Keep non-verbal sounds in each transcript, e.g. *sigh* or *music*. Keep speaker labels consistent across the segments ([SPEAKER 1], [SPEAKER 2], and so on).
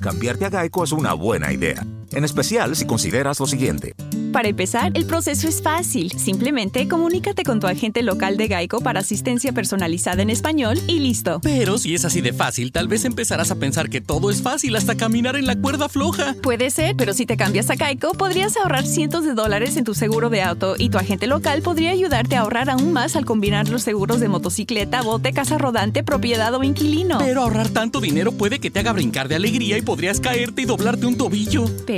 [SPEAKER 1] Cambiarte a Geico es una buena idea, en especial si consideras lo siguiente.
[SPEAKER 2] Para empezar, el proceso es fácil. Simplemente comunícate con tu agente local de Geico para asistencia personalizada en español y listo.
[SPEAKER 3] Pero si es así de fácil, tal vez empezarás a pensar que todo es fácil hasta caminar en la cuerda floja.
[SPEAKER 2] Puede ser, pero si te cambias a Geico, podrías ahorrar cientos de dólares en tu seguro de auto y tu agente local podría ayudarte a ahorrar aún más al combinar los seguros de motocicleta, bote, casa rodante, propiedad o inquilino.
[SPEAKER 3] Pero ahorrar tanto dinero puede que te haga brincar de alegría y podrías caerte y doblarte un tobillo.
[SPEAKER 2] Pero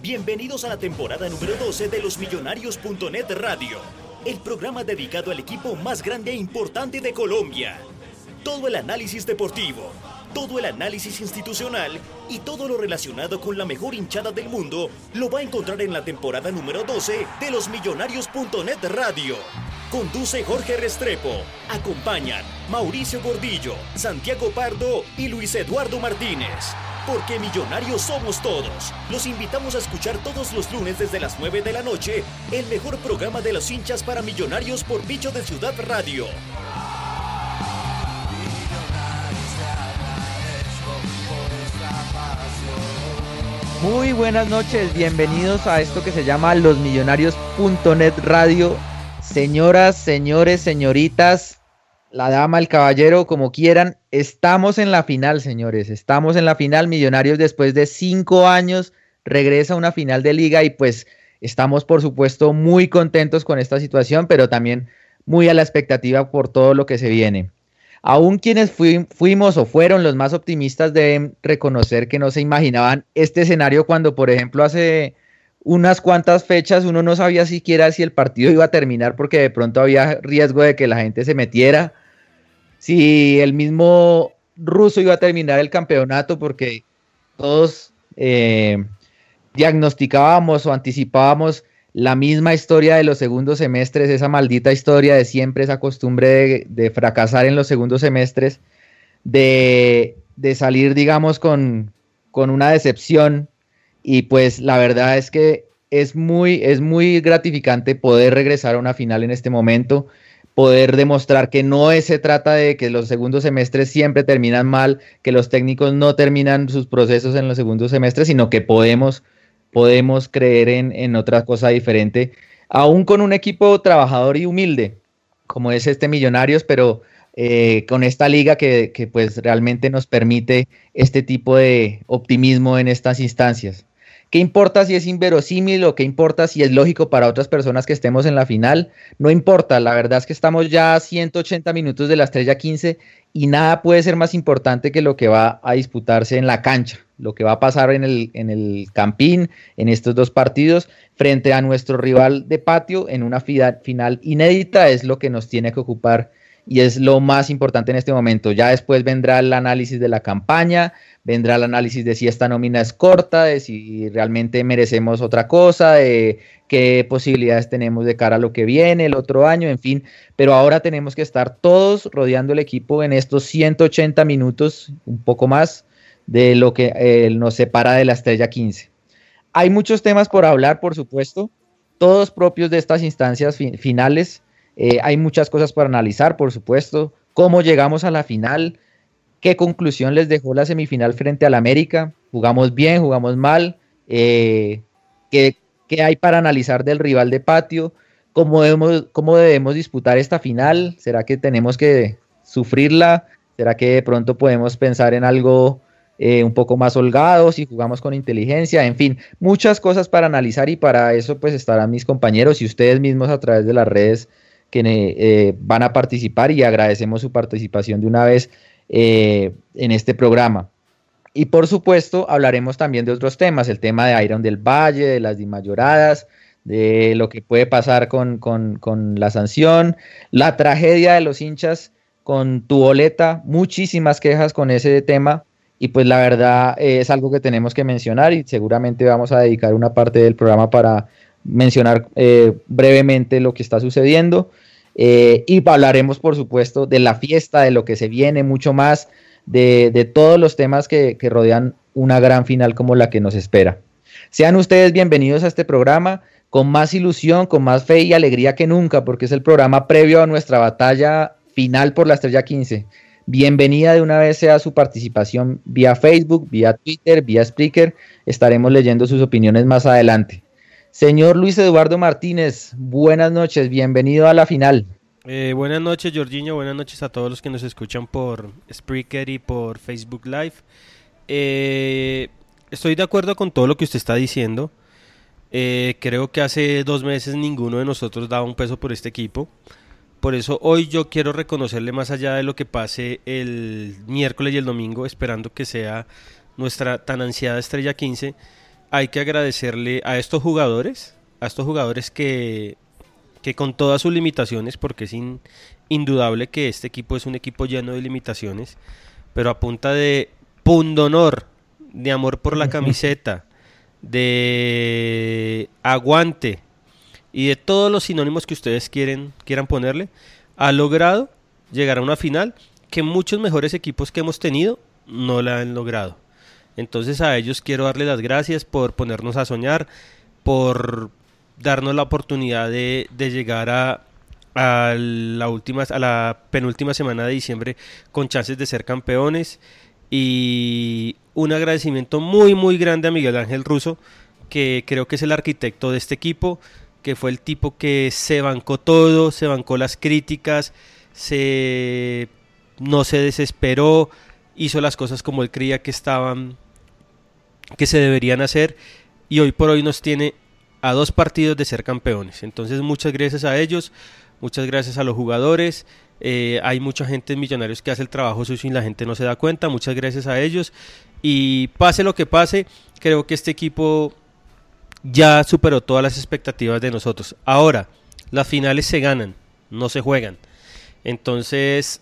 [SPEAKER 4] Bienvenidos a la temporada número 12 de los Millonarios.net Radio, el programa dedicado al equipo más grande e importante de Colombia. Todo el análisis deportivo, todo el análisis institucional y todo lo relacionado con la mejor hinchada del mundo lo va a encontrar en la temporada número 12 de los Millonarios.net Radio. Conduce Jorge Restrepo. Acompañan Mauricio Gordillo, Santiago Pardo y Luis Eduardo Martínez. Porque millonarios somos todos. Los invitamos a escuchar todos los lunes desde las 9 de la noche el mejor programa de los hinchas para millonarios por Bicho de Ciudad Radio.
[SPEAKER 5] Muy buenas noches, bienvenidos a esto que se llama losmillonarios.net radio. Señoras, señores, señoritas, la dama, el caballero, como quieran, estamos en la final, señores. Estamos en la final. Millonarios después de cinco años regresa a una final de liga y pues estamos por supuesto muy contentos con esta situación, pero también muy a la expectativa por todo lo que se viene. Aún quienes fuimos o fueron los más optimistas deben reconocer que no se imaginaban este escenario cuando, por ejemplo, hace unas cuantas fechas uno no sabía siquiera si el partido iba a terminar porque de pronto había riesgo de que la gente se metiera, si el mismo ruso iba a terminar el campeonato porque todos eh, diagnosticábamos o anticipábamos la misma historia de los segundos semestres, esa maldita historia de siempre, esa costumbre de, fracasar en los segundos semestres, de, salir, digamos, con, con, una decepción. Y pues la verdad es que es muy, es muy gratificante poder regresar a una final en este momento, poder demostrar que no se trata de que los segundos semestres siempre terminan mal, que los técnicos no terminan sus procesos en los segundos semestres, sino que podemos podemos creer en, otra cosa diferente, aún con un equipo trabajador y humilde, como es este Millonarios, pero eh, con esta liga que, que, pues realmente nos permite este tipo de optimismo en estas instancias. ¿Qué importa si es inverosímil o qué importa si es lógico para otras personas que estemos en la final? No importa, la verdad es que estamos ya a 180 minutos de la estrella 15 y nada puede ser más importante que lo que va a disputarse en la cancha, lo que va a pasar en el, en el campín, en estos dos partidos, frente a nuestro rival de patio en una final inédita, es lo que nos tiene que ocupar y es lo más importante en este momento. Ya después vendrá el análisis de la campaña, vendrá el análisis de si esta nómina es corta, de si realmente merecemos otra cosa, de qué posibilidades tenemos de cara a lo que viene el otro año, en fin, pero ahora tenemos que estar todos rodeando el equipo en estos 180 minutos, un poco más de lo que eh, nos separa de la estrella 15. Hay muchos temas por hablar, por supuesto, todos propios de estas instancias finales eh, hay muchas cosas para analizar, por supuesto. Cómo llegamos a la final, qué conclusión les dejó la semifinal frente al América. Jugamos bien, jugamos mal. Eh, ¿qué, hay para analizar del rival de patio? ¿Cómo debemos, ¿Cómo debemos disputar esta final? ¿Será que tenemos que sufrirla? ¿Será que de pronto podemos pensar en algo eh, un poco más holgados, si jugamos con inteligencia, en fin, muchas cosas para analizar y para eso pues estarán mis compañeros y ustedes mismos a través de las redes que eh, van a participar y agradecemos su participación de una vez eh, en este programa. Y por supuesto hablaremos también de otros temas, el tema de Iron del Valle, de las dimayoradas, de lo que puede pasar con, la sanción, la tragedia de los hinchas con tu boleta, muchísimas quejas con ese tema y pues la verdad eh, es algo que tenemos que mencionar y seguramente vamos a dedicar una parte del programa para mencionar eh, brevemente lo que está sucediendo eh, y hablaremos por supuesto de la fiesta, de lo que se viene, mucho más, de, todos los temas que, que rodean una gran final como la que nos espera. Sean ustedes bienvenidos a este programa con más ilusión, con más fe y alegría que nunca, porque es el programa previo a nuestra batalla final por la Estrella 15. Bienvenida de una vez sea su participación vía Facebook, vía Twitter, vía Spreaker. Estaremos leyendo sus opiniones más adelante. Señor Luis Eduardo Martínez, buenas noches, bienvenido a la final.
[SPEAKER 6] Eh, buenas noches, Jorginho. Buenas noches a todos los que nos escuchan por Spreaker y por Facebook Live. Eh, estoy de acuerdo con todo lo que usted está diciendo. Eh, creo que hace dos meses ninguno de nosotros daba un peso por este equipo. Por eso hoy yo quiero reconocerle más allá de lo que pase el miércoles y el domingo, esperando que sea nuestra tan ansiada estrella 15. Hay que agradecerle a estos jugadores, a estos jugadores que, que con todas sus limitaciones, porque es indudable que este equipo es un equipo lleno de limitaciones, pero a punta de pundonor, de amor por la *laughs* camiseta, de aguante y de todos los sinónimos que ustedes quieren, quieran ponerle, ha logrado llegar a una final que muchos mejores equipos que hemos tenido no la han logrado. Entonces a ellos quiero darle las gracias por ponernos a soñar, por darnos la oportunidad de, llegar a, la última, a la penúltima semana de diciembre con chances de ser campeones. Y un agradecimiento muy muy grande a Miguel Ángel Russo, que creo que es el arquitecto de este equipo, que fue el tipo que se bancó todo, se bancó las críticas, se no se desesperó, hizo las cosas como él creía que estaban que se deberían hacer y hoy por hoy nos tiene a dos partidos de ser campeones. Entonces muchas gracias a ellos, muchas gracias a los jugadores, eh, hay mucha gente en Millonarios que hace el trabajo sucio y la gente no se da cuenta. Muchas gracias a ellos. Y pase lo que pase, creo que este equipo ya superó todas las expectativas de nosotros. Ahora, las finales se ganan, no se juegan. Entonces,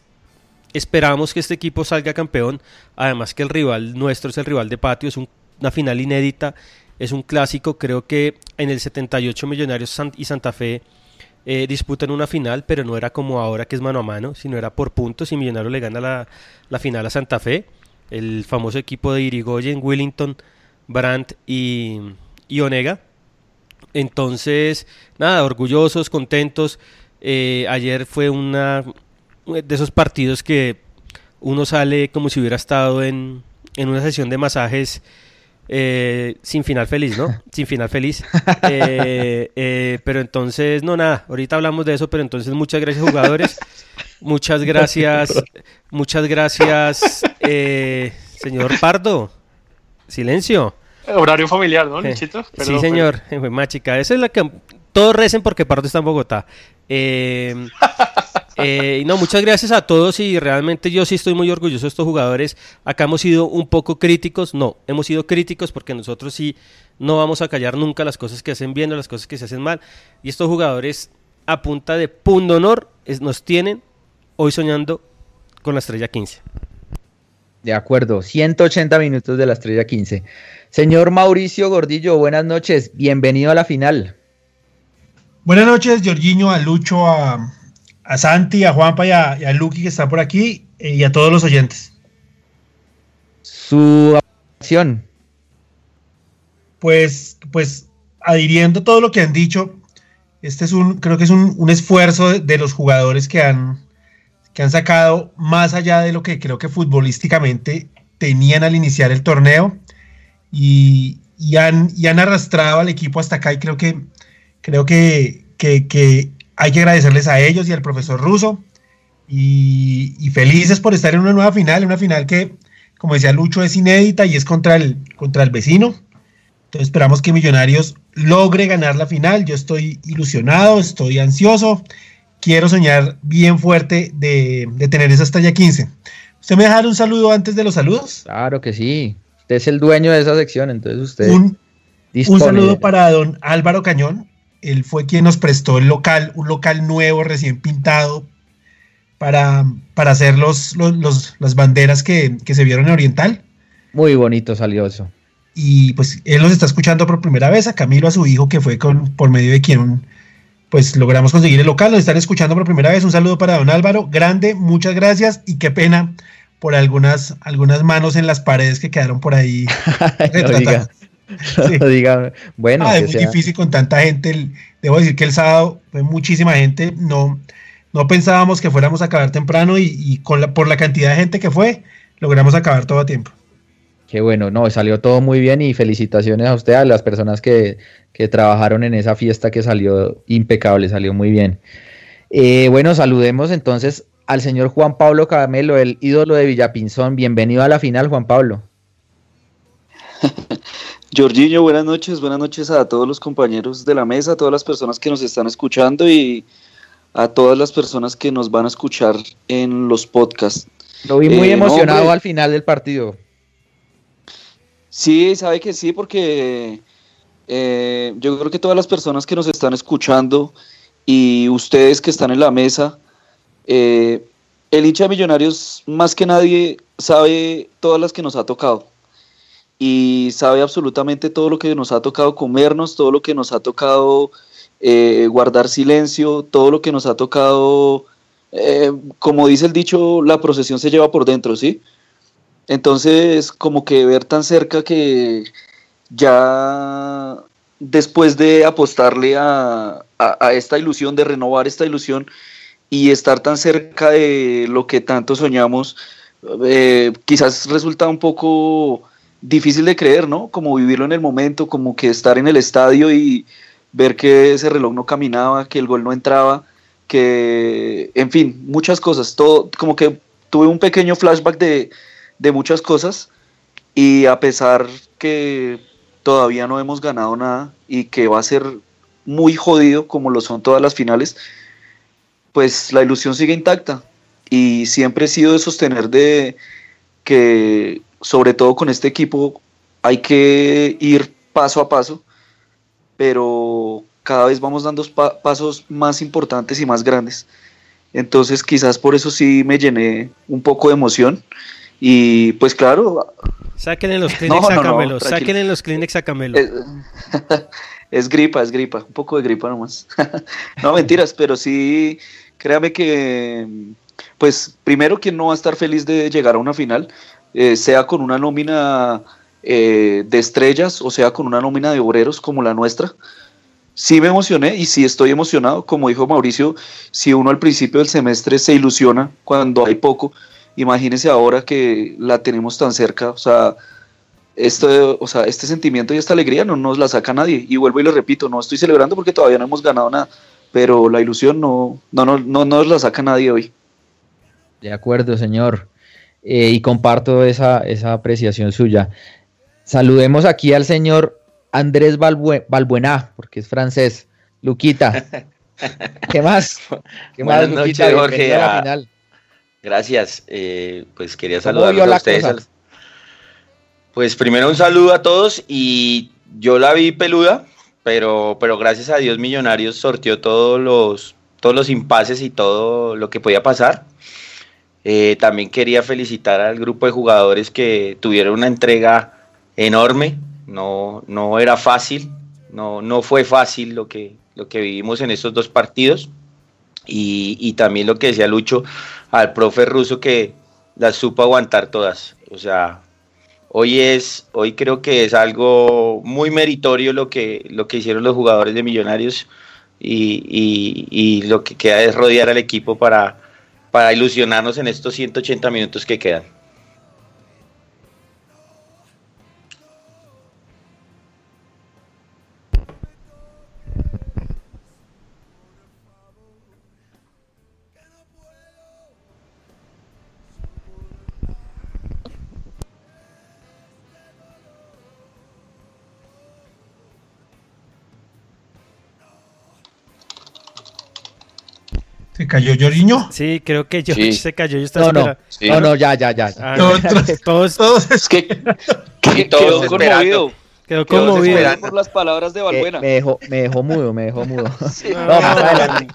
[SPEAKER 6] esperamos que este equipo salga campeón. Además que el rival nuestro es el rival de patio, es una final inédita, es un clásico. Creo que en el 78 Millonarios y Santa Fe eh, disputan una final, pero no era como ahora que es mano a mano, sino era por puntos y Millonario le gana la, final a Santa Fe, el famoso equipo de Irigoyen, Willington, Brandt y, y Onega. Entonces, nada, orgullosos, contentos. Eh, ayer fue una de esos partidos que uno sale como si hubiera estado en, en una sesión de masajes eh, sin final feliz, ¿no? *laughs* Sin final feliz. *laughs* Eh, eh, pero entonces, no, nada, ahorita hablamos de eso, pero entonces muchas gracias jugadores, muchas gracias, muchas gracias, señor Pardo, silencio.
[SPEAKER 7] Horario familiar, ¿no,
[SPEAKER 6] Luchito? sí, señor, más chica, esa es la que todos recen porque Pardo está en Bogotá. *laughs* Eh, no, muchas gracias a todos y realmente yo sí estoy muy orgulloso de estos jugadores. Acá hemos sido un poco críticos, no, hemos sido críticos porque nosotros sí no vamos a callar nunca las cosas que hacen bien o las cosas que se hacen mal. Y estos jugadores a punta de punto honor nos tienen hoy soñando con la estrella 15.
[SPEAKER 5] De acuerdo, 180 minutos de la estrella 15. Señor Mauricio Gordillo, buenas noches, bienvenido a la final.
[SPEAKER 8] Buenas noches, Jorginho, a Lucho, a, a Santi, a Juanpa y a, y Luqui que está por aquí eh, y a todos los oyentes.
[SPEAKER 5] Su acción.
[SPEAKER 8] Pues, pues, adhiriendo todo lo que han dicho, este es un, creo que es un, esfuerzo de, los jugadores que han, que han sacado más allá de lo que creo que futbolísticamente tenían al iniciar el torneo y, han, y han arrastrado al equipo hasta acá y creo que, creo que, que hay que agradecerles a ellos y al profesor Russo y, felices por estar en una nueva final, una final que, como decía Lucho, es inédita y es contra el, contra el vecino. Entonces esperamos que Millonarios logre ganar la final. Yo estoy ilusionado, estoy ansioso. Quiero soñar bien fuerte de, tener esa estrella 15. ¿Usted me deja dar un saludo antes de los saludos?
[SPEAKER 5] Claro que sí. Usted es el dueño de esa sección, entonces usted.
[SPEAKER 8] Un, un saludo para don Álvaro Cañón. Él fue quien nos prestó el local, un local nuevo, recién pintado, para, para hacer los, las banderas que, se vieron en Oriental.
[SPEAKER 5] Muy bonito salió eso.
[SPEAKER 8] Y pues él nos está escuchando por primera vez, a Camilo, a su hijo, que fue con, por medio de quien pues logramos conseguir el local. Nos están escuchando por primera vez. Un saludo para don Álvaro. Grande, muchas gracias y qué pena por algunas, algunas manos en las paredes que quedaron por ahí. *laughs*
[SPEAKER 5] no *laughs* diga. Bueno,
[SPEAKER 8] ah, es muy difícil con tanta gente. Debo decir que el sábado fue muchísima gente. No, no pensábamos que fuéramos a acabar temprano y, con la, por la cantidad de gente que fue, logramos acabar todo a tiempo.
[SPEAKER 5] Qué bueno, no, salió todo muy bien y felicitaciones a usted, a las personas que, trabajaron en esa fiesta que salió impecable, salió muy bien. Eh, bueno, saludemos entonces al señor Juan Pablo Camelo, el ídolo de Villapinzón. Bienvenido a la final, Juan Pablo. *laughs*
[SPEAKER 7] Jorginho, buenas noches, buenas noches a todos los compañeros de la mesa, a todas las personas que nos están escuchando y a todas las personas que nos van a escuchar en los podcasts.
[SPEAKER 5] Lo vi muy eh, emocionado al final del partido.
[SPEAKER 7] Sí, sabe que sí, porque eh, yo creo que todas las personas que nos están escuchando y ustedes que están en la mesa, eh, el hincha de Millonarios más que nadie sabe todas las que nos ha tocado y sabe absolutamente todo lo que nos ha tocado comernos, todo lo que nos ha tocado eh, guardar silencio, todo lo que nos ha tocado, eh, como dice el dicho, la procesión se lleva por dentro, ¿sí? Entonces, como que ver tan cerca que ya después de apostarle a, esta ilusión, de renovar esta ilusión y estar tan cerca de lo que tanto soñamos, eh, quizás resulta un poco difícil de creer, ¿no? Como vivirlo en el momento, como que estar en el estadio y, ver que ese reloj no caminaba, que el gol no entraba, que, en fin, muchas cosas. Todo, como que tuve un pequeño flashback de, de muchas cosas y a pesar que todavía no hemos ganado nada y que va a ser muy jodido como lo son todas las finales, pues la ilusión sigue intacta y siempre he sido de sostener de que sobre todo con este equipo hay que ir paso a paso pero cada vez vamos dando pasos más importantes y más grandes. Entonces quizás por eso sí me llené un poco de emoción y pues claro...
[SPEAKER 6] Saquen en los *laughs* Kleenex a Camelo, saquen en los Kleenex a Camelo. *laughs*
[SPEAKER 7] Es, gripa, es gripa, un poco de gripa nomás. *laughs* no, mentiras, pero sí, créame que, pues primero quien no va a estar feliz de llegar a una final, eh, sea con una nómina eh, de estrellas, o sea, con una nómina de obreros como la nuestra. Sí me emocioné y sí estoy emocionado, como dijo Mauricio, si uno al principio del semestre se ilusiona cuando hay poco, imagínese ahora que la tenemos tan cerca, o sea, esto, o sea, este sentimiento y esta alegría no nos la saca nadie. Y vuelvo y le repito, no estoy celebrando porque todavía no hemos ganado nada, pero la ilusión no, no, no, no nos la saca nadie hoy.
[SPEAKER 5] De acuerdo, señor. Eh, y comparto esa, esa apreciación suya. Saludemos aquí al señor Andrés Balbuena, porque es francés. Luquita. *laughs* ¿Qué más?
[SPEAKER 9] ¿Qué más, Luquita? Jorge. Gracias. Eh, pues quería saludar a ustedes. Pues primero un saludo a todos y yo la vi peluda, pero, pero gracias a Dios Millonarios sortió todos los, todos los impases y todo lo que podía pasar. Eh, también quería felicitar al grupo de jugadores que tuvieron una entrega enorme, no, no era fácil, no, no fue fácil lo que, lo que vivimos en estos dos partidos. Y, también lo que decía Lucho al profe ruso que las supo aguantar todas. O sea, hoy es, hoy creo que es algo muy meritorio lo que, lo que hicieron los jugadores de Millonarios y, y lo que queda es rodear al equipo para, para ilusionarnos en estos 180 minutos que quedan.
[SPEAKER 8] ¿Se cayó Jorginho?
[SPEAKER 6] Sí, creo que George *laughs* se cayó. Yo
[SPEAKER 5] no, no, no, no, ya, ya, ya.
[SPEAKER 6] Ah, todos, todos,
[SPEAKER 7] es que, *laughs* que quedó conmovido. Quedó conmovido por las palabras de Valbuena.
[SPEAKER 5] Me dejó, me dejó mudo, me dejó mudo. *laughs*
[SPEAKER 7] No, más adelante.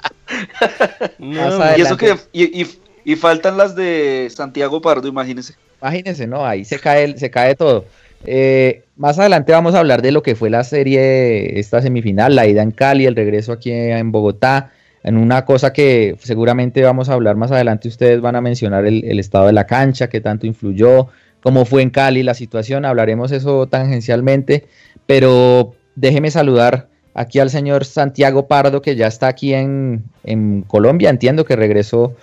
[SPEAKER 7] Más adelante. Y eso que y, y, y, faltan las de Santiago Pardo, imagínese.
[SPEAKER 5] Imagínense, no, ahí se cae, se cae todo. Eh, más adelante vamos a hablar de lo que fue la serie, esta semifinal, la ida en Cali, el regreso aquí en Bogotá, en una cosa que seguramente vamos a hablar más adelante, ustedes van a mencionar el, estado de la cancha, qué tanto influyó, cómo fue en Cali la situación, hablaremos eso tangencialmente, pero déjeme saludar aquí al señor Santiago Pardo, que ya está aquí en, Colombia, entiendo que regresó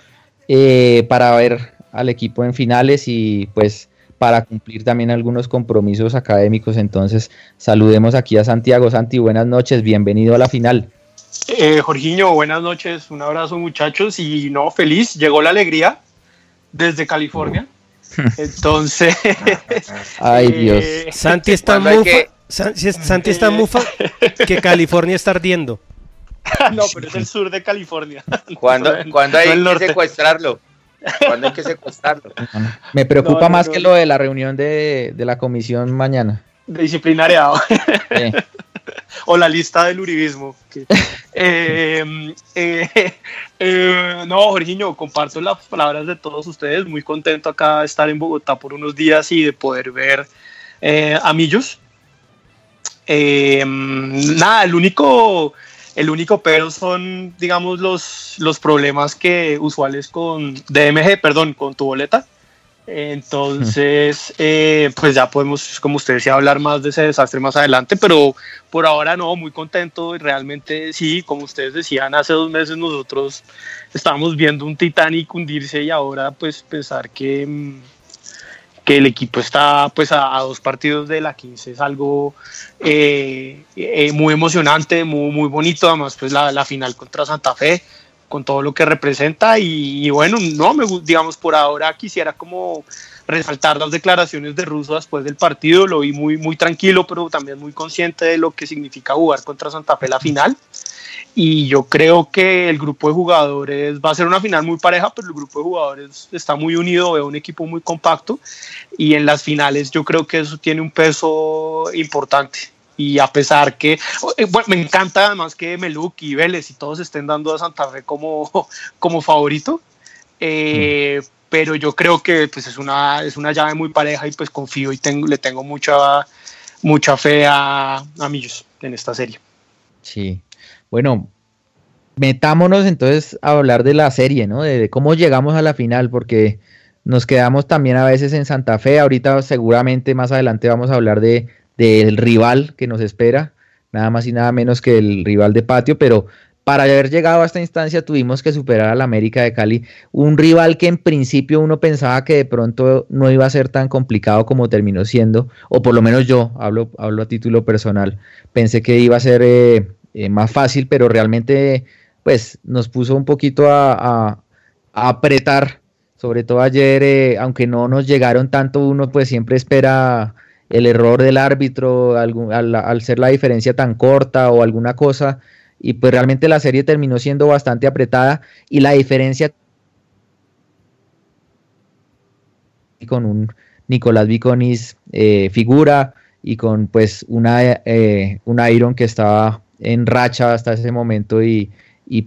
[SPEAKER 5] eh, para ver al equipo en finales y pues para cumplir también algunos compromisos académicos. Entonces, saludemos aquí a Santiago. Santi, buenas noches, bienvenido a la final.
[SPEAKER 10] Eh, Jorginho, buenas noches, un abrazo muchachos y no, feliz, llegó la alegría desde California. *laughs* Entonces,
[SPEAKER 5] ay eh, Dios.
[SPEAKER 6] Santi está mufa, Santi está mufa que California está ardiendo. *laughs*
[SPEAKER 10] no, pero es el sur de California.
[SPEAKER 9] ¿Cuándo, *laughs* hay que secuestrarlo? ¿Cuándo hay que secuestrarlo?
[SPEAKER 5] Me preocupa más que lo de la reunión de, la comisión mañana.
[SPEAKER 10] De disciplinaria. O la lista del uribismo. Eh, eh, eh, no, Jorginho, comparto las palabras de todos ustedes. Muy contento acá de estar en Bogotá por unos días y de poder ver a Millos. nada, el único el único pero son, digamos, los, los problemas que usuales con DMG, perdón, con tu boleta. Entonces, eh, pues ya podemos, como usted decía, hablar más de ese desastre más adelante, pero por ahora no, muy contento y realmente sí, como ustedes decían, hace dos meses nosotros estábamos viendo un Titanic hundirse y ahora pues pensar que, mm, que el equipo está pues a, dos partidos de la 15 es algo eh, eh, muy emocionante, muy, muy bonito, además pues la, la, final contra Santa Fe con todo lo que representa y, bueno, no me digamos por ahora quisiera como resaltar las declaraciones de Russo después del partido, lo vi muy muy tranquilo, pero también muy consciente de lo que significa jugar contra Santa Fe la final y yo creo que el grupo de jugadores va a ser una final muy pareja, pero el grupo de jugadores está muy unido, veo un equipo muy compacto y en las finales yo creo que eso tiene un peso importante. Y a pesar que, eh, bueno, me encanta además que Meluk y Vélez y todos estén dando a Santa Fe como, *laughs* como favorito, eh, pero yo creo que pues es una, es una llave muy pareja y pues confío y tengo, le tengo mucha, mucha fe a, a Millos en esta serie.
[SPEAKER 5] Sí, bueno, metámonos entonces a hablar de la serie, ¿no? De, cómo llegamos a la final, porque nos quedamos también a veces en Santa Fe. Ahorita seguramente más adelante vamos a hablar de del rival que nos espera, nada más y nada menos que el rival de patio, pero para haber llegado a esta instancia tuvimos que superar al América de Cali, un rival que en principio uno pensaba que de pronto no iba a ser tan complicado como terminó siendo, o por lo menos yo, hablo, hablo a título personal, pensé que iba a ser eh, eh, más fácil, pero realmente pues nos puso un poquito a, apretar, sobre todo ayer, eh, aunque no nos llegaron tanto, uno pues siempre espera el error del árbitro al, ser la diferencia tan corta o alguna cosa, y pues realmente la serie terminó siendo bastante apretada y la diferencia con un Nicolás Viconis eh, figura y con pues una, un Iron que estaba en racha hasta ese momento y,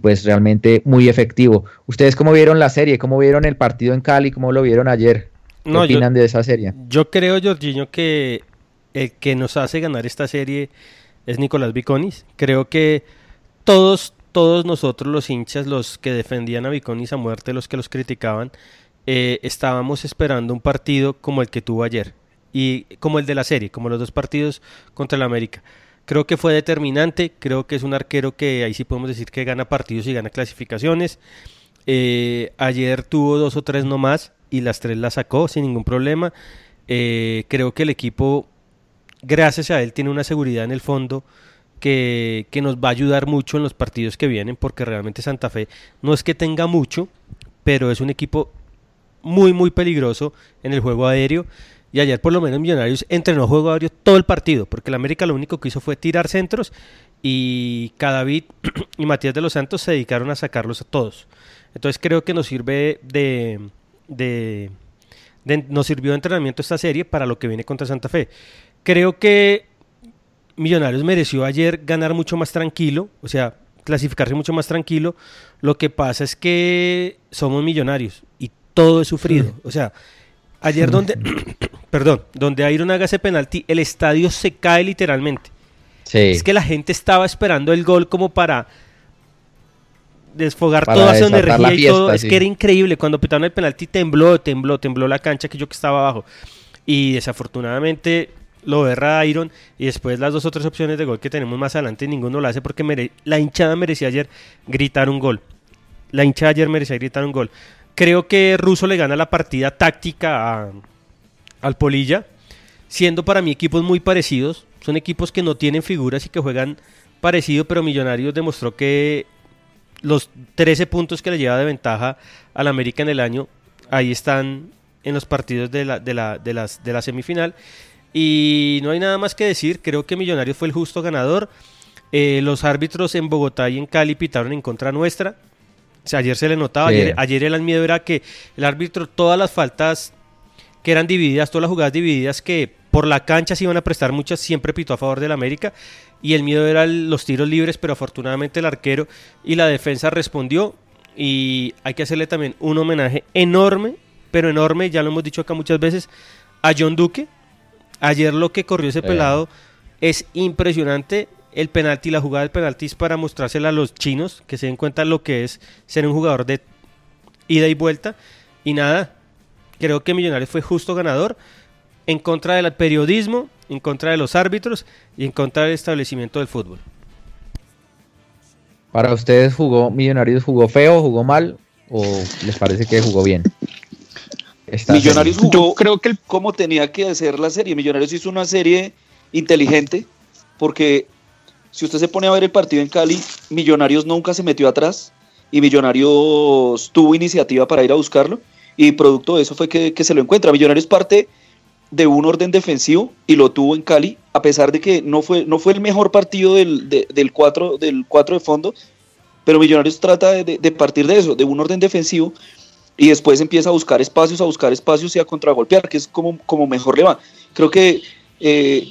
[SPEAKER 5] pues realmente muy efectivo. ¿Ustedes cómo vieron la serie? ¿Cómo vieron el partido en Cali? ¿Cómo lo vieron ayer? ¿Qué opinan de esa serie?
[SPEAKER 6] Yo creo, Jorginho, que el que nos hace ganar esta serie es Nicolás Viconis. Creo que todos, todos nosotros los hinchas, los que defendían a Viconis a muerte, los que los criticaban, eh, estábamos esperando un partido como el que tuvo ayer y como el de la serie, como los dos partidos contra el América. Creo que fue determinante, creo que es un arquero que ahí sí podemos decir que gana partidos y gana clasificaciones. Eh, ayer tuvo dos o tres nomás y las tres las sacó sin ningún problema. Eh, creo que el equipo, gracias a él, tiene una seguridad en el fondo que, que, nos va a ayudar mucho en los partidos que vienen, porque realmente Santa Fe no es que tenga mucho, pero es un equipo muy, muy peligroso en el juego aéreo. Y ayer por lo menos Millonarios entrenó juego aéreo todo el partido, porque el América lo único que hizo fue tirar centros y Cadavid *clears throat* y Matías de los Santos se dedicaron a sacarlos a todos. Entonces creo que nos sirve de, de, nos sirvió de entrenamiento esta serie para lo que viene contra Santa Fe. Creo que Millonarios mereció ayer ganar mucho más tranquilo, o sea, clasificarse mucho más tranquilo. Lo que pasa es que somos millonarios y todo es sufrido. O sea, ayer donde, *coughs* perdón, donde Iron haga ese penalti, el estadio se cae literalmente. Es que la gente estaba esperando el gol como para desfogar toda su energía y todo. Es que era increíble. Cuando pitaron el penalti tembló, tembló, tembló la cancha que yo que estaba abajo. Y desafortunadamente lo erra Iron y después las dos otras opciones de gol que tenemos más adelante ninguno lo hace porque la hinchada merecía ayer gritar un gol. La hinchada ayer merecía gritar un gol. Creo que Russo le gana la partida táctica al Polilla, siendo para mí equipos muy parecidos. Son equipos que no tienen figuras y que juegan parecido, pero Millonarios demostró que los 13 puntos que le lleva de ventaja al América en el año, ahí están en los partidos de la, de la, de las, de la semifinal. Y no hay nada más que decir, creo que Millonarios fue el justo ganador. Eh, los árbitros en Bogotá y en Cali pitaron en contra nuestra. O sea, ayer se le notaba, ayer, el miedo era que el árbitro, todas las faltas que eran divididas, todas las jugadas divididas que por la cancha se iban a prestar muchas, siempre pitó a favor del América. Y el miedo era los tiros libres, pero afortunadamente el arquero y la defensa respondió. Y hay que hacerle también un homenaje enorme, pero enorme, ya lo hemos dicho acá muchas veces, a John Duque, Ayer lo que corrió ese pelado es impresionante. El penalti, la jugada del penalti es para mostrársela a los chinos, que se den cuenta lo que es ser un jugador de ida y vuelta. Y nada, creo que Millonarios fue justo ganador en contra del periodismo, en contra de los árbitros y en contra del establecimiento del fútbol.
[SPEAKER 5] Para ustedes jugó Millonarios jugó feo, jugó mal o les parece que jugó bien?
[SPEAKER 7] Millonarios jugó, creo que como tenía que hacer la serie. Millonarios hizo una serie inteligente, porque si usted se pone a ver el partido en Cali, Millonarios nunca se metió atrás y Millonarios tuvo iniciativa para ir a buscarlo y producto de eso fue que, se lo encuentra. Millonarios parte de un orden defensivo y lo tuvo en Cali, a pesar de que no fue, no fue el mejor partido del, del, 4, del de fondo, pero Millonarios trata de, de partir de eso, de un orden defensivo y después empieza a buscar espacios, a buscar espacios y a contragolpear, que es como, como mejor le va. Creo que eh,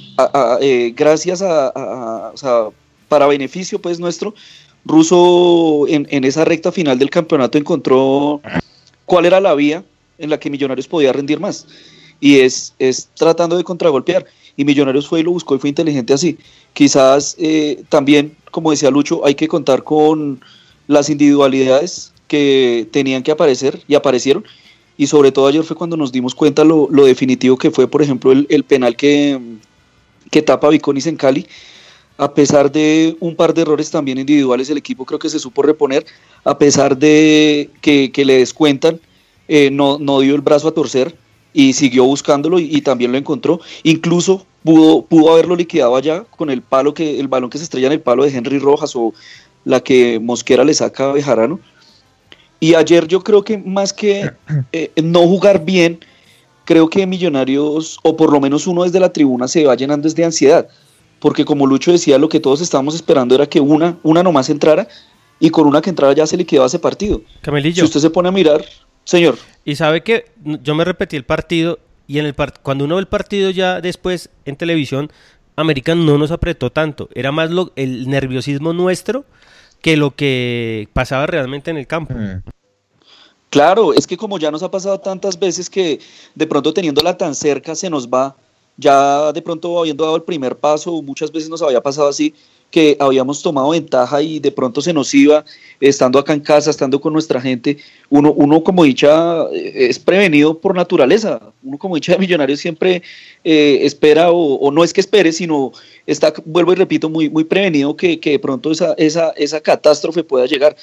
[SPEAKER 7] eh, gracias a, para beneficio pues nuestro, Russo en, en, esa recta final del campeonato encontró cuál era la vía en la que Millonarios podía rendir más. Y es, es tratando de contragolpear. Y Millonarios fue y lo buscó y fue inteligente así. Quizás eh, también, como decía Lucho, hay que contar con las individualidades que tenían que aparecer y aparecieron. Y sobre todo ayer fue cuando nos dimos cuenta lo, definitivo que fue, por ejemplo, el, penal que, que tapa Viconis en Cali. A pesar de un par de errores también individuales, el equipo creo que se supo reponer. A pesar de que, le descuentan, eh, no, no dio el brazo a torcer y siguió buscándolo y, también lo encontró. Incluso pudo, pudo haberlo liquidado allá con el palo que, el balón que se estrella en el palo de Henry Rojas o la que Mosquera le saca a Bejarano. Y ayer yo creo que más que *clears throat* eh, no jugar bien, creo que Millonarios, o por lo menos uno desde la tribuna, se va llenando de ansiedad. Porque como Lucho decía, lo que todos estábamos esperando era que una, una nomás entrara y con una que entrara ya se le quedaba ese partido.
[SPEAKER 6] Camelillo.
[SPEAKER 7] Si usted se pone a mirar, señor.
[SPEAKER 6] Y sabe que yo me repetí el partido y en el cuando uno ve el partido ya después en televisión, América no nos apretó tanto. Era más lo, el nerviosismo nuestro que lo que pasaba realmente en el campo. Mm.
[SPEAKER 7] Claro, es que como ya nos ha pasado tantas veces que de pronto teniéndola tan cerca se nos va, ya de pronto habiendo dado el primer paso, muchas veces nos había pasado así, que habíamos tomado ventaja y de pronto se nos iba, estando acá en casa, estando con nuestra gente, uno, uno como dicha eh, es prevenido por naturaleza, uno como dicha de millonario siempre eh, espera o, no es que espere, sino está, vuelvo y repito, muy, muy prevenido que, que de pronto esa, esa, esa catástrofe pueda llegar.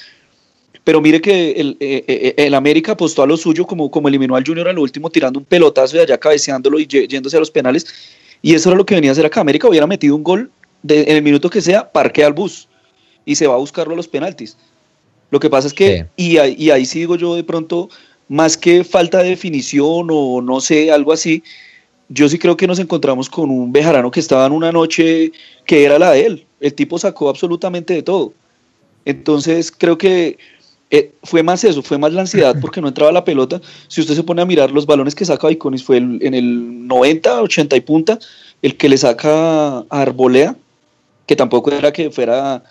[SPEAKER 7] Pero mire que el, eh, el, América apostó a lo suyo, como, como eliminó al Junior al último, tirando un pelotazo de allá, cabeceándolo y yéndose a los penales. Y eso era lo que venía a hacer acá. América hubiera metido un gol en el minuto que sea, parquea el bus y se va a buscarlo a los penaltis. Lo que pasa es que, y, y, ahí sí digo yo de pronto, más que falta de definición o no sé, algo así, yo sí creo que nos encontramos con un Bejarano que estaba en una noche que era la de él. El tipo sacó absolutamente de todo. Entonces creo que eh, fue más eso, fue más la ansiedad porque no entraba la pelota. Si usted se pone a mirar los balones que saca Viconis, fue en el 90, 80 y punta, el que le saca a Arbolea, que tampoco era que fuera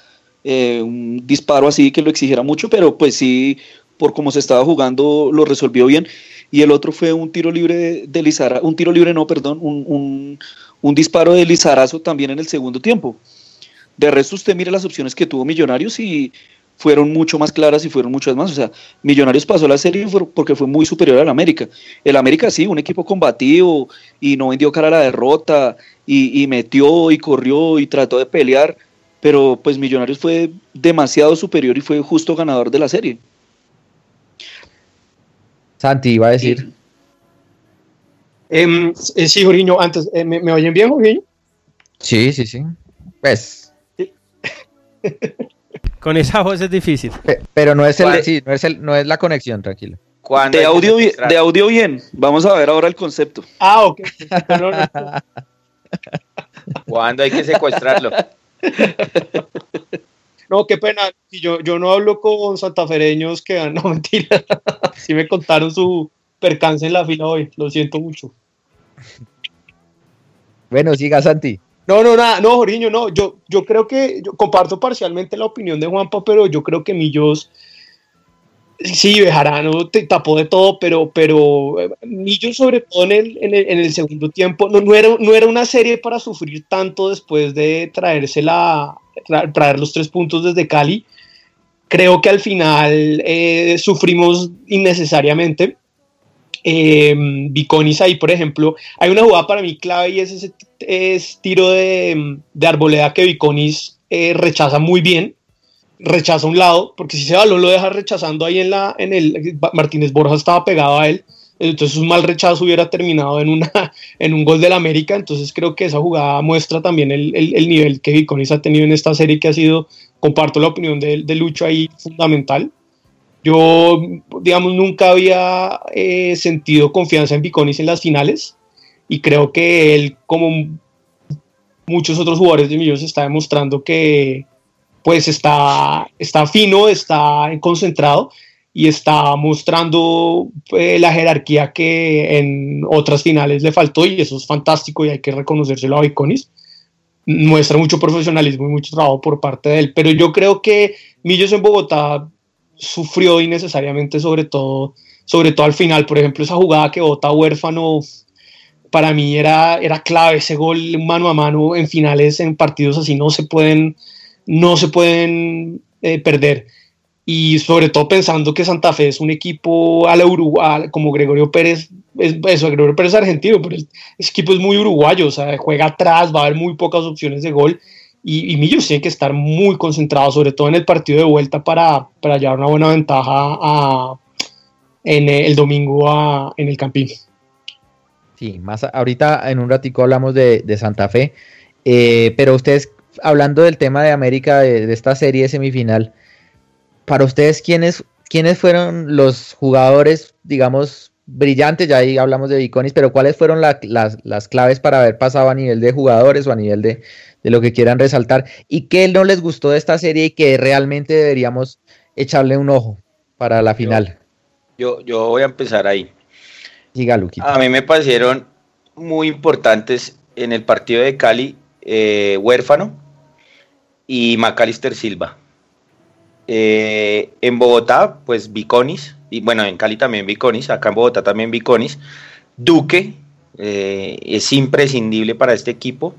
[SPEAKER 7] eh, un disparo así que lo exigiera mucho, pero pues sí, por cómo se estaba jugando, lo resolvió bien. Y el otro fue un tiro libre de, Lizarazo, un tiro libre no, perdón, un, un disparo de Lizarazo también en el segundo tiempo. De resto, usted mire las opciones que tuvo Millonarios y fueron mucho más claras y fueron muchas más. O sea, Millonarios pasó la serie porque fue muy superior al América. El América sí, un equipo combativo y no vendió cara a la derrota y, metió y corrió y trató de pelear, pero pues Millonarios fue demasiado superior y fue justo ganador de la serie.
[SPEAKER 5] Santi iba a decir.
[SPEAKER 10] Em, eh, sí, Joriño, antes, eh, ¿me, oyen bien, Joriño?
[SPEAKER 5] Sí, sí, sí. Pues. *laughs*
[SPEAKER 6] Con esa voz es difícil.
[SPEAKER 5] pero no es el, sí, no es el, no es la conexión, tranquilo.
[SPEAKER 7] De audio, de audio bien. Vamos a ver ahora el concepto.
[SPEAKER 10] Ah, ok.
[SPEAKER 9] ¿Cuándo hay que secuestrarlo?
[SPEAKER 10] No, qué pena. Yo, yo no hablo con santafereños que *laughs* no mentira. Sí me contaron su percance en la fila hoy. Lo siento mucho.
[SPEAKER 5] Bueno, siga Santi.
[SPEAKER 10] No, no, nada, no, Joriño, no. Yo, yo creo que yo comparto parcialmente la opinión de Juanpa, pero yo creo que Millos. Sí, Bejarano te tapó de todo, pero, pero eh, Millos, sobre todo en el, en el, segundo tiempo, no, no, era, no era una serie para sufrir tanto después de traerse la, traer los tres puntos desde Cali. Creo que al final eh, sufrimos innecesariamente. Eh, Viconis ahí, por ejemplo, hay una jugada para mí clave y es ese es tiro de, arboleda que Viconis eh, rechaza muy bien, rechaza un lado, porque si ese balón lo deja rechazando ahí en la, en el, Martínez Borja estaba pegado a él, entonces un mal rechazo hubiera terminado en, una, *laughs* en un gol del América, entonces creo que esa jugada muestra también el, nivel que Viconis ha tenido en esta serie que ha sido, comparto la opinión de, de Lucho ahí, fundamental. Yo, digamos, nunca había eh, sentido confianza en Viconis en las finales y creo que él, como muchos otros jugadores de Millos, está demostrando que pues está, está fino, está concentrado y está mostrando eh, la jerarquía que en otras finales le faltó y eso es fantástico y hay que reconocérselo a Viconis. Muestra mucho profesionalismo y mucho trabajo por parte de él, pero yo creo que Millos en Bogotá sufrió innecesariamente, sobre todo, sobre todo al final. Por ejemplo, esa jugada que bota huérfano para mí era, era clave ese gol mano a mano en finales, en partidos así, no se pueden, no se pueden eh, perder. Y sobre todo pensando que Santa Fe es un equipo a Uruguay, como Gregorio Pérez, es, eso, Gregorio Pérez es argentino, pero ese equipo es muy uruguayo, o sea, juega atrás, va a haber muy pocas opciones de gol. Y, y Millos tiene que estar muy concentrado, sobre todo en el partido de vuelta, para, para llevar una buena ventaja en el domingo en el Campín.
[SPEAKER 5] Sí, más ahorita en un ratico hablamos de, Santa Fe, eh, pero ustedes, hablando del tema de América, de, esta serie semifinal, para ustedes, ¿quiénes, ¿quiénes fueron los jugadores, digamos, brillantes? Ya ahí hablamos de Viconis, pero ¿cuáles fueron las, claves para haber pasado a nivel de jugadores o a nivel de, de lo que quieran resaltar? ¿Y qué no les gustó de esta serie y que realmente deberíamos echarle un ojo para la final?
[SPEAKER 9] Yo, yo voy a empezar ahí.
[SPEAKER 5] A
[SPEAKER 9] mí me parecieron muy importantes en el partido de Cali, eh, Huérfano y Macalister Silva. Eh, en Bogotá, pues Viconis, y bueno, en Cali también Viconis, acá en Bogotá también Viconis. Duque eh, es imprescindible para este equipo.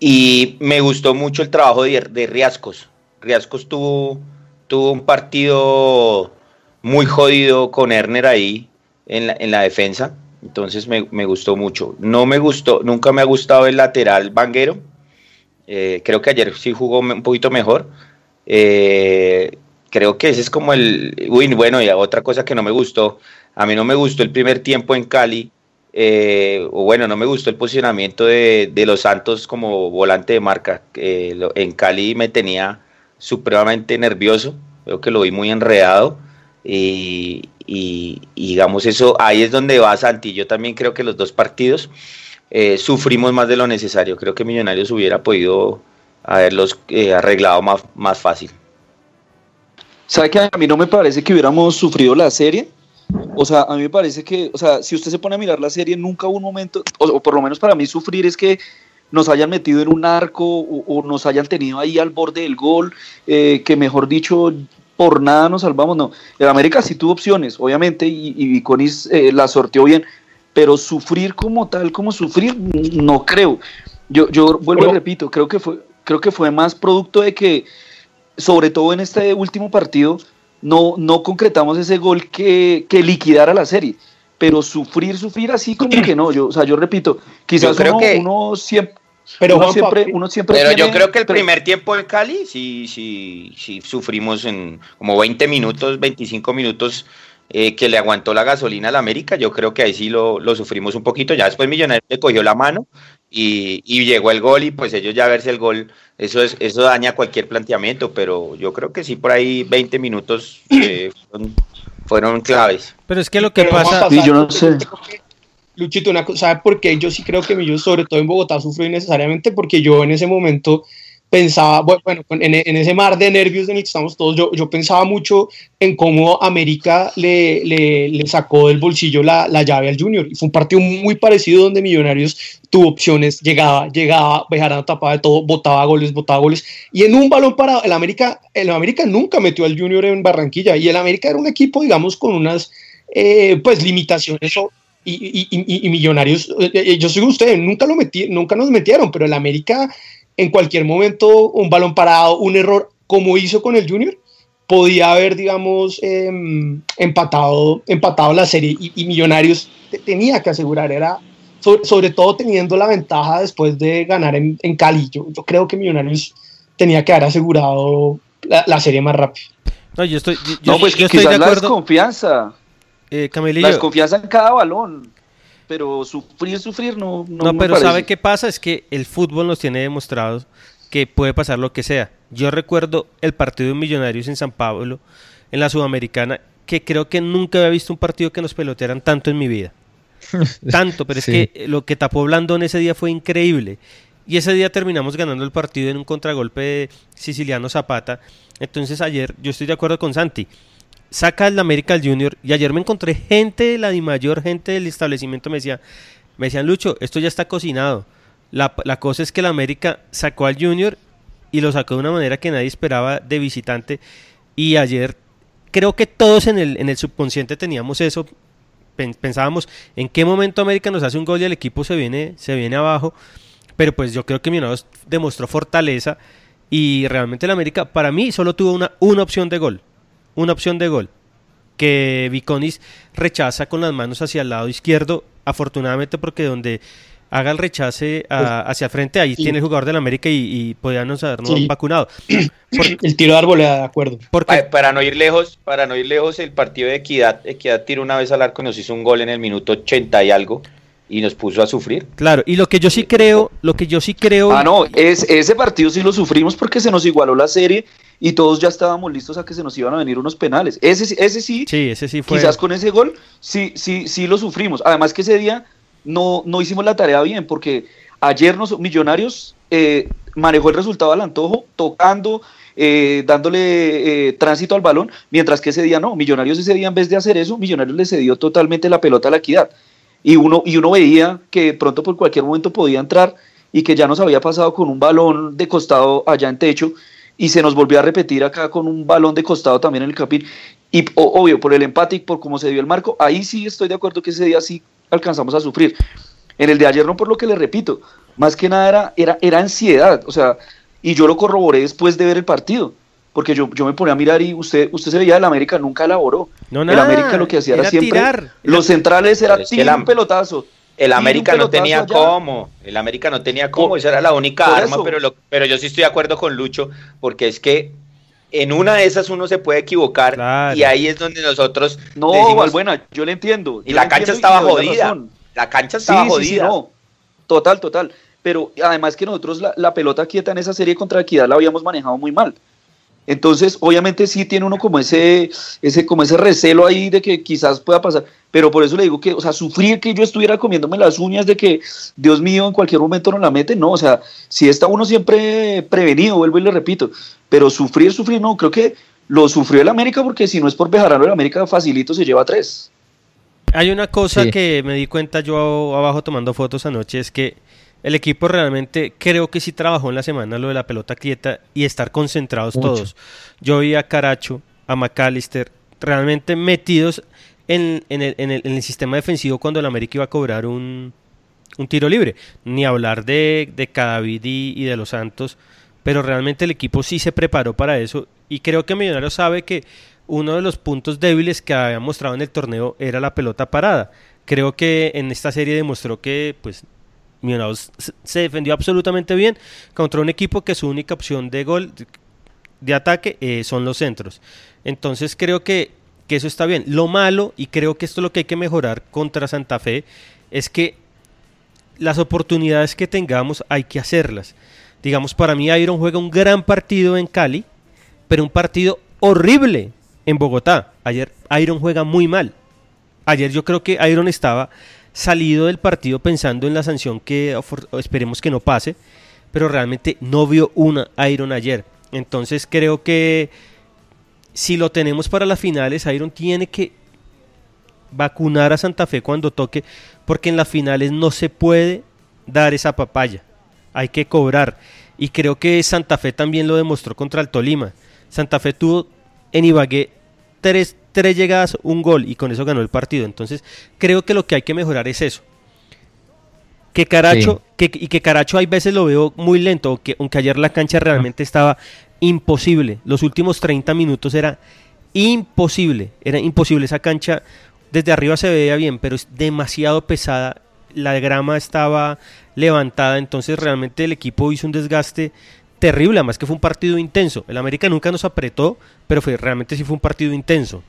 [SPEAKER 9] Y me gustó mucho el trabajo de, de Riascos. Riascos tuvo, tuvo un partido muy jodido con Erner ahí, en la, defensa, entonces me, gustó mucho. No me gustó, nunca me ha gustado el lateral Vanguero, eh, creo que ayer sí jugó un poquito mejor. Eh, creo que ese es como el. Uy, bueno, y otra cosa que no me gustó. A mí no me gustó el primer tiempo en Cali. Eh, o bueno, no me gustó el posicionamiento de, de los Santos como volante de marca. en Cali me tenía supremamente nervioso. Creo que lo vi muy enredado. Y, digamos eso, ahí es donde va Santi. Yo también creo que los dos partidos eh, sufrimos más de lo necesario. Creo que Millonarios hubiera podido haberlos eh, arreglado más, más fácil.
[SPEAKER 7] ¿Sabe que a mí no me parece que hubiéramos sufrido la serie? O sea, a mí me parece que, o sea, si usted se pone a mirar la serie, nunca hubo un momento, o, por lo menos para mí sufrir es que nos hayan metido en un arco o, nos hayan tenido ahí al borde del gol, eh, que mejor dicho, por nada nos salvamos, no. El América sí tuvo opciones, obviamente, y, y Conis eh, la sorteó bien, pero sufrir como tal, como sufrir, no creo. Yo, yo vuelvo y repito, creo que fue, creo que fue más producto de que, sobre todo en este último partido, no, no concretamos ese gol que, que liquidara la serie. Pero sufrir, sufrir así como que no. Yo, o sea, yo repito, quizás
[SPEAKER 9] creo
[SPEAKER 7] uno,
[SPEAKER 9] que...
[SPEAKER 7] uno siempre. Pero uno, siempre, uno siempre
[SPEAKER 9] pero yo creo que el primer tiempo en Cali sí, sí, sí sufrimos en como 20 minutos, 25 minutos eh, que le aguantó la gasolina a la América. Yo creo que ahí sí lo, lo sufrimos un poquito. Ya después Millonarios le cogió la mano y, y, llegó el gol y pues ellos ya verse el gol, eso, es, eso daña cualquier planteamiento, pero yo creo que sí por ahí 20 minutos eh, fueron, claves.
[SPEAKER 6] Pero es que lo que pasa...
[SPEAKER 7] Sí, yo no sé.
[SPEAKER 10] Luchito, una cosa, ¿sabe por qué? Yo sí creo que Millos, sobre todo en Bogotá, sufrió innecesariamente porque yo en ese momento pensaba, bueno, en, ese mar de nervios en el que estamos todos, yo, yo pensaba mucho en cómo América le, le, sacó del bolsillo la, la, llave al Junior. Y fue un partido muy parecido donde Millonarios tuvo opciones, llegaba, llegaba, Bejarano tapaba de todo, botaba goles, botaba goles. Y en un balón parado, el América, el América nunca metió al Junior en Barranquilla. Y el América era un equipo, digamos, con unas eh, pues limitaciones. Y, y, y, y, Millonarios, eh, eh, yo soy usted, nunca, lo metí, nunca nos metieron, pero el América en cualquier momento un balón parado, un error, como hizo con el Junior, podía haber, digamos, em, empatado, empatado la serie y, Millonarios tenía que asegurar, era sobre, todo teniendo la ventaja después de ganar en, Cali. Yo, creo que Millonarios tenía que haber asegurado la, serie más rápido.
[SPEAKER 6] No, yo estoy, yo,
[SPEAKER 7] pues estoy de acuerdo. La desconfianza. Eh, la desconfianza en cada balón pero sufrir, sufrir no.
[SPEAKER 6] No, no pero ¿sabe qué pasa? Es que el fútbol nos tiene demostrado que puede pasar lo que sea. Yo recuerdo el partido de Millonarios en San Pablo, en la Sudamericana, que creo que nunca había visto un partido que nos pelotearan tanto en mi vida. *laughs* tanto, pero es que lo que tapó Blandón ese día fue increíble. Y ese día terminamos ganando el partido en un contragolpe de Siciliano Zapata. Entonces ayer yo estoy de acuerdo con Santi saca el América al Junior y ayer me encontré gente de la Di Mayor, gente del establecimiento me decía, me decían Lucho, esto ya está cocinado. La, cosa es que el América sacó al Junior y lo sacó de una manera que nadie esperaba de visitante. Y ayer creo que todos en el, en el subconsciente teníamos eso, pensábamos en qué momento América nos hace un gol y el equipo se viene, se viene abajo, pero pues yo creo que Millonarios demostró fortaleza y realmente el América para mí solo tuvo una, una opción de gol una opción de gol que Viconis rechaza con las manos hacia el lado izquierdo, afortunadamente porque donde haga el rechace pues, hacia el frente, ahí tiene el jugador del América y, y podríamos habernos vacunado. *clears throat*
[SPEAKER 10] el tiro de arboleda, de acuerdo.
[SPEAKER 9] Porque... Para, no ir lejos, para no ir lejos, el partido de Equidad, Equidad tiró una vez al arco y nos hizo un gol en el minuto 80 y algo y nos puso a sufrir.
[SPEAKER 6] Claro, y lo que yo sí creo, lo que yo sí creo...
[SPEAKER 7] Ah, no, es, ese partido sí lo sufrimos porque se nos igualó la serie y todos ya estábamos listos a que se nos iban a venir unos penales. Ese, ese sí,
[SPEAKER 6] sí, ese sí fue.
[SPEAKER 7] Quizás con ese gol sí, sí, sí lo sufrimos. Además que ese día no, no hicimos la tarea bien, porque ayer nos, Millonarios eh, manejó el resultado al antojo, tocando, eh, dándole eh, tránsito al balón, mientras que ese día no. Millonarios ese día en vez de hacer eso, Millonarios le cedió totalmente la pelota a la equidad. Y uno, y uno veía que pronto por cualquier momento podía entrar y que ya nos había pasado con un balón de costado allá en techo y se nos volvió a repetir acá con un balón de costado también en el capín. Y obvio, por el empate y por cómo se dio el marco, ahí sí estoy de acuerdo que ese día sí alcanzamos a sufrir. En el de ayer no por lo que le repito, más que nada era, era, era ansiedad, o sea, y yo lo corroboré después de ver el partido, porque yo, yo me ponía a mirar y usted, usted se veía el América, nunca elaboró. No, el América lo que hacía era, siempre, los centrales era tirar un pelotazo,
[SPEAKER 9] el América no tenía cómo, el América no tenía cómo, esa era la única arma, pero, pero yo sí estoy de acuerdo con Lucho, porque es que en una de esas uno se puede equivocar y ahí es donde nosotros
[SPEAKER 7] no decimos, buena yo le entiendo
[SPEAKER 9] y la cancha estaba jodida la cancha estaba jodida.
[SPEAKER 7] total total. Pero además que nosotros la, la, pelota quieta en esa serie contra Equidad la habíamos manejado muy mal entonces, obviamente sí tiene uno como ese, ese, como ese recelo ahí de que quizás pueda pasar, pero por eso le digo que, o sea, sufrir que yo estuviera comiéndome las uñas de que, Dios mío, en cualquier momento no la mete, no, o sea, si está uno siempre prevenido, vuelvo y le repito, pero sufrir, sufrir, no, creo que lo sufrió el América porque si no es por Bejarano, el América facilito se lleva tres.
[SPEAKER 6] Hay una cosa que me di cuenta yo abajo tomando fotos anoche, es que el equipo realmente creo que sí trabajó en la semana lo de la pelota quieta y estar concentrados todos. Yo vi a Caracho, a McAllister, realmente metidos en, el, sistema defensivo cuando el América iba a cobrar un, tiro libre. Ni hablar de, de Cadavid y, de los Santos, pero realmente el equipo sí se preparó para eso y creo que Millonario sabe que uno de los puntos débiles que había mostrado en el torneo era la pelota parada. Creo que en esta serie demostró que pues Millonarios se defendió absolutamente bien contra un equipo que su única opción de gol, de ataque, eh, son los centros. Entonces creo que, que, eso está bien. Lo malo, y creo que esto es lo que hay que mejorar contra Santa Fe, es que las oportunidades que tengamos hay que hacerlas. Digamos, para mí Iron juega un gran partido en Cali, pero un partido horrible en Bogotá. Ayer Iron juega muy mal. Ayer yo creo que Iron estaba salido del partido pensando en la sanción que esperemos que no pase, pero realmente no vio una Iron ayer. Entonces creo que si lo tenemos para las finales, Iron tiene que vacunar a Santa Fe cuando toque, porque en las finales no se puede dar esa papaya. Hay que cobrar. Y creo que Santa Fe también lo demostró contra el Tolima. Santa Fe tuvo en Ibagué tres tres llegadas, un gol y con eso ganó el partido. Entonces, creo que lo que hay que mejorar es eso. Que Caracho, que, y que Caracho hay veces lo veo muy lento, aunque, aunque ayer la cancha realmente estaba imposible. Los últimos 30 minutos era imposible, era imposible. Esa cancha desde arriba se veía bien, pero es demasiado pesada. La grama estaba levantada, entonces realmente el equipo hizo un desgaste terrible, además que fue un partido intenso. El América nunca nos apretó, pero fue, realmente sí fue un partido intenso.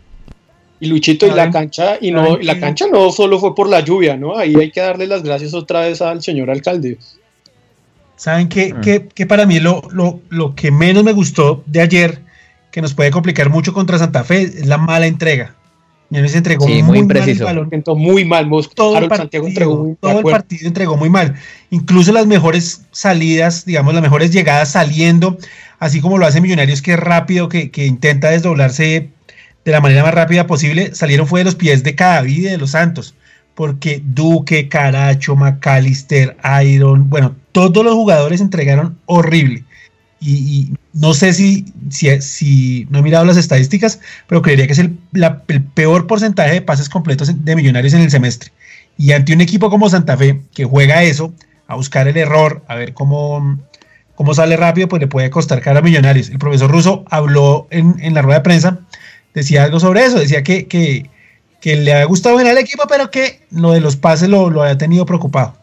[SPEAKER 10] Y Luchito, y la cancha, y no, la cancha no solo fue por la lluvia, ¿no? Ahí hay que darle las gracias otra vez al señor alcalde.
[SPEAKER 8] ¿Saben qué, mm. para mí lo, lo, lo, que menos me gustó de ayer, que nos puede complicar mucho contra Santa Fe, es la mala entrega. Ya se entregó muy, muy
[SPEAKER 10] preciso. Mal muy mal.
[SPEAKER 8] todo, el partido, entregó, todo el partido entregó muy mal. Incluso las mejores salidas, digamos, las mejores llegadas saliendo, así como lo hace Millonarios, que es rápido, que, que intenta desdoblarse de la manera más rápida posible, salieron fue de los pies de Cadavid de los Santos, porque Duque, Caracho, McAllister, Iron, bueno, todos los jugadores entregaron horrible. Y, no sé si, si, no he mirado las estadísticas, pero creería que es el, el, peor porcentaje de pases completos de millonarios en el semestre. Y ante un equipo como Santa Fe, que juega eso, a buscar el error, a ver cómo, cómo sale rápido, pues le puede costar cara a millonarios. El profesor Russo habló en, en la rueda de prensa decía algo sobre eso, decía que, que, le había gustado bien al equipo, pero que lo de los pases lo, lo había tenido preocupado.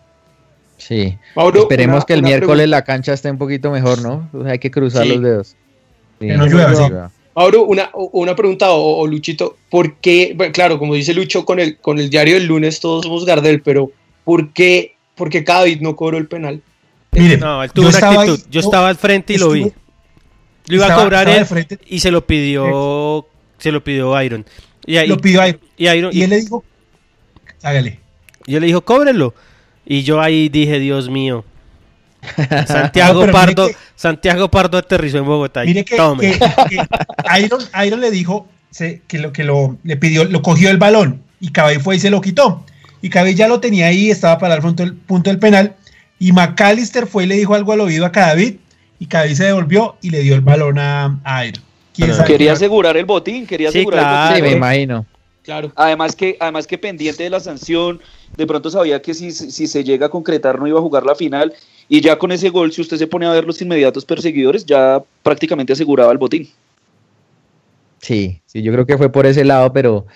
[SPEAKER 5] Sí, esperemos que el miércoles la cancha esté un poquito mejor, ¿no? hay que cruzar los dedos.
[SPEAKER 10] que no llueva, Mauro, una, una pregunta, o, Luchito, ¿por qué, claro, como dice Lucho, con el, con el diario del lunes todos somos Gardel, pero ¿por qué, por qué no cobró el penal?
[SPEAKER 6] Mire, no, él tuvo yo, estaba yo estaba al frente y lo vi. Lo iba a cobrar él y se lo pidió se lo pidió Iron.
[SPEAKER 8] Y, lo pidió Iron.
[SPEAKER 6] Y, Iron,
[SPEAKER 8] y él le dijo, hágale.
[SPEAKER 6] Y él le dijo, cóbrelo. Y yo ahí dije, Dios mío. *laughs* Santiago Pardo, Santiago Pardo aterrizó en Bogotá.
[SPEAKER 8] Mire que, Iron, Iron, le dijo que lo que lo le pidió, lo cogió el balón y Cabey fue y se lo quitó. Y Cabey ya lo tenía ahí, estaba para el punto del, punto del penal. Y McAllister fue y le dijo algo al oído a David y Cadavid se devolvió y le dio el balón a, a Iron.
[SPEAKER 7] Quería asegurar el botín, quería asegurar
[SPEAKER 5] el botín. me imagino.
[SPEAKER 7] Claro. Además que, además que pendiente de la sanción, de pronto sabía que si, si se llega a concretar no iba a jugar la final. Y ya con ese gol, si usted se pone a ver los inmediatos perseguidores, ya prácticamente aseguraba el botín.
[SPEAKER 5] Sí, sí, yo creo que fue por ese lado, pero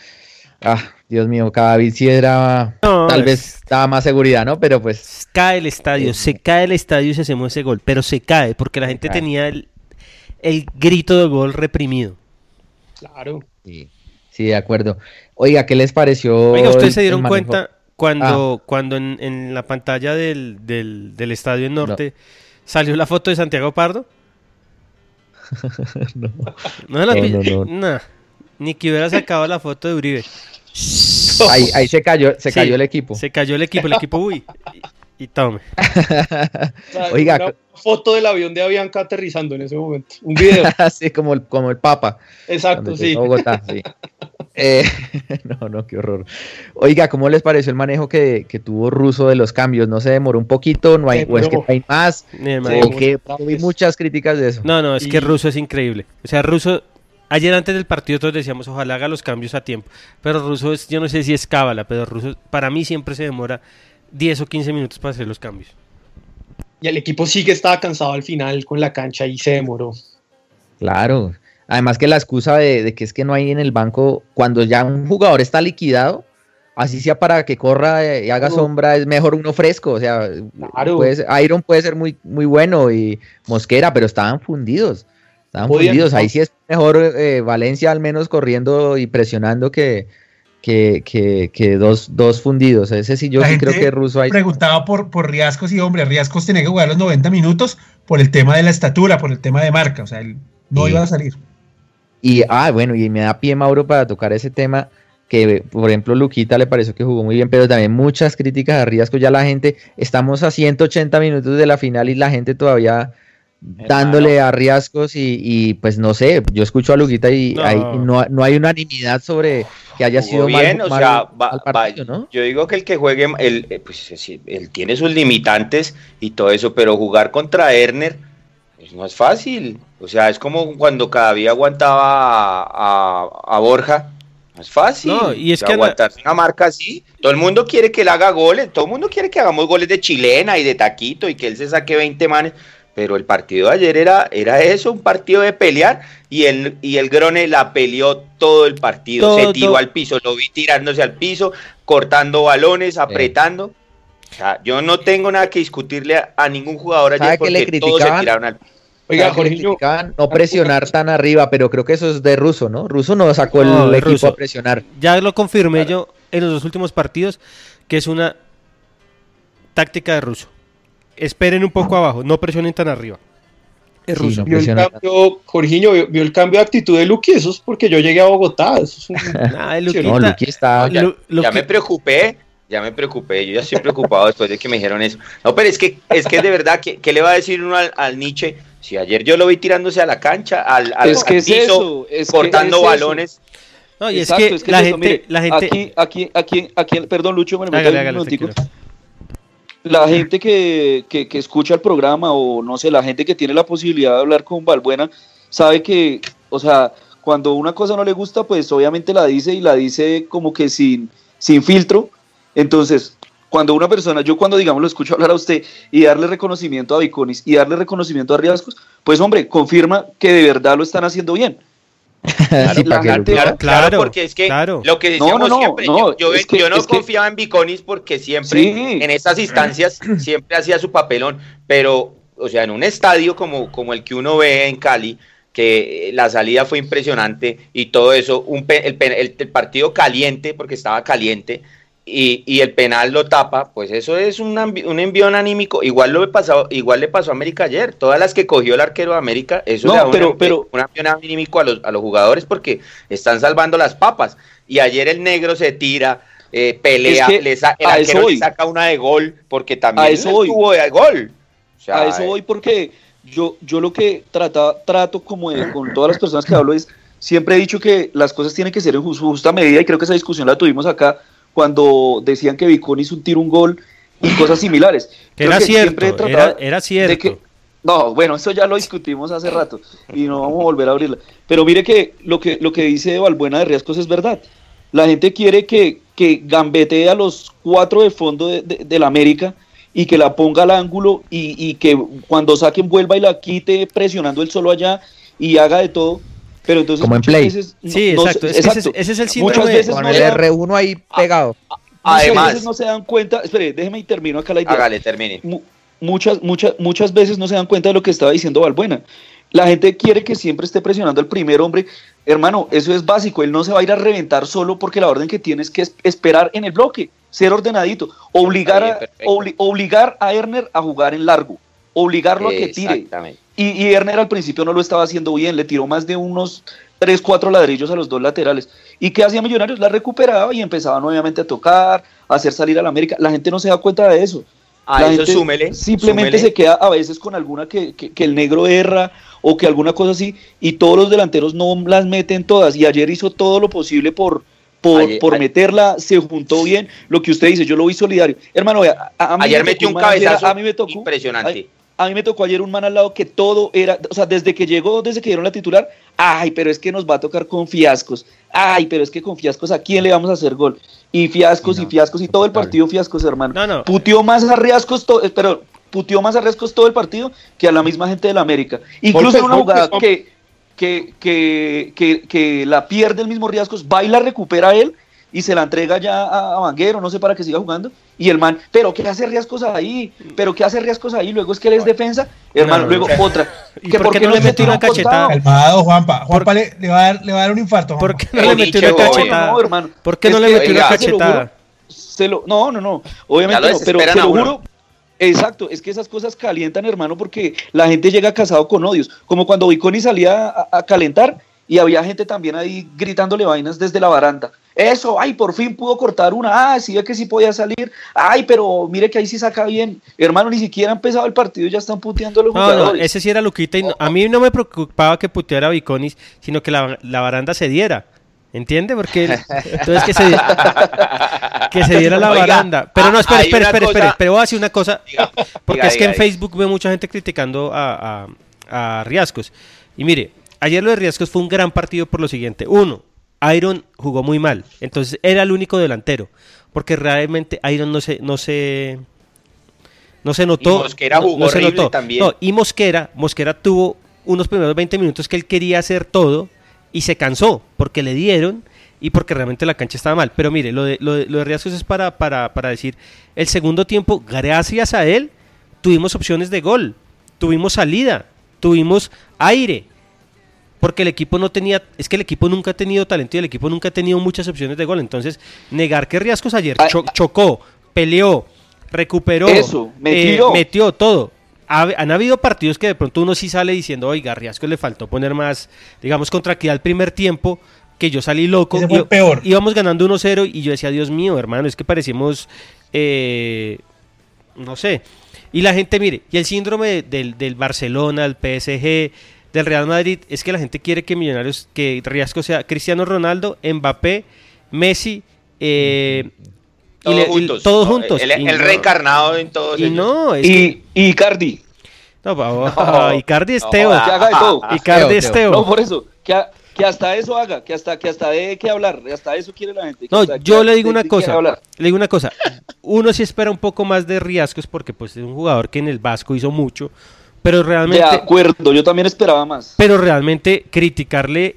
[SPEAKER 5] ah, Dios mío, cada vez sí era tal vez daba más seguridad, ¿no? Pero pues
[SPEAKER 6] cae el estadio, se cae el estadio y se hacemos ese gol, pero se cae porque la gente tenía el, el grito de gol reprimido.
[SPEAKER 10] Claro.
[SPEAKER 5] Sí, sí, de acuerdo. Oiga, ¿qué les pareció?
[SPEAKER 6] Oiga, ¿ustedes se dieron cuenta cuando, ah. cuando en, la pantalla del, Estadio Norte salió la foto de Santiago Pardo? *laughs* no. No, no, no, Ni que hubiera sacado la foto de Uribe.
[SPEAKER 5] Ahí, ahí se cayó, se cayó el equipo.
[SPEAKER 6] Se cayó el equipo, el equipo, uy. Y tome. *laughs*
[SPEAKER 10] Oiga, una foto del avión de Avianca aterrizando en ese momento. Un video. *laughs*
[SPEAKER 5] Así como el, como el Papa.
[SPEAKER 10] Exacto, sí.
[SPEAKER 5] Bogotá, sí. *laughs* Eh, no, no, qué horror. Oiga, ¿cómo les pareció el manejo que, tuvo Russo de los cambios? ¿No se demoró un poquito? ¿No hay, ¿O es que no hay más? ¿O que hay muchas críticas de eso?
[SPEAKER 6] No, no, es que Russo es increíble. O sea, Russo Ayer antes del partido todos decíamos, ojalá haga los cambios a tiempo. Pero Russo es, yo no sé si es cábala, pero Russo para mí siempre se demora 10 o 15 minutos para hacer los cambios.
[SPEAKER 10] Y el equipo sí que estaba cansado al final con la cancha y se demoró.
[SPEAKER 5] Claro. Además que la excusa de, que es que no hay en el banco, cuando ya un jugador está liquidado, así sea para que corra y haga sombra, es mejor uno fresco. O sea, Iron puede ser muy, muy bueno y Mosquera, pero estaban fundidos. Estaban fundidos. Ahí sí es mejor eh, Valencia al menos corriendo y presionando que, que, dos, dos, fundidos. Ese sí, yo sí creo que Russo
[SPEAKER 8] hay. Preguntaba por, por Riascos y hombre, Riascos tenía que jugar los 90 minutos por el tema de la estatura, por el tema de marca. O sea, él no iba a salir.
[SPEAKER 5] Y, ah, bueno, y me da pie, Mauro, para tocar ese tema que por ejemplo Luquita le pareció que jugó muy bien, pero también muchas críticas a Riascos, ya la gente, estamos a 180 minutos de la final y la gente todavía dándole a riesgos y, pues no sé, yo escucho a Luquita y no, no, hay unanimidad sobre que haya sido
[SPEAKER 9] bien, o sea, yo digo que el que juegue, el, eh, pues él tiene sus limitantes y todo eso, pero jugar contra Erner pues, no es fácil, o sea, es como cuando cada día aguantaba a, Borja, no es fácil.
[SPEAKER 6] y es que
[SPEAKER 9] aguantar una marca así. Todo el mundo quiere que él haga goles. Todo el mundo quiere que hagamos goles de chilena y de taquito y que él se saque 20 manes pero el partido de ayer era, era eso, un partido de pelear, y el, y el Grone la peleó todo el partido, se tiró al piso, lo vi tirándose al piso, cortando balones, apretando. O sea, yo no tengo nada que discutirle a, ningún jugador ayer porque todos se tiraron al piso.
[SPEAKER 5] Oiga, Jorge, no presionar tan arriba, pero creo que eso es de Ruso, ¿no? Ruso no sacó el equipo a presionar.
[SPEAKER 6] Ya lo confirmé yo en los dos últimos partidos, que es una táctica de Ruso esperen un poco abajo, no presionen tan arriba.
[SPEAKER 10] Es ruso. vio el cambio, Jorginho, vio, el cambio de actitud de Luqui, eso es porque yo llegué a Bogotá. Eso es un... *laughs*
[SPEAKER 5] no, Luqui está...
[SPEAKER 9] ya, me preocupé, ya me preocupé, yo ya estoy preocupado después de que me dijeron eso. No, pero es que, es que de verdad, ¿qué, le va a decir uno al, Nietzsche? Si ayer yo lo vi tirándose a la cancha, al, al,
[SPEAKER 7] es que piso, es cortando balones.
[SPEAKER 6] No, y es que, la, gente, la gente...
[SPEAKER 7] Aquí, aquí, aquí, aquí, perdón, Lucho, me hágale, un la gente que, escucha el programa o no sé, la gente que tiene la posibilidad de hablar con Valbuena, sabe que, o sea, cuando una cosa no le gusta, pues obviamente la dice y la dice como que sin, sin filtro. Entonces, cuando una persona, yo cuando digamos lo escucho hablar a usted y darle reconocimiento a Viconis y darle reconocimiento a Riascos, pues hombre, confirma que de verdad lo están haciendo bien.
[SPEAKER 9] Claro, porque es que lo que decíamos siempre, yo, no confiaba en Viconis porque siempre en esas instancias siempre hacía su papelón, pero o sea, en un estadio como, como el que uno ve en Cali, que la salida fue impresionante y todo eso, un, el, el partido caliente, porque estaba caliente, y, el penal lo tapa, pues eso es un, un envión anímico. Igual lo pasado, igual le pasó a América ayer. Todas las que cogió el arquero de América, eso
[SPEAKER 7] es pero, un, pero,
[SPEAKER 9] un envión anímico a los, a los jugadores porque están salvando las papas. Y ayer el negro se tira, eh, pelea, le el arquero le saca una de gol porque también
[SPEAKER 7] estuvo
[SPEAKER 9] de gol.
[SPEAKER 7] a eso voy porque yo, yo lo que trata, trato como con todas las personas que hablo es, siempre he dicho que las cosas tienen que ser en justa medida y creo que esa discusión la tuvimos acá cuando decían que Vicón hizo un tiro, un gol y cosas similares.
[SPEAKER 6] era, cierto, era, cierto,
[SPEAKER 7] no, bueno, eso ya lo discutimos hace rato y no vamos a volver a abrirla. Pero mire que lo que, lo que dice Valbuena de Riascos es verdad. La gente quiere que, que gambetee a los cuatro de fondo de, la América y que la ponga al ángulo y, y, que cuando saquen vuelva y la quite presionando el solo allá y haga de todo pero entonces
[SPEAKER 5] como en play.
[SPEAKER 6] sí, exacto. ese, es el síndrome
[SPEAKER 5] muchas veces con el R1 ahí pegado.
[SPEAKER 7] Además, veces no se dan cuenta, espere, déjeme y termino acá la idea.
[SPEAKER 9] Hágale, termine.
[SPEAKER 7] muchas, muchas, muchas veces no se dan cuenta de lo que estaba diciendo Valbuena. La gente quiere que siempre esté presionando al primer hombre. Hermano, eso es básico. Él no se va a ir a reventar solo porque la orden que tiene es que esperar en el bloque, ser ordenadito, obligar, a, obligar a Erner a jugar en largo, obligarlo a que tire. Y, y Erner al principio no lo estaba haciendo bien, le tiró más de unos 3, 4 ladrillos a los dos laterales. ¿Y qué hacía Millonarios? La recuperaba y empezaba nuevamente a tocar, a hacer salir a la América. La gente no se da cuenta de eso.
[SPEAKER 9] A eso súmele.
[SPEAKER 7] Simplemente se queda a veces con alguna que, el negro erra o que alguna cosa así, y todos los delanteros no las meten todas. Y ayer hizo todo lo posible por, por, meterla, se juntó bien. Lo que usted dice, yo lo vi solidario. Hermano,
[SPEAKER 9] a, mí ayer metió un cabezazo a mí me tocó, impresionante.
[SPEAKER 7] A, mí me tocó ayer un man al lado que todo era, o sea, desde que llegó, desde que dieron la titular, ay, pero es que nos va a tocar con fiascos. Ay, pero es que con fiascos, ¿a quién le vamos a hacer gol? Y fiascos y fiascos y todo el partido fiascos, hermano. No, no. Putió más a riesgos, eh, pero putió más a riesgos todo el partido que a la misma gente de la América. Incluso en una jugada que que, que, que, la pierde el mismo Riascos, va y la recupera él y se la entrega ya a, Vanguero, no sé para que siga jugando. Y el man, pero ¿qué hace Riascos ahí? ¿Pero qué hace Riascos ahí? Luego es que él es defensa, hermano, luego otra. *laughs*
[SPEAKER 6] que por, qué no le metió una cachetada?
[SPEAKER 8] Calmado, Juanpa. Juanpa le, le, va a dar, le va a dar un infarto.
[SPEAKER 6] ¿Por qué no le metió una cachetada? No, hermano. ¿Por qué no le metió una cachetada?
[SPEAKER 7] Se lo, no, no, no. Obviamente no, pero se lo juro Exacto, es que esas cosas calientan, hermano, porque la gente llega casado con odios. Como cuando Viconi salía a, calentar y había gente también ahí gritándole vainas desde la baranda. Eso, ay, por fin pudo cortar una. Ah, sí, ve que sí podía salir. Ay, pero mire que ahí sí saca bien. Hermano, ni siquiera ha empezado el partido, ya están puteando a los jugadores.
[SPEAKER 6] No, ese sí era Luquita. Y a mí no me preocupaba que puteara a Viconis, sino que la, la baranda se diera. ¿Entiende? Porque entonces que se, *laughs* que se diera la baranda. Pero no, espere, espere, espere, espere, pero voy a decir una cosa. porque es que en Facebook veo mucha gente criticando a, a, a, Riascos. Y mire, ayer lo de Riascos fue un gran partido por lo siguiente. Uno, Iron jugó muy mal. Entonces era el único delantero. Porque realmente Iron no se, no se, no se notó.
[SPEAKER 9] Y Mosquera jugó no, se también.
[SPEAKER 6] No, y Mosquera, Mosquera tuvo unos primeros 20 minutos que él quería hacer todo y se cansó porque le dieron y porque realmente la cancha estaba mal. Pero mire, lo de, lo de, lo de Riascos es para, para, para decir, el segundo tiempo, gracias a él, tuvimos opciones de gol, tuvimos salida, tuvimos aire, porque el equipo no tenía, es que el equipo nunca ha tenido talento y el equipo nunca ha tenido muchas opciones de gol. Entonces, negar que Riascos ayer ah, ah. chocó, peleó, recuperó,
[SPEAKER 7] Eso, metió.
[SPEAKER 6] Eh, metió todo han habido partidos que de pronto uno sí sale diciendo, oiga, Riasco le faltó poner más, digamos, contra aquí al primer tiempo, que yo salí loco.
[SPEAKER 8] Ese fue peor.
[SPEAKER 6] Íbamos ganando 1-0 y yo decía, Dios mío, hermano, es que parecimos, eh, no sé. Y la gente, mire, y el síndrome del, del Barcelona, del PSG, del Real Madrid, es que la gente quiere que Millonarios, que Riasco sea Cristiano Ronaldo, Mbappé, Messi, eh,
[SPEAKER 9] todos juntos.
[SPEAKER 6] Todos juntos.
[SPEAKER 9] El, reencarnado en todos
[SPEAKER 6] y No,
[SPEAKER 7] y, y Icardi.
[SPEAKER 6] No, *laughs* no, Icardi es Teo.
[SPEAKER 7] que haga de todo. *laughs*
[SPEAKER 6] Icardi es Teo.
[SPEAKER 7] No, por eso. Que, que, hasta eso haga, que hasta, que hasta de qué hablar, hasta eso quiere la gente.
[SPEAKER 6] No, yo le digo una cosa, le digo una cosa, uno sí espera un poco más de riesgos porque pues es un jugador que en el Vasco hizo mucho, pero realmente... De
[SPEAKER 7] acuerdo, yo también esperaba más.
[SPEAKER 6] Pero realmente criticarle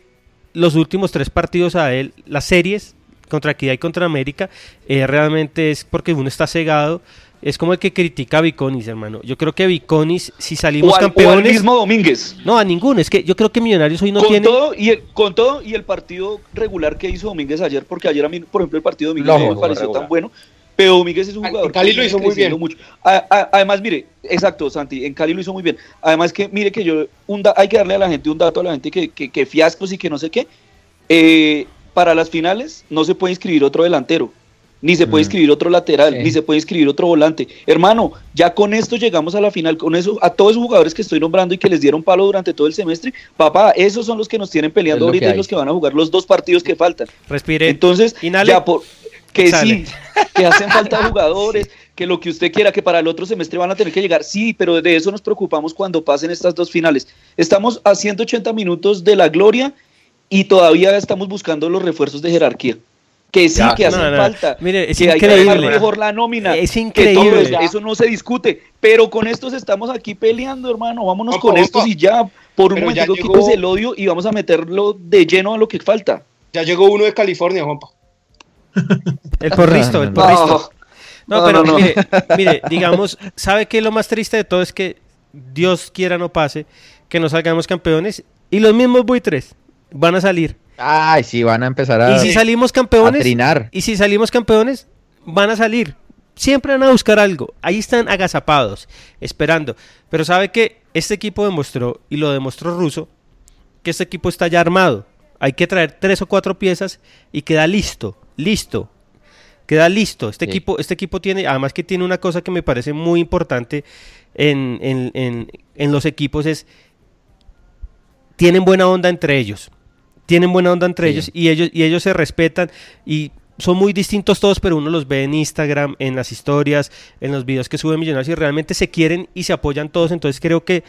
[SPEAKER 6] los últimos tres partidos a él, las series, contra Equidad y contra América, eh, realmente es porque uno está cegado. Es como el que critica a Viconis, hermano. Yo creo que Viconis, si salimos campeones. O
[SPEAKER 7] mismo Domínguez.
[SPEAKER 6] No, a ninguno. Es que yo creo que Millonarios hoy no
[SPEAKER 7] con
[SPEAKER 6] tiene.
[SPEAKER 7] Todo y el, con todo y el partido regular que hizo Domínguez ayer, porque ayer a mí, por ejemplo, el partido de Domínguez no, me pareció tan bueno. Pero Domínguez es un jugador. En
[SPEAKER 10] Cali lo hizo muy bien.
[SPEAKER 7] Mucho. además, mire, exacto, Santi, en Cali lo hizo muy bien. Además, que mire que yo. Un hay que darle a la gente un dato a la gente que, que, que fiascos y que no sé qué. Eh, para las finales no se puede inscribir otro delantero, ni se puede mm. inscribir otro lateral, ni se puede inscribir otro volante. Hermano, ya con esto llegamos a la final, con eso, a todos esos jugadores que estoy nombrando y que les dieron palo durante todo el semestre, papá, esos son los que nos tienen peleando ahorita y los que van a jugar los dos partidos que faltan.
[SPEAKER 6] Respire.
[SPEAKER 7] Entonces, ya por que sí, *laughs* que hacen falta *laughs* jugadores, que lo que usted quiera, que para el otro semestre van a tener que llegar, sí, pero de eso nos preocupamos cuando pasen estas dos finales. Estamos a 180 minutos de la gloria y todavía estamos buscando los refuerzos de jerarquía. Que sí, que hacen falta.
[SPEAKER 6] Mire, es
[SPEAKER 7] que
[SPEAKER 6] increíble.
[SPEAKER 7] hay que mejor la nómina.
[SPEAKER 6] Es increíble.
[SPEAKER 7] eso no se discute. Pero con estos estamos aquí peleando, hermano. Vámonos con estos y ya, por un momento, llegó... el odio y vamos a meterlo de lleno a lo que falta.
[SPEAKER 10] Ya llegó uno de California, Juanpa.
[SPEAKER 6] El porristo, el porristo. No, pero Mire, mire, digamos, ¿sabe qué es lo más triste de todo? Es que Dios quiera no pase, que no salgamos campeones y los mismos buitres van a salir.
[SPEAKER 5] Ay, sí, van a empezar a.
[SPEAKER 6] Y si salimos campeones.
[SPEAKER 5] trinar.
[SPEAKER 6] Y si salimos campeones, van a salir. Siempre van a buscar algo. Ahí están agazapados, esperando. Pero sabe que este equipo demostró, y lo demostró Russo, que este equipo está ya armado. Hay que traer tres o cuatro piezas y queda listo, listo. queda listo. Este, equipo, este equipo tiene, además que tiene una cosa que me parece muy importante en, en, en, los equipos es, tienen buena onda entre ellos. Tienen buena onda entre ellos y ellos y ellos se respetan y son muy distintos todos, pero uno los ve en Instagram, en las historias, en los videos que suben Millonarios y realmente se quieren y se apoyan todos. Entonces creo que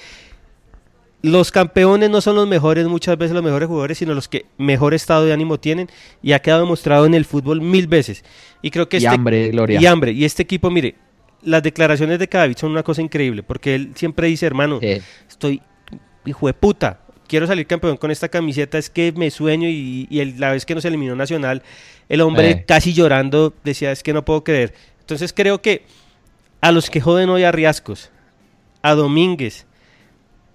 [SPEAKER 6] los campeones no son los mejores, muchas veces los mejores jugadores, sino los que mejor estado de ánimo tienen y ha quedado demostrado en el fútbol mil veces. Y creo que
[SPEAKER 5] y
[SPEAKER 6] este,
[SPEAKER 5] hambre, Gloria.
[SPEAKER 6] Y hambre. Y este equipo, mire, las declaraciones de Cadavid son una cosa increíble, porque él siempre dice, hermano, estoy hijo de puta, quiero salir campeón con esta camiseta, es que me sueño y, la vez que nos eliminó Nacional, el hombre eh. casi llorando decía, es que no puedo creer. Entonces creo que a los que joden hoy a Riascos, a Domínguez,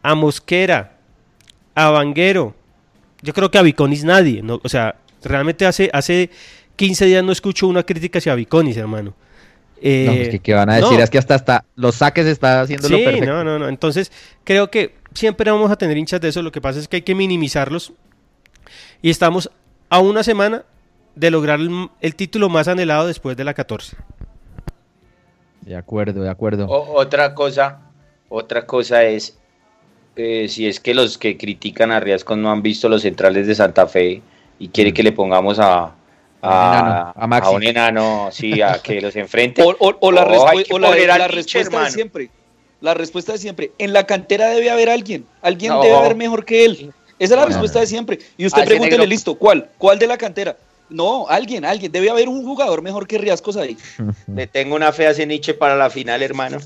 [SPEAKER 6] a Mosquera, a Vanguero, yo creo que a Viconis nadie, no, o sea, realmente hace, hace 15 días no escucho una crítica hacia Viconis, hermano.
[SPEAKER 5] Eh, que, van a decir es que hasta, hasta los saques está haciendo
[SPEAKER 6] sí, no, no, no. Entonces, creo que siempre vamos a tener hinchas de eso. Lo que pasa es que hay que minimizarlos. Y estamos a una semana de lograr el, título más anhelado después de la 14.
[SPEAKER 5] De acuerdo, de acuerdo.
[SPEAKER 9] otra cosa, otra cosa es eh, si es que los que critican a Riascos no han visto los centrales de Santa Fe y quiere mm. que le pongamos a, a, un enano, sí, a *laughs* que los enfrente.
[SPEAKER 7] O, la, la, respuesta de siempre. La respuesta de siempre. En la cantera debe haber alguien. Alguien debe haber mejor que él. Esa es la respuesta de siempre. Y usted pregúntele, listo, ¿cuál? ¿Cuál de la cantera? No, alguien, alguien. Debe haber un jugador mejor que Riascos ahí.
[SPEAKER 9] Le tengo una fe a Nietzsche para la final, hermano.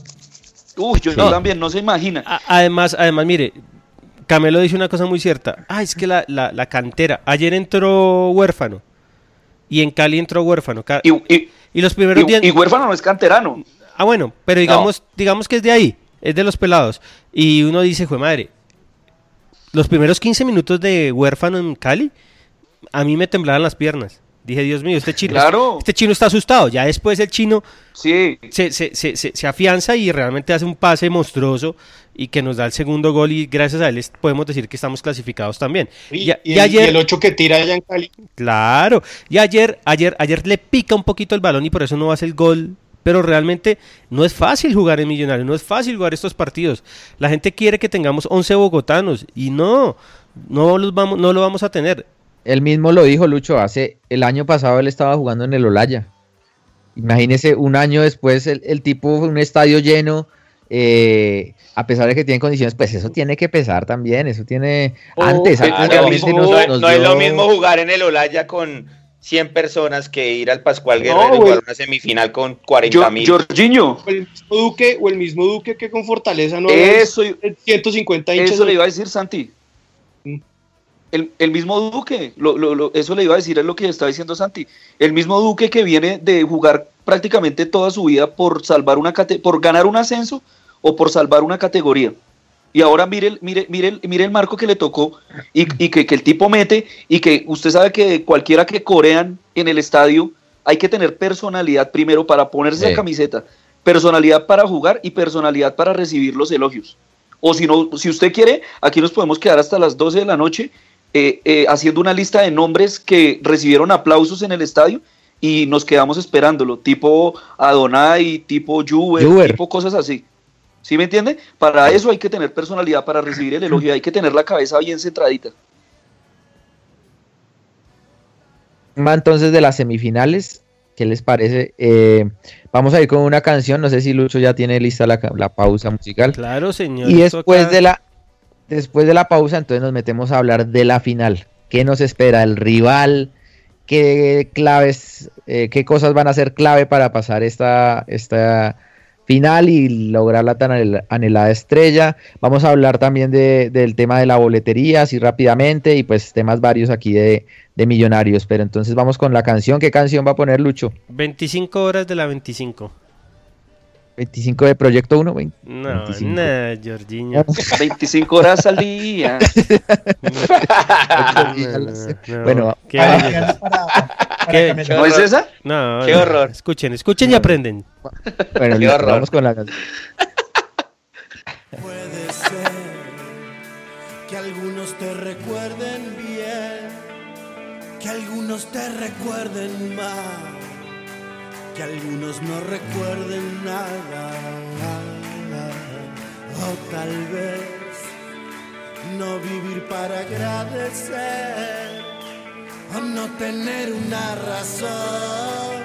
[SPEAKER 7] Uy, yo, también, no se imagina.
[SPEAKER 6] además, además, mire, Camelo dice una cosa muy cierta. Ah, es que la, la cantera. Ayer entró huérfano y en Cali entró huérfano.
[SPEAKER 7] Y, los primeros días. Y huérfano no es canterano.
[SPEAKER 6] Ah, bueno, pero digamos, digamos que es de ahí, es de los pelados. Y uno dice, fue madre, los primeros 15 minutos de huérfano en Cali, a mí me temblaban las piernas. Dije, Dios mío, este chino, este chino está asustado. Ya después el chino
[SPEAKER 7] sí.
[SPEAKER 6] se, se, se, se, afianza y realmente hace un pase monstruoso y que nos da el segundo gol y gracias a él podemos decir que estamos clasificados también.
[SPEAKER 10] Y, y, ayer, el 8 que tira allá en Cali.
[SPEAKER 6] Claro. Y ayer, ayer, ayer le pica un poquito el balón y por eso no hace el gol pero realmente no es fácil jugar en Millonarios, no es fácil jugar estos partidos. La gente quiere que tengamos 11 bogotanos y no, no, los vamos, no lo vamos a tener.
[SPEAKER 5] Él mismo lo dijo, Lucho, hace el año pasado él estaba jugando en el Olaya. Imagínese, un año después el, tipo, un estadio lleno, eh, a pesar de que tiene condiciones, pues eso tiene que pesar también, eso tiene...
[SPEAKER 9] Oh, antes, no, es lo mismo jugar en el Olaya con 100 personas que ir al Pascual Guerrero y jugar una semifinal con 40 mil.
[SPEAKER 7] Jorginho.
[SPEAKER 10] O el mismo Duque, o el mismo Duque que con Fortaleza no
[SPEAKER 7] eso,
[SPEAKER 10] 150
[SPEAKER 7] hinchas. Eso le iba a decir Santi. El, mismo Duque, eso le iba a decir, es lo que está diciendo Santi. El mismo Duque que viene de jugar prácticamente toda su vida por salvar una por ganar un ascenso o por salvar una categoría. Y ahora mire, mire, mire, mire el marco que le tocó y, que, el tipo mete y que usted sabe que cualquiera que corean en el estadio hay que tener personalidad primero para ponerse la camiseta, personalidad para jugar y personalidad para recibir los elogios. O si no, si usted quiere, aquí nos podemos quedar hasta las 12 de la noche eh, eh, haciendo una lista de nombres que recibieron aplausos en el estadio y nos quedamos esperándolo, tipo Adonai, tipo Juve, tipo cosas así. ¿Sí me entiende? Para eso hay que tener personalidad, para recibir el elogio, hay que tener la cabeza bien centradita.
[SPEAKER 5] Entonces de las semifinales, ¿qué les parece? Eh, vamos a ir con una canción, no sé si Lucho ya tiene lista la, la pausa musical.
[SPEAKER 6] Claro, señor.
[SPEAKER 5] Y después de la después de la pausa, entonces nos metemos a hablar de la final. ¿Qué nos espera? El rival, qué claves, eh, qué cosas van a ser clave para pasar esta, esta final y lograr la tan anhelada estrella. Vamos a hablar también del tema de la boletería, así rápidamente, y pues temas varios aquí de, de millonarios. Pero entonces vamos con la canción. ¿Qué canción va a poner Lucho?
[SPEAKER 6] 25 horas de la 25.
[SPEAKER 5] 25 de Proyecto 1, 20.
[SPEAKER 6] No, 25. no, Jorginho.
[SPEAKER 7] 25 horas al día. *laughs*
[SPEAKER 5] bueno,
[SPEAKER 6] ¿Qué
[SPEAKER 7] ¿No es esa?
[SPEAKER 6] No, qué horror. Escuchen, escuchen y aprenden.
[SPEAKER 5] Bueno, *laughs* qué horror. vamos con la canción.
[SPEAKER 11] Puede ser que algunos te recuerden bien, que algunos te recuerden mal que algunos no recuerden nada, o tal vez no vivir para agradecer, o no tener una razón,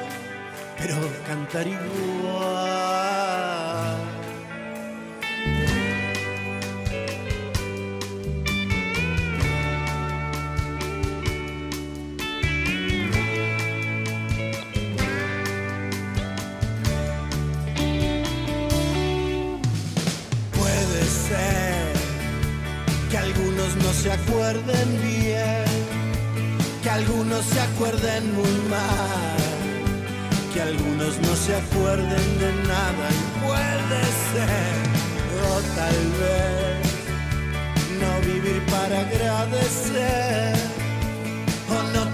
[SPEAKER 11] pero cantar igual. Se acuerden bien, que algunos se acuerden muy mal, que algunos no se acuerden de nada y puede ser, o tal vez no vivir para agradecer, o no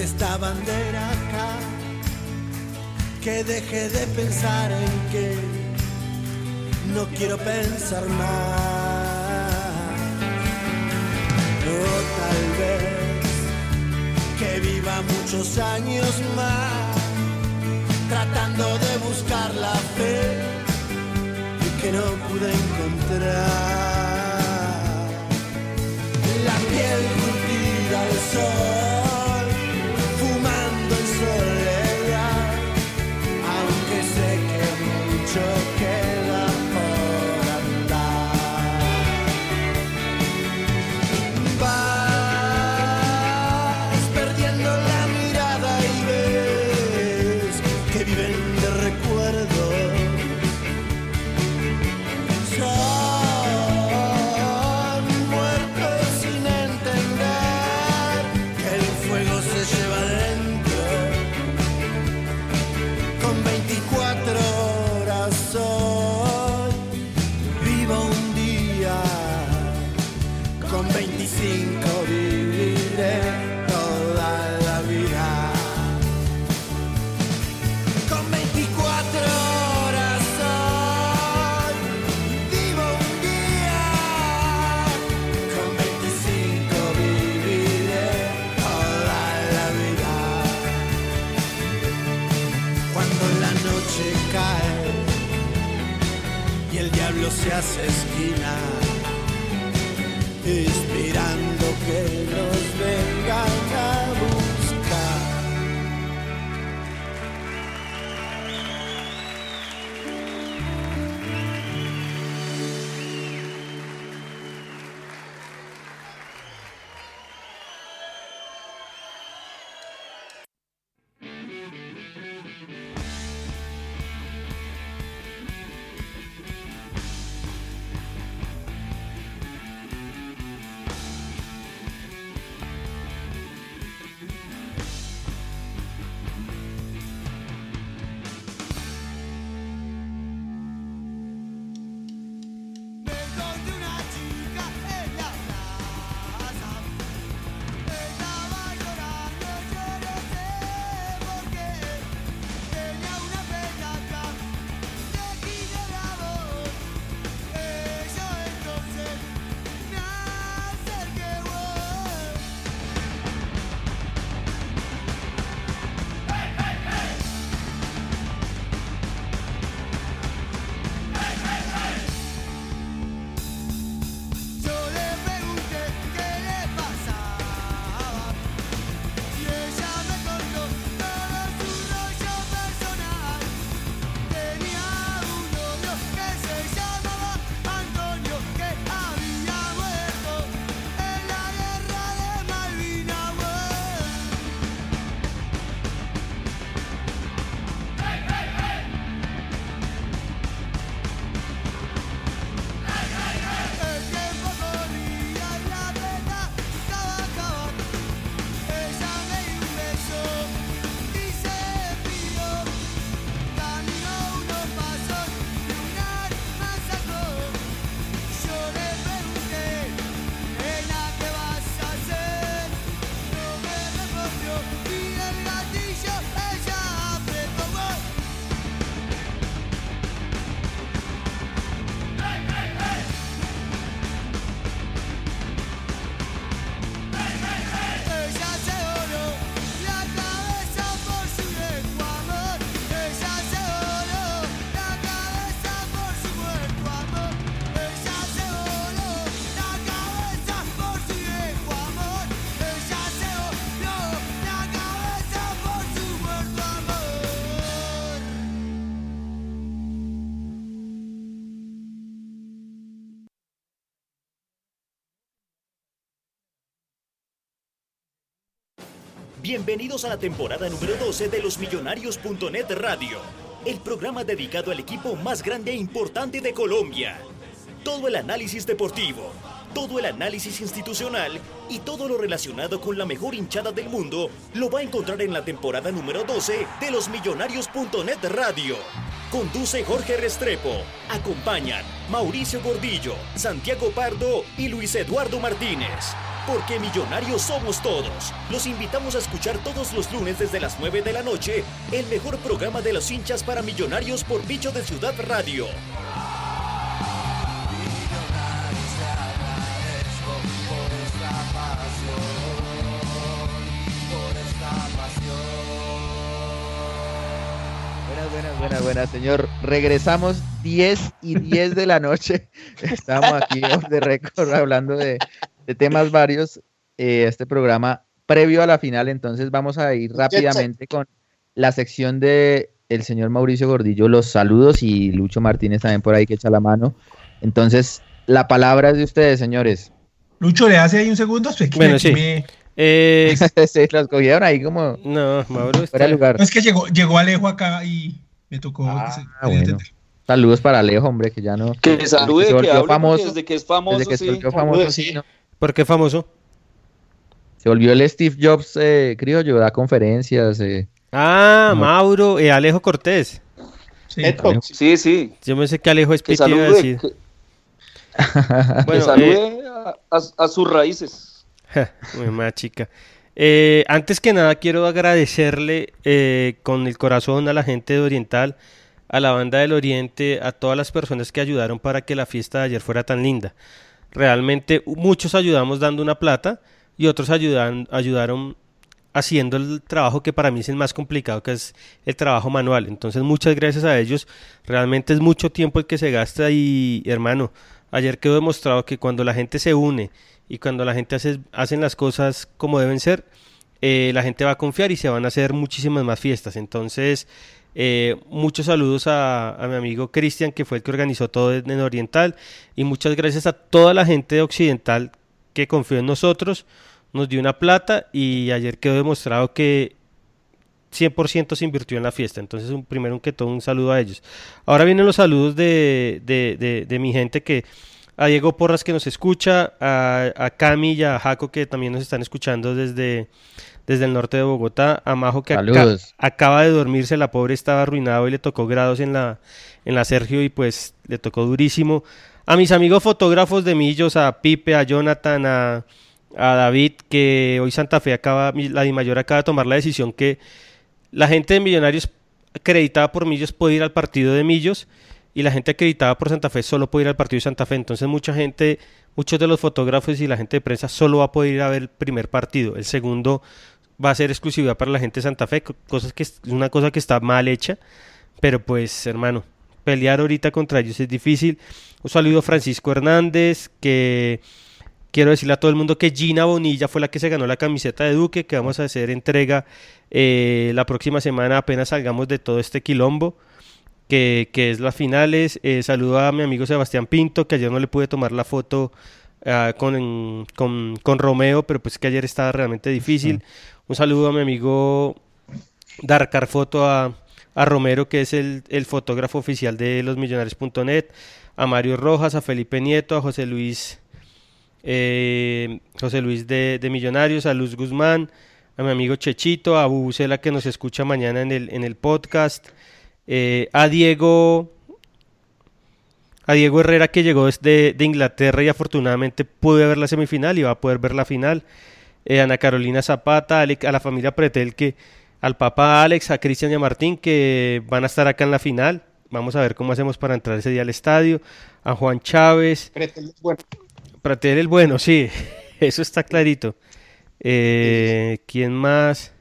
[SPEAKER 11] esta bandera acá, que deje de pensar en que no quiero pensar más. O tal vez que viva muchos años más, tratando de buscar la fe que no pude encontrar. La piel curtida al sol
[SPEAKER 4] Bienvenidos a la temporada número 12 de los Millonarios.net Radio, el programa dedicado al equipo más grande e importante de Colombia. Todo el análisis deportivo, todo el análisis institucional y todo lo relacionado con la mejor hinchada del mundo lo va a encontrar en la temporada número 12 de los Millonarios.net Radio. Conduce Jorge Restrepo. Acompañan Mauricio Gordillo, Santiago Pardo y Luis Eduardo Martínez. Porque millonarios somos todos. Los invitamos a escuchar todos los lunes desde las 9 de la noche el mejor programa de los hinchas para millonarios por Bicho de Ciudad Radio.
[SPEAKER 5] Buenas, buenas, buenas, señor. Regresamos 10 y 10 de la noche. *laughs* Estamos aquí de récord hablando de, temas varios. Eh, este programa previo a la final, entonces vamos a ir rápidamente con la sección de el señor Mauricio Gordillo, los saludos y Lucho Martínez también por ahí que echa la mano. Entonces, la palabra es de ustedes, señores.
[SPEAKER 8] Lucho, ¿le hace ahí un segundo?
[SPEAKER 6] Bueno, sí.
[SPEAKER 5] Eh, *laughs* se los cogieron ahí como
[SPEAKER 6] no, Mauro
[SPEAKER 8] fuera lugar. No, es que llegó, llegó Alejo acá y me tocó.
[SPEAKER 5] Ah, bueno. Saludos para Alejo, hombre, que ya no.
[SPEAKER 7] Que salude, que, que hable famoso, desde que es famoso. Desde que
[SPEAKER 5] volvió famoso, sí. No.
[SPEAKER 6] ¿Por qué famoso?
[SPEAKER 5] Se volvió el Steve Jobs eh, criollo, da conferencias. Eh.
[SPEAKER 6] Ah, Mauro, eh, Alejo Cortés.
[SPEAKER 7] Sí, sí, sí.
[SPEAKER 6] Yo me sé que Alejo es
[SPEAKER 7] que salude, decir. Que, *laughs* bueno, que salude a, a, a sus raíces. *laughs*
[SPEAKER 6] Muy más chica. Eh, antes que nada quiero agradecerle eh, con el corazón a la gente de Oriental, a la banda del Oriente, a todas las personas que ayudaron para que la fiesta de ayer fuera tan linda. Realmente muchos ayudamos dando una plata y otros ayudan, ayudaron haciendo el trabajo que para mí es el más complicado, que es el trabajo manual. Entonces muchas gracias a ellos. Realmente es mucho tiempo el que se gasta y hermano, ayer quedó demostrado que cuando la gente se une y cuando la gente hace hacen las cosas como deben ser, eh, la gente va a confiar y se van a hacer muchísimas más fiestas. Entonces, eh, muchos saludos a, mi amigo Cristian, que fue el que organizó todo en Oriental, y muchas gracias a toda la gente de Occidental que confió en nosotros, nos dio una plata y ayer quedó demostrado que 100% se invirtió en la fiesta. Entonces, un, primero que todo, un saludo a ellos. Ahora vienen los saludos de, de, mi gente que a Diego Porras que nos escucha, a, a Cami y a Jaco que también nos están escuchando desde, desde el norte de Bogotá, a Majo que acaba de dormirse, la pobre estaba arruinado y le tocó grados en la, en la Sergio y pues le tocó durísimo. A mis amigos fotógrafos de Millos, a Pipe, a Jonathan, a, a David, que hoy Santa Fe acaba, la Di Mayor acaba de tomar la decisión que la gente de Millonarios acreditada por Millos puede ir al partido de Millos y la gente acreditada por Santa Fe solo puede ir al partido de Santa Fe. Entonces mucha gente, muchos de los fotógrafos y la gente de prensa solo va a poder ir a ver el primer partido. El segundo va a ser exclusividad para la gente de Santa Fe, cosas que es una cosa que está mal hecha, pero pues hermano, pelear ahorita contra ellos es difícil. Un saludo a Francisco Hernández, que quiero decirle a todo el mundo que Gina Bonilla fue la que se ganó la camiseta de Duque, que vamos a hacer entrega eh, la próxima semana apenas salgamos de todo este quilombo que, es las finales. Eh, saludo a mi amigo Sebastián Pinto, que ayer no le pude tomar la foto ah, con, con, Romeo, pero pues que ayer estaba realmente difícil. Un saludo a mi amigo Darkar Foto, a, a Romero, que es el, fotógrafo oficial de losmillonarios.net, a Mario Rojas, a Felipe Nieto, a José Luis, eh, José Luis de, de, Millonarios, a Luz Guzmán, a mi amigo Chechito, a Bubucela que nos escucha mañana en el, en el podcast. Eh, a Diego a Diego Herrera que llegó desde de Inglaterra y afortunadamente pude ver la semifinal y va a poder ver la final. Eh, Ana Carolina Zapata, a la familia Pretel, que al papá Alex, a Cristian y a Martín que van a estar acá en la final. Vamos a ver cómo hacemos para entrar ese día al estadio. A Juan Chávez. Pretel el bueno. Pretel el bueno, sí, *laughs* eso está clarito. Eh, ¿Quién más?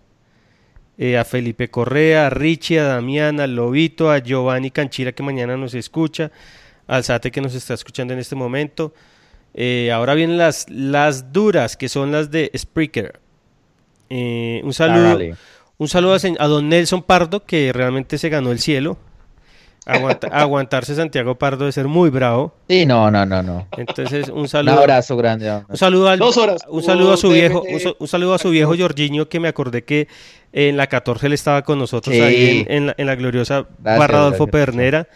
[SPEAKER 6] Eh, a Felipe Correa, a Richie, a Damián, al Lobito, a Giovanni Canchira que mañana nos escucha, al Sate que nos está escuchando en este momento. Eh, ahora vienen las, las duras, que son las de Spreaker. Eh, un saludo, un saludo a, don Nelson Pardo, que realmente se ganó el cielo. *laughs* aguantarse Santiago Pardo de ser muy bravo.
[SPEAKER 5] Sí, no, no, no, no.
[SPEAKER 6] Entonces, un *laughs* saludo.
[SPEAKER 5] Un abrazo grande.
[SPEAKER 6] Un saludo al, Un saludo a su viejo, un, saludo a su viejo Jorginho que me acordé que en la 14 él estaba con nosotros ahí en, la, gloriosa Barra Adolfo Pernera.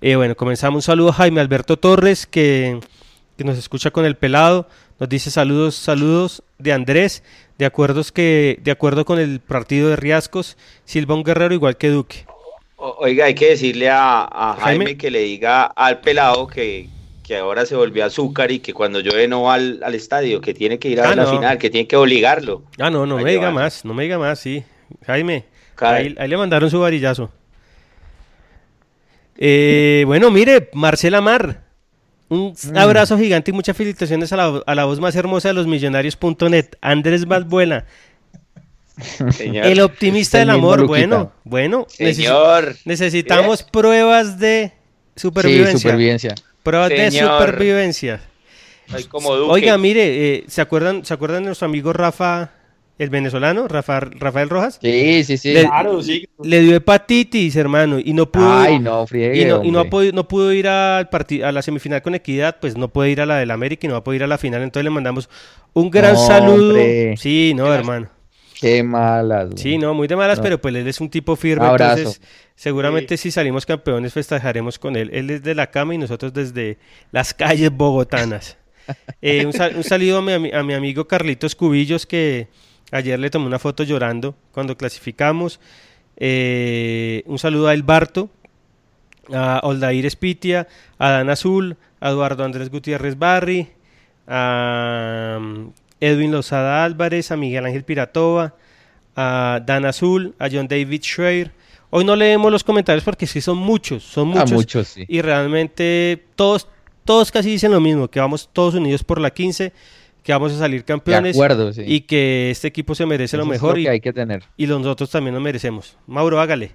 [SPEAKER 6] Eh, bueno, comenzamos. Un saludo a Jaime Alberto Torres que, que nos escucha con el pelado. Nos dice saludos, saludos de Andrés. De, acuerdos que, de acuerdo con el partido de Riascos, Silva un guerrero igual que Duque.
[SPEAKER 9] Oiga, hay que decirle a, Jaime, que le diga al pelado que, ahora se volvió azúcar y que cuando llueve no va al, estadio, que tiene que ir a ah, la final, que tiene que obligarlo.
[SPEAKER 6] Ah, no, no me diga más, no me diga más, sí. Jaime, ahí, le mandaron su varillazo. Eh, bueno, mire, Marcela Mar, un mm. abrazo gigante y muchas felicitaciones a la, a la voz más hermosa de los millonarios.net, Andrés Valbuena. El optimista del amor, bueno, bueno.
[SPEAKER 9] Señor.
[SPEAKER 6] necesitamos pruebas de supervivencia. Pruebas de supervivencia. Oiga, mire, eh, ¿se acuerdan, ¿se acuerdan de nuestro amigo Rafa, el venezolano, Rafa, Rafael Rojas?
[SPEAKER 5] Sí, sí, sí.
[SPEAKER 6] Le, claro, sí. le dio hepatitis, hermano, y no pudo.
[SPEAKER 5] Ay, no,
[SPEAKER 6] y no, y no, no pudo ir al a la semifinal con Equidad, pues no puede ir a la del América y no va a poder ir a la final. Entonces le mandamos un gran saludo. Sí, no, hermano.
[SPEAKER 5] Qué malas.
[SPEAKER 6] Sí, no, muy de malas, pero pues él es un tipo firme. Entonces, seguramente si salimos campeones festejaremos con él. Él es de la cama y nosotros desde las calles bogotanas. *laughs* Eh, un, saludo a mi, a mi, amigo Carlitos Cubillos que ayer le tomé una foto llorando cuando clasificamos. Eh, un saludo a El Barto, a Oldair Espitia, a Dan Azul, a Eduardo Andrés Gutiérrez Barri, a Edwin Lozada Álvarez, a Miguel Ángel Piratova, a Dan Azul, a John David Schreier. Hoy no leemos los comentarios porque sí son muchos, son muchos.
[SPEAKER 5] muchos sí.
[SPEAKER 6] Y realmente todos, todos casi dicen lo mismo, que vamos todos unidos por la 15, que vamos a salir campeones. Y que este equipo se merece lo mejor. y,
[SPEAKER 5] hay que tener.
[SPEAKER 6] Y nosotros también lo merecemos. Mauro, hágale.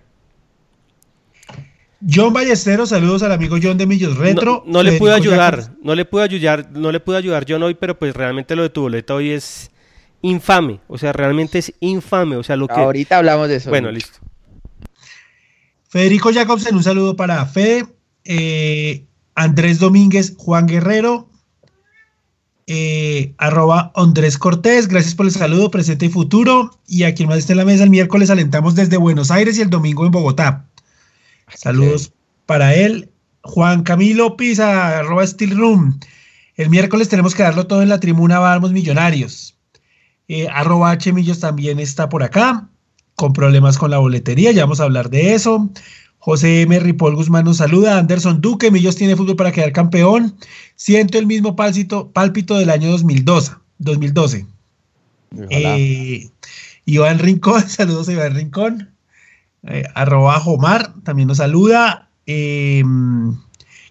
[SPEAKER 8] John Ballesteros, saludos al amigo John de Millos Retro.
[SPEAKER 6] No, le pude ayudar, no le pude ayudar, no le pude ayudar John hoy, pero pues realmente lo de tu boleta hoy es infame, o sea, realmente es infame, o sea, lo que...
[SPEAKER 5] Ahorita hablamos de eso.
[SPEAKER 6] Bueno, listo.
[SPEAKER 8] Federico Jacobsen, un saludo para Fede, eh, Andrés Domínguez, Juan Guerrero, eh, arroba Andrés Cortés, gracias por el saludo, presente y futuro, y a quien más esté en la mesa el miércoles alentamos desde Buenos Aires y el domingo en Bogotá. Saludos para él. Juan Camilo Pisa, arroba Steel Room. El miércoles tenemos que darlo todo en la tribuna Vamos Millonarios. Eh, arroba H Millos también está por acá, con problemas con la boletería, ya vamos a hablar de eso. José M. Ripoll Guzmán nos saluda. Anderson Duque, Millos tiene fútbol para quedar campeón. Siento el mismo pálpito, pálpito del año 2012. 2012. Eh, Iván Rincón, *laughs* saludos a Iván Rincón. Eh, arroba Jomar, también nos saluda. Em,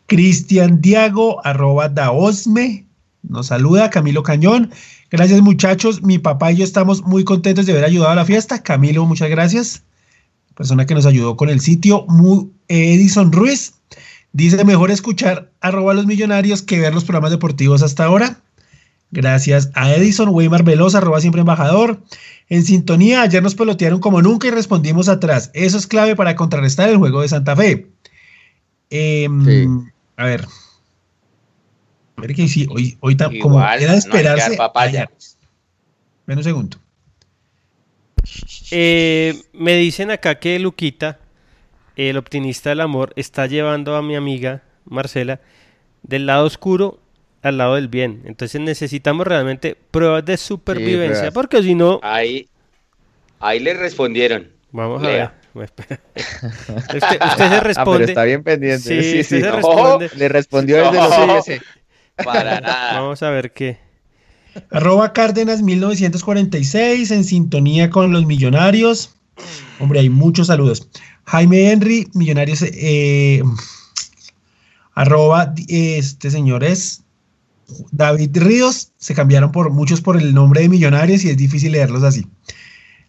[SPEAKER 8] Cristian Diago, arroba Daosme, nos saluda. Camilo Cañón, gracias muchachos. Mi papá y yo estamos muy contentos de haber ayudado a la fiesta. Camilo, muchas gracias. Persona que nos ayudó con el sitio. Edison Ruiz dice: Mejor escuchar arroba los millonarios que ver los programas deportivos hasta ahora. Gracias a Edison, Weimar Velosa, arroba siempre embajador. En sintonía, ayer nos pelotearon como nunca y respondimos atrás. Eso es clave para contrarrestar el juego de Santa Fe. Em, a ver. A ver que sí, hoy, hoy como era de esperarse. Ven un segundo.
[SPEAKER 6] Eh, me dicen acá que Luquita, el optimista del amor, está llevando a mi amiga Marcela del lado oscuro al lado del bien. Entonces necesitamos realmente pruebas de supervivencia, porque si no...
[SPEAKER 9] Ahí, ahí le respondieron.
[SPEAKER 6] Vamos a ver. *laughs* usted, se responde. Ah, pero
[SPEAKER 5] está bien pendiente.
[SPEAKER 6] Sí, sí, Se
[SPEAKER 5] responde. Le respondió desde los
[SPEAKER 9] Para nada.
[SPEAKER 6] Vamos a ver qué.
[SPEAKER 8] Arroba Cárdenas 1946 en sintonía con los millonarios. Hombre, hay muchos saludos. Jaime Henry, millonarios. Eh, arroba este señor es David Ríos, se cambiaron por muchos por el nombre de Millonarios y es difícil leerlos así.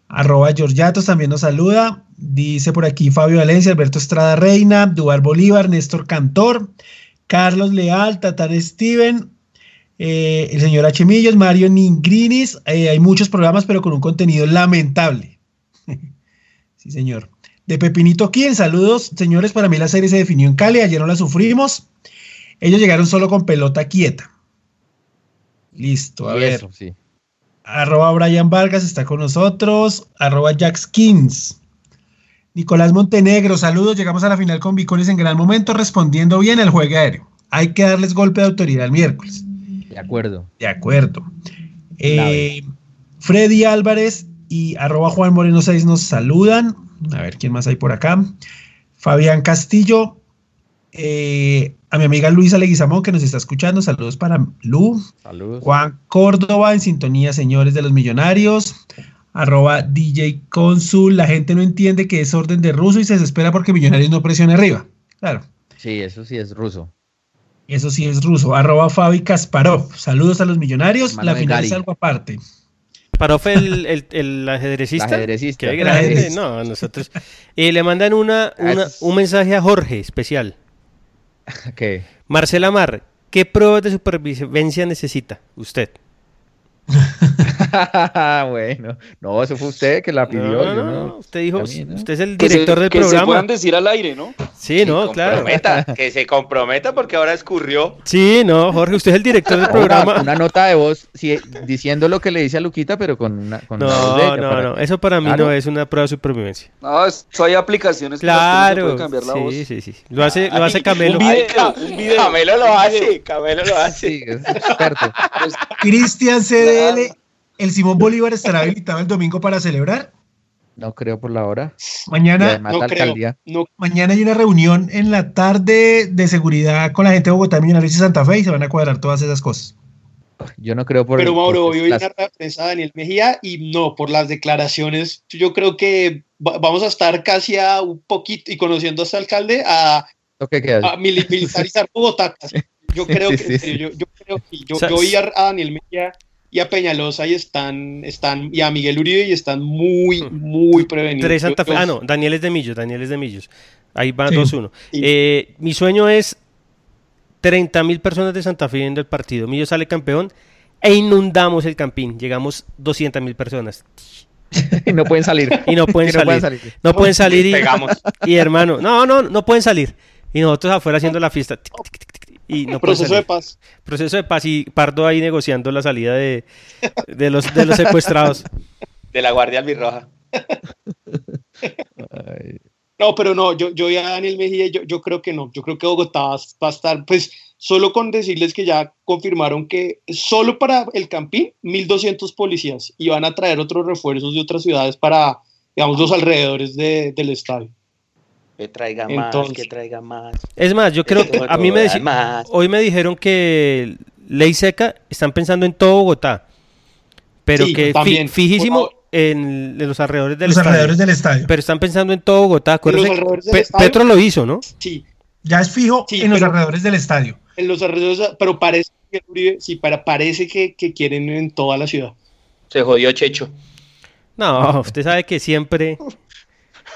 [SPEAKER 8] Arroba Georgiatos también nos saluda. Dice por aquí Fabio Valencia, Alberto Estrada Reina, Duar Bolívar, Néstor Cantor, Carlos Leal, Tatán Steven, eh, el señor H. Millos, Mario Ningrinis. Eh, hay muchos programas, pero con un contenido lamentable. *laughs* sí, señor. de Pepinito King. Saludos, señores. Para mí la serie se definió en Cali. Ayer no la sufrimos. Ellos llegaron solo con pelota quieta. Listo, a ver. sí. Arroba Brian Vargas está con nosotros. Arroba Jackskins. Nicolás Montenegro, saludos. Llegamos a la final con Bicones en gran momento, respondiendo bien el juego aéreo. Hay que darles golpe de autoridad el miércoles.
[SPEAKER 5] De acuerdo.
[SPEAKER 8] De acuerdo. Eh, Freddy Álvarez y arroba Juan Moreno 6 nos saludan. A ver quién más hay por acá. Fabián Castillo. Eh, a mi amiga Luisa Leguizamón que nos está escuchando. Saludos para Lu.
[SPEAKER 5] Saludos.
[SPEAKER 8] Juan Córdoba en sintonía, señores de los millonarios. Arroba DJ Consul. La gente no entiende que es orden de ruso y se desespera porque Millonarios no presione arriba. Claro.
[SPEAKER 5] Sí, eso sí es ruso.
[SPEAKER 8] Eso sí es ruso. Arroba Fabi Kasparov. Saludos a los millonarios. la final es algo aparte.
[SPEAKER 6] Kasparov, el, el, el ajedrecista.
[SPEAKER 5] El ajedrecista.
[SPEAKER 6] Qué grande. No, nosotros. Eh, le mandan una, una, un mensaje a Jorge especial. *laughs*
[SPEAKER 5] ¿Qué?
[SPEAKER 6] Marcela Mar, ¿qué pruebas de supervivencia necesita usted? *laughs*
[SPEAKER 5] bueno, no, eso fue usted que la pidió.
[SPEAKER 6] No,
[SPEAKER 5] yo
[SPEAKER 6] no, usted dijo, usted es el director del
[SPEAKER 7] que
[SPEAKER 6] programa.
[SPEAKER 7] se puedan decir al aire, ¿no?
[SPEAKER 6] Sí, no, claro. *laughs*
[SPEAKER 9] que se comprometa porque ahora escurrió.
[SPEAKER 6] Sí, no, Jorge, usted es el director del programa.
[SPEAKER 5] Una, una nota de voz sí, diciendo lo que le dice a Luquita, pero con una. Con
[SPEAKER 6] no,
[SPEAKER 5] una voz de ella
[SPEAKER 6] no,
[SPEAKER 5] para-
[SPEAKER 6] no, eso para mí
[SPEAKER 5] Claro.
[SPEAKER 6] no es una prueba de supervivencia.
[SPEAKER 7] No, eso hay aplicaciones que que
[SPEAKER 6] Claro,
[SPEAKER 7] puede cambiar la voz.
[SPEAKER 6] sí, sí, sí. Lo hace, lo hace Camelo.
[SPEAKER 7] un video, un video.
[SPEAKER 9] Camelo lo hace, Camelo lo hace.
[SPEAKER 5] Sí, es experto. *laughs*
[SPEAKER 8] Cristian CDL, el Simón Bolívar estará habilitado el domingo para celebrar.
[SPEAKER 5] No creo por la hora.
[SPEAKER 8] Mañana,
[SPEAKER 5] además la alcaldía.
[SPEAKER 8] mañana hay una reunión en la tarde de seguridad con la gente de Bogotá, Millonarios y Santa Fe y se van a cuadrar todas esas cosas.
[SPEAKER 5] Yo no creo por
[SPEAKER 10] Pero Mauro,
[SPEAKER 5] por
[SPEAKER 10] hoy
[SPEAKER 5] las-
[SPEAKER 10] una prensa de Daniel Mejía y no, por las declaraciones, yo creo que va- vamos a estar casi a un poquito, y conociendo a este alcalde, a,
[SPEAKER 5] queda.
[SPEAKER 10] a mili- militarizar Bogotá. *laughs* casi. Yo creo
[SPEAKER 5] Sí,
[SPEAKER 10] que,
[SPEAKER 5] sí,
[SPEAKER 10] serio, yo, yo creo que yo, yo oí a, a Daniel Mejía y a Peñalosa y están, están, y a Miguel Uribe y están muy, muy prevenidos.
[SPEAKER 6] Tres Santa Fe. Ah, no, Daniel es de Millos, Daniel es de Millos. Ahí va
[SPEAKER 8] Sí.
[SPEAKER 6] 2-1.
[SPEAKER 10] Sí.
[SPEAKER 6] Eh, mi sueño es 30 mil personas de Santa Fe viendo el partido. Millos sale campeón e inundamos el campín. Llegamos 200 mil personas. *laughs*
[SPEAKER 5] y no pueden salir.
[SPEAKER 6] Y no pueden
[SPEAKER 5] Y no
[SPEAKER 6] salir.
[SPEAKER 5] pueden salir.
[SPEAKER 6] No pueden salir y,
[SPEAKER 9] Pegamos. *laughs*
[SPEAKER 6] y hermano, no, no, no pueden salir. Y nosotros afuera haciendo la fiesta. Tic, tic, tic, Y no pueden
[SPEAKER 10] proceso
[SPEAKER 6] salir.
[SPEAKER 10] de paz.
[SPEAKER 6] Proceso de paz y Pardo ahí negociando la salida de, de los, de los secuestrados. *laughs*
[SPEAKER 9] De la Guardia Albirroja.
[SPEAKER 10] No, pero no, yo, yo vi a Daniel Mejía yo, yo creo que no. Yo creo que Bogotá va, va a estar, pues, solo con decirles que ya confirmaron que solo para el Campín, 1.200 policías y van a traer otros refuerzos de otras ciudades para, digamos, los alrededores de- del estadio.
[SPEAKER 9] Que traiga más, que traiga más.
[SPEAKER 6] Es más, yo creo que a mí me hoy me dijeron que ley seca están pensando en todo Bogotá, pero
[SPEAKER 10] Sí,
[SPEAKER 6] que fi- fijísimo en, en los alrededores del
[SPEAKER 8] Los
[SPEAKER 6] estadio.
[SPEAKER 8] alrededores del estadio.
[SPEAKER 6] Pero están pensando en todo Bogotá. Pe-
[SPEAKER 10] estadio?
[SPEAKER 6] Petro lo hizo, ¿no?
[SPEAKER 10] Sí,
[SPEAKER 8] Ya es fijo
[SPEAKER 10] Sí,
[SPEAKER 8] en los alrededores del estadio.
[SPEAKER 10] en los alrededores, pero parece que Uribe- sí, para, parece que, que quieren en toda la ciudad.
[SPEAKER 9] Se jodió Checho.
[SPEAKER 6] No, usted sabe que siempre. *laughs*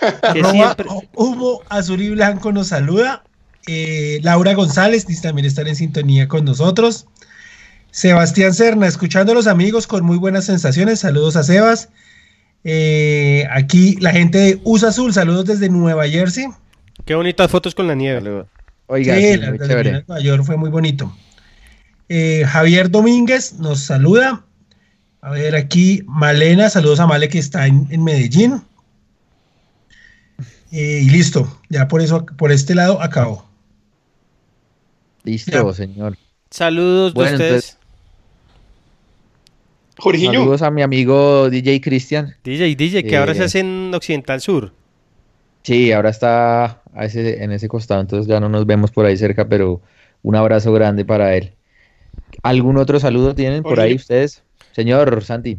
[SPEAKER 6] *laughs* Que
[SPEAKER 8] Arroba
[SPEAKER 6] siempre
[SPEAKER 8] Humo Azul y Blanco nos saluda. Eh, Laura González dice también estar en sintonía con nosotros. Sebastián Serna, escuchando a los amigos con muy buenas sensaciones. Saludos a Sebas. Eh, aquí la gente de USA Azul, saludos desde Nueva Jersey.
[SPEAKER 6] Qué bonitas fotos con la nieve.
[SPEAKER 5] Oiga,
[SPEAKER 8] Sí,
[SPEAKER 5] sí,
[SPEAKER 8] la-
[SPEAKER 5] muy
[SPEAKER 8] la de Nueva York fue muy bonito. Eh, Javier Domínguez nos saluda. A ver, aquí Malena, saludos a Male que está en, en Medellín. Eh, y listo, ya por eso, por este lado acabó.
[SPEAKER 5] Listo,
[SPEAKER 8] Ya.
[SPEAKER 5] señor.
[SPEAKER 6] Saludos de
[SPEAKER 5] Bueno,
[SPEAKER 6] ustedes.
[SPEAKER 5] entonces-
[SPEAKER 10] Jorginho,
[SPEAKER 5] Saludos a mi amigo DJ Cristian.
[SPEAKER 6] DJ, DJ, que ahora se
[SPEAKER 5] Eh,
[SPEAKER 6] hace en Occidental Sur.
[SPEAKER 5] Sí, ahora está a ese- en ese costado, entonces ya no nos vemos por ahí cerca, pero un abrazo grande para él. ¿Algún otro saludo tienen por ahí ustedes? Señor Santi.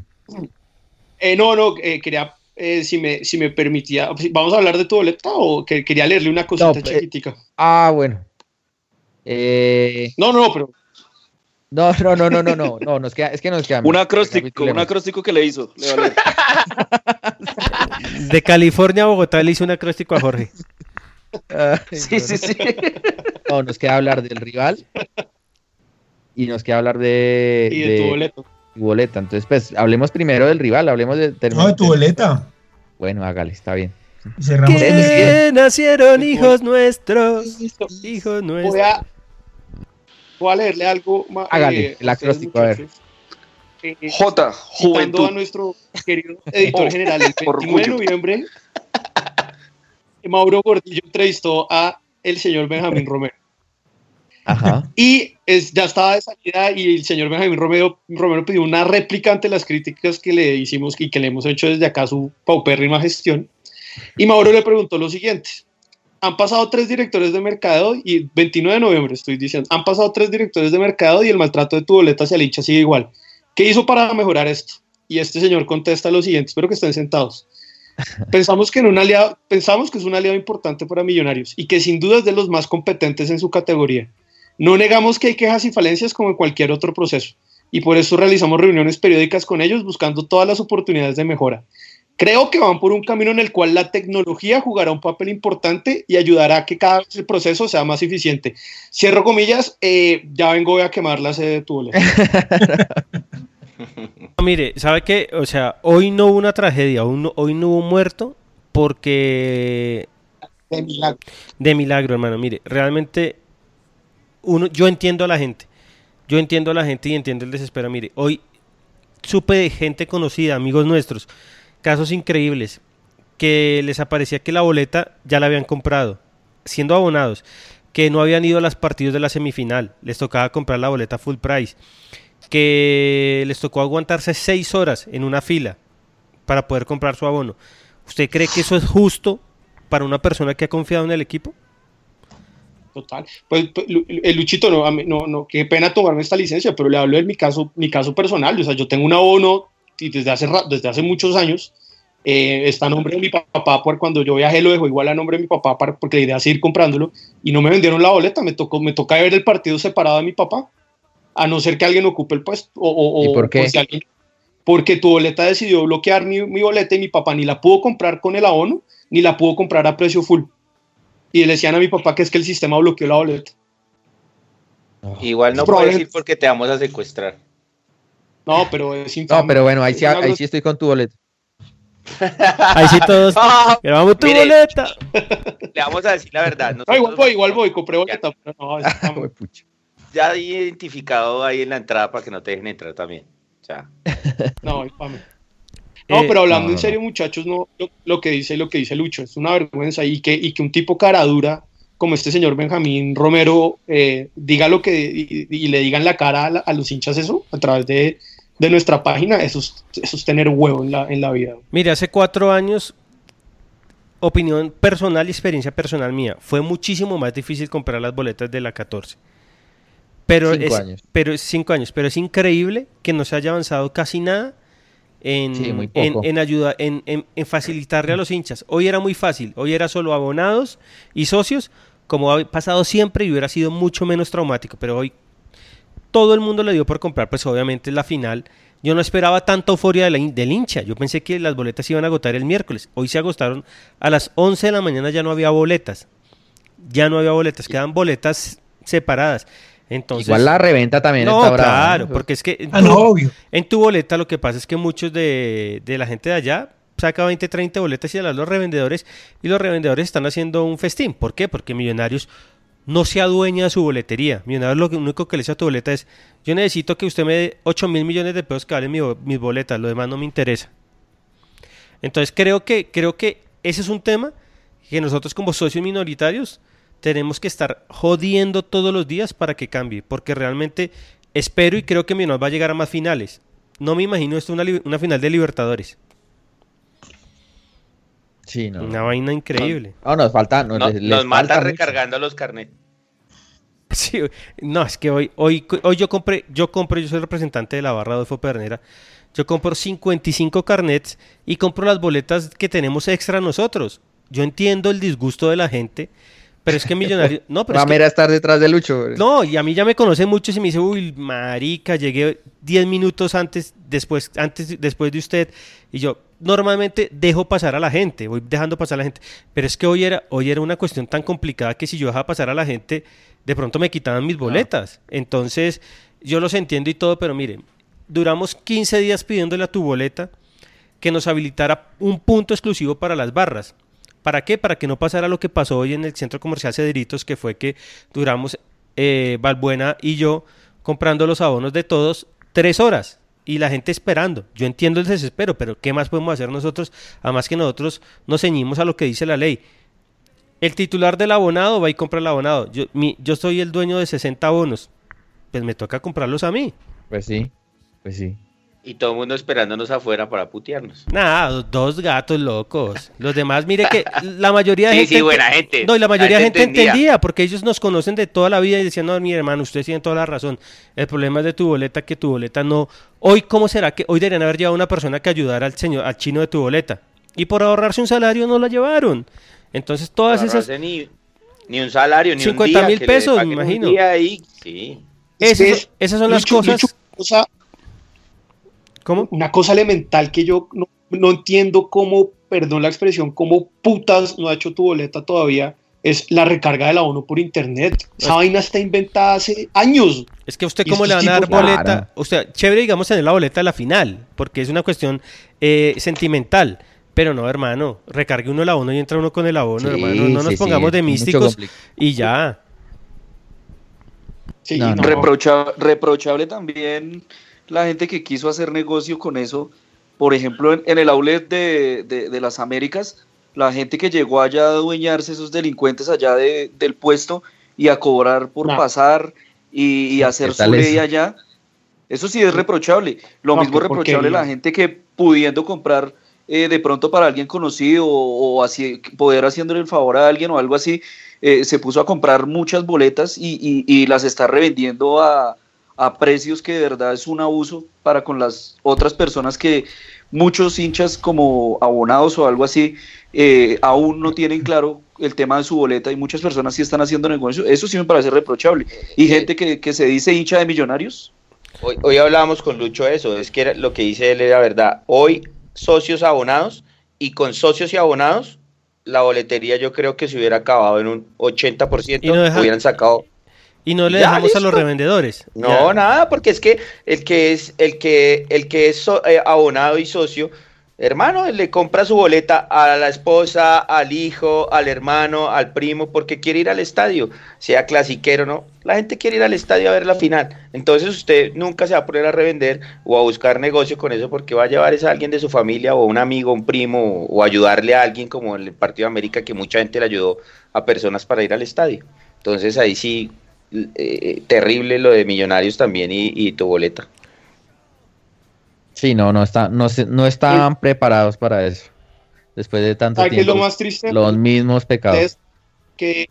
[SPEAKER 10] Eh, no, no, eh, quería, eh, si, me, si me permitía, ¿vamos a hablar de tu boleta o que quería leerle una cosita
[SPEAKER 5] No, eh,
[SPEAKER 10] chiquitica?
[SPEAKER 5] Ah, bueno. Eh,
[SPEAKER 10] No, no, pero
[SPEAKER 5] no, no, no, no, no, no, no, nos queda, es que nos queda.
[SPEAKER 7] Un acróstico, un acróstico que le hizo. Le. *laughs*
[SPEAKER 6] De California a Bogotá le hice un acróstico a Jorge.
[SPEAKER 5] Ay, *laughs*
[SPEAKER 7] Sí, sí, sí.
[SPEAKER 5] No, nos queda hablar del rival y nos queda hablar de,
[SPEAKER 10] y de, tu boleto.
[SPEAKER 5] Tu boleta. Entonces, pues, hablemos primero del rival, hablemos de...
[SPEAKER 8] No, de tu boleta.
[SPEAKER 5] Bueno, hágale, está bien.
[SPEAKER 6] Que nacieron hijos nuestros. Hijos nuestros.
[SPEAKER 10] Voy a, voy a leerle algo más.
[SPEAKER 5] Hágale, el acróstico, a ver.
[SPEAKER 10] Eh,
[SPEAKER 7] J, Juventud.
[SPEAKER 10] a nuestro querido editor *laughs*
[SPEAKER 7] Oh,
[SPEAKER 10] general el 29 de noviembre, *laughs* Mauro Gordillo entrevistó a el señor Benjamín Romero.
[SPEAKER 5] Ajá.
[SPEAKER 10] Y es, ya estaba de salida y el señor Benjamín Romero, Romero pidió una réplica ante las críticas que le hicimos y que le hemos hecho desde acá su paupérrima gestión. Y Mauro le preguntó lo siguiente. Han pasado tres directores de mercado y 29 de noviembre estoy diciendo, han pasado tres directores de mercado y el maltrato de tu boleta hacia el hincha sigue igual. ¿Qué hizo para mejorar esto? Y este señor contesta lo siguiente, espero que estén sentados. Pensamos que, en un aliado, pensamos que es un aliado importante para Millonarios y que sin duda es de los más competentes en su categoría. No negamos que hay quejas y falencias como en cualquier otro proceso y por eso realizamos reuniones periódicas con ellos buscando todas las oportunidades de mejora. Creo que van por un camino en el cual la tecnología jugará un papel importante y ayudará a que cada vez el proceso sea más eficiente. Cierro comillas, eh, ya vengo voy a quemar la sede de tu *laughs*
[SPEAKER 6] Mire, ¿sabe qué? O sea, hoy no hubo una tragedia, hoy no, hoy no hubo muerto porque...
[SPEAKER 10] De milagro.
[SPEAKER 6] De milagro, hermano. Mire, realmente uno, yo entiendo a la gente. Yo entiendo a la gente y entiendo el desespero. Mire, hoy supe de gente conocida, amigos nuestros, casos increíbles, que les aparecía que la boleta ya la habían comprado, siendo abonados, que no habían ido a los partidos de la semifinal, les tocaba comprar la boleta full price, que les tocó aguantarse seis horas en una fila para poder comprar su abono. ¿Usted cree que eso es justo para una persona que ha confiado en el equipo?
[SPEAKER 10] Total. Pues pues, Lu- el Luchito, no, no, no, qué pena tomarme esta licencia, pero le hablo de mi caso, mi caso personal. O sea, yo tengo un abono y desde hace, desde hace muchos años. eh, está a nombre de mi papá, por cuando yo viajé lo dejo igual a nombre de mi papá, para, porque la idea es seguir comprándolo, y no me vendieron la boleta, me tocó, me toca ver el partido separado de mi papá, a no ser que alguien ocupe el puesto. O, o-
[SPEAKER 5] ¿Y
[SPEAKER 10] o-
[SPEAKER 5] por qué?
[SPEAKER 10] o si alguien- porque tu boleta decidió bloquear mi, mi boleta y mi papá ni la pudo comprar con el abono, ni la pudo comprar a precio full. Y le decían a mi papá que es que el sistema bloqueó la boleta.
[SPEAKER 9] Igual no
[SPEAKER 10] Es
[SPEAKER 9] puedes
[SPEAKER 10] probable-
[SPEAKER 9] ir porque te vamos a secuestrar.
[SPEAKER 10] No, pero es infame.
[SPEAKER 5] No, pero bueno, ahí sí, ahí sí estoy con tu boleto. *laughs*
[SPEAKER 6] Ahí sí todos. *laughs*
[SPEAKER 9] Ah,
[SPEAKER 6] Grabamos tu
[SPEAKER 9] mire.
[SPEAKER 6] boleta. *laughs*
[SPEAKER 9] Le vamos a decir la verdad.
[SPEAKER 10] No, igual voy, igual voy, compré boleta. pero no, infame.
[SPEAKER 9] Ya hay identificado ahí en la entrada para que no te dejen entrar también. O sea,
[SPEAKER 10] No, infame. No,
[SPEAKER 6] Eh,
[SPEAKER 10] pero hablando
[SPEAKER 9] no,
[SPEAKER 10] en
[SPEAKER 9] no,
[SPEAKER 10] serio, muchachos, no, lo, lo que dice lo que dice Lucho, es una vergüenza y que, y que un tipo cara dura como este señor Benjamín Romero eh, diga lo que y, y le digan la cara a, la- a los hinchas eso a través de, de nuestra página, eso es, eso es tener huevo en la, en la vida.
[SPEAKER 6] Mire, hace cuatro años, opinión personal y experiencia personal mía, fue muchísimo más difícil comprar las boletas de la 14. Pero
[SPEAKER 5] Cinco
[SPEAKER 6] es,
[SPEAKER 5] años.
[SPEAKER 6] pero es cinco años, pero es increíble que no se haya avanzado casi nada en,
[SPEAKER 5] Sí, muy
[SPEAKER 6] en,
[SPEAKER 5] poco.
[SPEAKER 6] en ayuda, en, facilitarle a los hinchas. Hoy era muy fácil, hoy era solo abonados y socios, como ha pasado siempre y hubiera sido mucho menos traumático, pero hoy todo el mundo le dio por comprar, pues obviamente la final. Yo no esperaba tanta euforia de la hin- del hincha. Yo pensé que las boletas se iban a agotar el miércoles. Hoy se agotaron a las 11 de la mañana, ya no había boletas. Ya no había boletas, quedan boletas separadas. Entonces,
[SPEAKER 5] Igual la reventa también
[SPEAKER 6] no,
[SPEAKER 5] está brava,
[SPEAKER 6] claro,
[SPEAKER 5] ¿no?
[SPEAKER 6] porque es que en
[SPEAKER 8] Ah,
[SPEAKER 6] tu,
[SPEAKER 8] no, obvio.
[SPEAKER 6] en tu boleta lo que pasa es que muchos de, de la gente de allá saca 20, 30 boletas y a los revendedores y los revendedores están haciendo un festín. ¿Por qué? Porque Millonarios no se adueña de su boletería. Millonarios lo único que le dice a tu boleta es, yo necesito que usted me dé 8 mil millones de pesos que valen mi mis boletas, lo demás no me interesa. Entonces creo que, creo que ese es un tema que nosotros como socios minoritarios tenemos que estar jodiendo todos los días para que cambie, porque realmente espero y creo que Millonarios va a llegar a más finales. No me imagino esto una, final de Libertadores.
[SPEAKER 5] Sí, no.
[SPEAKER 6] Una vaina increíble.
[SPEAKER 5] No, nos falta. Nos,
[SPEAKER 9] no-
[SPEAKER 5] les- les
[SPEAKER 9] nos
[SPEAKER 5] falta
[SPEAKER 9] matan
[SPEAKER 5] mucho.
[SPEAKER 9] recargando los carnets. *laughs*
[SPEAKER 6] Sí, no, es que hoy, hoy, hoy yo compré, yo compro, yo soy representante de la barra de Pernera. Yo compro 55 carnets y compro las boletas que tenemos extra nosotros. Yo entiendo el disgusto de la gente, pero es que Millonario. No, pero *laughs* es que-
[SPEAKER 5] Mamera estar detrás de Lucho.
[SPEAKER 6] No, y a mí ya me conocen muchos y me dice, uy, marica, llegué 10 minutos antes, después, antes, después de usted. Y yo normalmente dejo pasar a la gente, voy dejando pasar a la gente. Pero es que hoy era, hoy era una cuestión tan complicada que si yo dejaba pasar a la gente, de pronto me quitaban mis boletas. Entonces, yo los entiendo y todo, pero miren, duramos 15 días pidiéndole a tu boleta que nos habilitara un punto exclusivo para las barras. ¿Para qué? Para que no pasara lo que pasó hoy en el centro comercial Cedritos, que fue que duramos eh, Valbuena y yo comprando los abonos de todos tres horas y la gente esperando. Yo entiendo el desespero, pero ¿qué más podemos hacer nosotros? Además que nosotros nos ceñimos a lo que dice la ley. El titular del abonado va y compra el abonado. Yo, yo soy el dueño de 60 abonos. Pues me toca comprarlos a mí.
[SPEAKER 5] Pues sí, pues sí.
[SPEAKER 9] Y todo el mundo esperándonos afuera para putearnos.
[SPEAKER 6] Nada, dos gatos locos. Los demás, mire que la mayoría de
[SPEAKER 9] Sí,
[SPEAKER 6] gente.
[SPEAKER 9] sí, buena gente.
[SPEAKER 6] No, y la mayoría de
[SPEAKER 9] gente
[SPEAKER 6] gente
[SPEAKER 9] entendía.
[SPEAKER 6] entendía, porque ellos nos conocen de toda la vida y decían, no, mi hermano, usted tiene toda la razón. El problema es de tu boleta, que tu boleta no. Hoy, ¿cómo será que hoy deberían haber llevado una persona que ayudara al señor, al chino de tu boleta? Y por ahorrarse un salario no la llevaron. Entonces, todas
[SPEAKER 9] No
[SPEAKER 6] esas.
[SPEAKER 9] Ni, ni un salario, ni
[SPEAKER 6] 50
[SPEAKER 9] un día.
[SPEAKER 6] mil pesos, me
[SPEAKER 9] un
[SPEAKER 6] imagino.
[SPEAKER 9] día ahí, sí.
[SPEAKER 6] Esas,
[SPEAKER 10] Es-
[SPEAKER 6] esas son las
[SPEAKER 10] Lucho,
[SPEAKER 6] cosas.
[SPEAKER 10] Lucho, cosa-
[SPEAKER 6] ¿Cómo?
[SPEAKER 10] Una cosa elemental que yo no, no entiendo cómo, perdón la expresión, cómo putas no ha hecho tu boleta todavía, es la recarga del abono por internet. Esa vaina está inventada hace años.
[SPEAKER 6] Es que a usted cómo le van a dar boleta,
[SPEAKER 10] Claro.
[SPEAKER 6] o sea, chévere digamos tener la boleta de la final, porque es una cuestión eh, sentimental, pero no hermano, recargue uno el abono y entra uno con el abono,
[SPEAKER 5] Sí,
[SPEAKER 6] hermano, no nos
[SPEAKER 5] sí,
[SPEAKER 6] pongamos de místicos y ya.
[SPEAKER 10] Sí,
[SPEAKER 5] No, no.
[SPEAKER 7] Reprocha- reprochable también la gente que quiso hacer negocio con eso. Por ejemplo, en, en el outlet de, de- de las Américas, la gente que llegó allá a adueñarse, esos delincuentes allá de- del puesto y a cobrar por
[SPEAKER 10] No.
[SPEAKER 7] pasar y, y hacer
[SPEAKER 5] ¿Qué
[SPEAKER 7] su ley allá. Eso sí es reprochable. Lo
[SPEAKER 10] No,
[SPEAKER 7] mismo
[SPEAKER 10] qué
[SPEAKER 7] reprochable la gente que pudiendo comprar eh, de pronto para alguien conocido o, o así poder haciéndole el favor a alguien o algo así, eh, se puso a comprar muchas boletas y, y- y las está revendiendo a, a precios que de verdad es un abuso para con las otras personas que muchos hinchas como abonados o algo así eh, aún no tienen claro el tema de su boleta y muchas personas sí están haciendo negocio. Eso sí me parece reprochable. Y gente que, que se dice hincha de millonarios.
[SPEAKER 9] Hoy, hoy hablábamos con Lucho de eso, es que era- lo que dice él era verdad. Hoy socios abonados y con socios y abonados, la boletería yo creo que se hubiera acabado en un 80%,
[SPEAKER 6] Y no deja-
[SPEAKER 9] hubieran sacado
[SPEAKER 6] Y no le
[SPEAKER 9] Ya,
[SPEAKER 6] dejamos a los revendedores.
[SPEAKER 9] No,
[SPEAKER 6] Ya.
[SPEAKER 9] nada, porque es que el que es el que el que es so- eh, abonado y socio, hermano, él le compra su boleta a la esposa, al hijo, al hermano, al primo, porque quiere ir al estadio, sea clasiquero, ¿no? La gente quiere ir al estadio a ver la final. Entonces usted nunca se va a poner a revender o a buscar negocio con eso porque va a llevar a alguien de su familia o un amigo, un primo o ayudarle a alguien como el Partido de América que mucha gente le ayudó a personas para ir al estadio. Entonces ahí sí eh, terrible lo de Millonarios también y, y tu boleta.
[SPEAKER 5] Sí, no, no, está, no, se- no estaban preparados para eso. Después de tanto
[SPEAKER 10] ¿Sabe qué es
[SPEAKER 5] tiempo.
[SPEAKER 10] lo más triste?
[SPEAKER 5] Los mismos pecados.
[SPEAKER 10] es que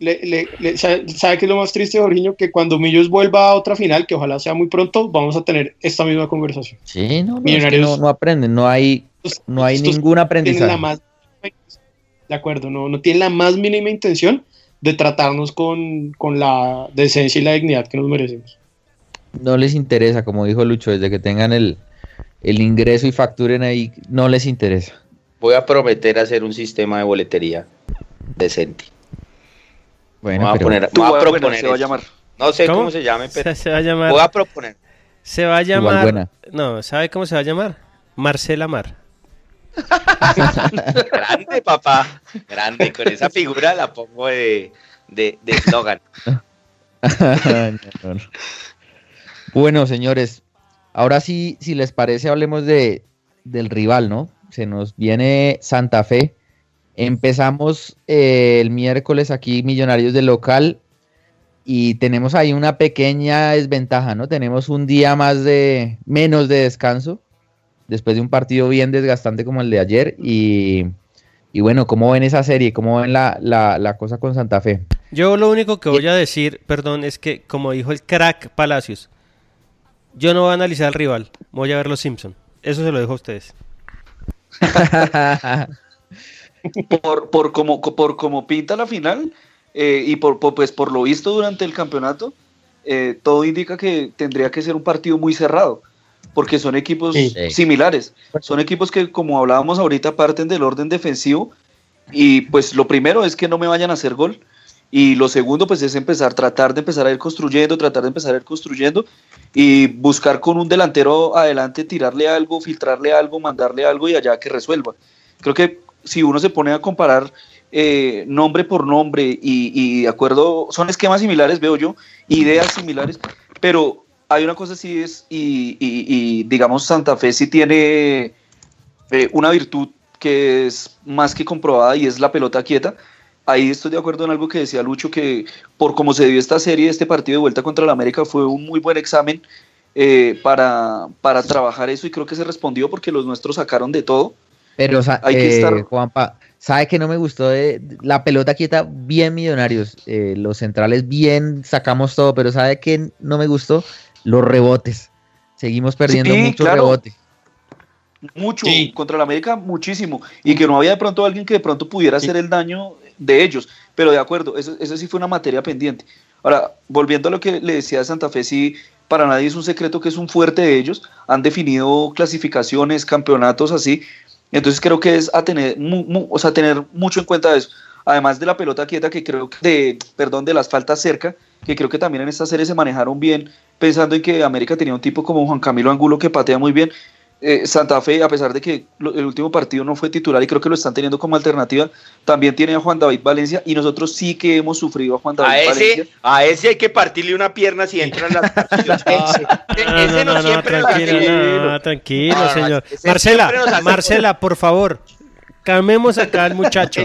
[SPEAKER 10] le, le- le- ¿sabe, sabe qué es lo más triste, Jorginho? Que cuando Millos vuelva a otra final, que ojalá sea muy pronto, vamos a tener esta misma conversación.
[SPEAKER 5] Sí, no, no, es que
[SPEAKER 10] Millonarios-
[SPEAKER 5] no, no aprenden, no hay, no hay ningún
[SPEAKER 10] tienen
[SPEAKER 5] aprendizaje.
[SPEAKER 10] la más de acuerdo, no, no tienen la más mínima intención de tratarnos con, con la decencia y la dignidad que nos merecemos.
[SPEAKER 5] No les interesa, como dijo Lucho, desde que tengan el, el ingreso y facturen ahí, no les interesa.
[SPEAKER 9] Voy a prometer hacer un sistema de boletería decente.
[SPEAKER 5] Bueno,
[SPEAKER 9] voy a poner, voy a proponer
[SPEAKER 7] se va a llamar.
[SPEAKER 9] No sé
[SPEAKER 6] ¿Cómo?
[SPEAKER 9] cómo, se llame, pero
[SPEAKER 6] Se, se va a llamar.
[SPEAKER 9] voy a proponer.
[SPEAKER 6] Se va a llamar. No, ¿sabe cómo se va a llamar? Marcela Mar.
[SPEAKER 9] Grande, papá. Grande. Con esa figura la pongo de de de eslogan.
[SPEAKER 5] No. *laughs* Bueno, señores, ahora sí, si les parece, hablemos de, del rival, ¿no? Se nos viene Santa Fe. Empezamos eh, el miércoles aquí, Millonarios de local, y tenemos ahí una pequeña desventaja, ¿no? Tenemos un día más de menos de descanso después de un partido bien desgastante como el de ayer. Y, y bueno, ¿cómo ven esa serie? ¿Cómo ven la, la, la cosa con Santa Fe?
[SPEAKER 6] Yo lo único que voy a decir, perdón, es que como dijo el crack Palacios, yo no voy a analizar al rival, voy a ver los Simpson. Eso se lo dejo a ustedes. *laughs*
[SPEAKER 7] por, por, como, por como pinta la final eh, y por, por, pues, por lo visto durante el campeonato, eh, todo indica que tendría que ser un partido muy cerrado, porque son equipos
[SPEAKER 10] Sí.
[SPEAKER 5] Sí.
[SPEAKER 7] similares. Son equipos que, como hablábamos ahorita, parten del orden defensivo y pues lo primero es que no me vayan a hacer gol. Y lo segundo, pues es empezar, tratar de empezar a ir construyendo, tratar de empezar a ir construyendo y buscar con un delantero adelante, tirarle algo, filtrarle algo, mandarle algo y allá que resuelva. Creo que si uno se pone a comparar eh, nombre por nombre y, de acuerdo, son esquemas similares, veo yo, ideas similares, pero hay una cosa sí es, y, digamos Santa Fe sí tiene eh, una virtud que es más que comprobada y es la pelota quieta. Ahí estoy de acuerdo en algo que decía Lucho, que por cómo se dio esta serie, este partido de vuelta contra el América fue un muy buen examen eh, para, para trabajar eso y creo que se respondió porque los nuestros sacaron de todo.
[SPEAKER 5] Pero hay que estar... Juanpa, ¿Sabe que no me gustó de la pelota quieta? Bien millonarios. Eh, los centrales bien, sacamos todo, pero ¿sabe que no me gustó? Los rebotes. Seguimos perdiendo mucho rebote.
[SPEAKER 7] Mucho, contra el América muchísimo. Y que no había de pronto alguien que de pronto pudiera hacer el daño de ellos. Pero de acuerdo, eso, eso sí fue una materia pendiente. Ahora, volviendo a lo que le decía de Santa Fe, sí, para nadie es un secreto que es un fuerte de ellos. Han definido clasificaciones, campeonatos así, entonces creo que es a tener, o sea, tener mucho en cuenta eso. Además de la pelota quieta, que creo que, de, perdón, de las faltas cerca, que creo que también en esta serie se manejaron bien, pensando en que América tenía un tipo como Juan Camilo Angulo que patea muy bien. Eh, Santa Fe, a pesar de que el último partido no fue titular y creo que lo están teniendo como alternativa, también tiene a Juan David Valencia y nosotros sí que hemos sufrido a Juan David
[SPEAKER 9] a ese,
[SPEAKER 7] Valencia.
[SPEAKER 9] A ese hay que partirle una pierna si entra en las *laughs*
[SPEAKER 6] ese no, siempre tranquilo, tranquilo, señor. Marcela, Marcela, por favor, calmemos acá al muchacho.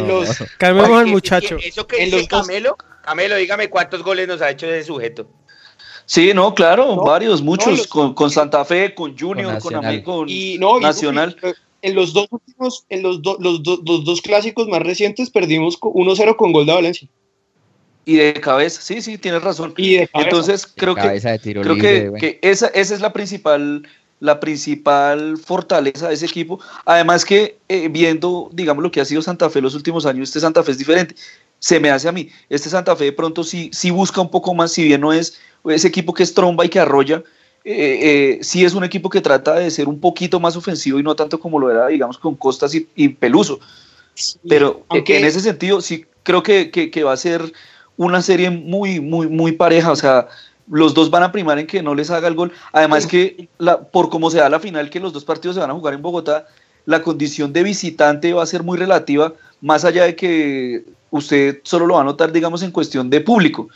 [SPEAKER 6] calmemos al muchacho.
[SPEAKER 9] Eso que dice Camelo, Camelo, dígame cuántos goles nos ha hecho ese sujeto.
[SPEAKER 7] Sí, no, claro, varios, muchos, con, Santa Fe, con Junior, con, Amigo, y, Nacional.
[SPEAKER 10] en los dos últimos, en los, los, dos clásicos más recientes perdimos 1-0 con gol de Valencia.
[SPEAKER 7] Y de cabeza, sí, sí, tienes razón. Y Entonces creo, que, creo que, esa, esa es la principal la principal fortaleza de ese equipo. Además que eh, viendo, digamos, lo que ha sido Santa Fe los últimos años, este Santa Fe es diferente. Se me hace a mí. Este Santa Fe de pronto sí, sí busca un poco más, si bien no es ese equipo que es tromba y que arrolla, eh, eh, sí es un equipo que trata de ser un poquito más ofensivo y no tanto como lo era, digamos, con Costas y, Peluso. Pero eh, en ese sentido, sí creo que, que, va a ser una serie muy, muy, muy pareja. O sea, los dos van a primar en que no les haga el gol. Además que la, por cómo se da la final, que los dos partidos se van a jugar en Bogotá, la condición de visitante va a ser muy relativa, más allá de que usted solo lo va a notar, digamos, en cuestión de público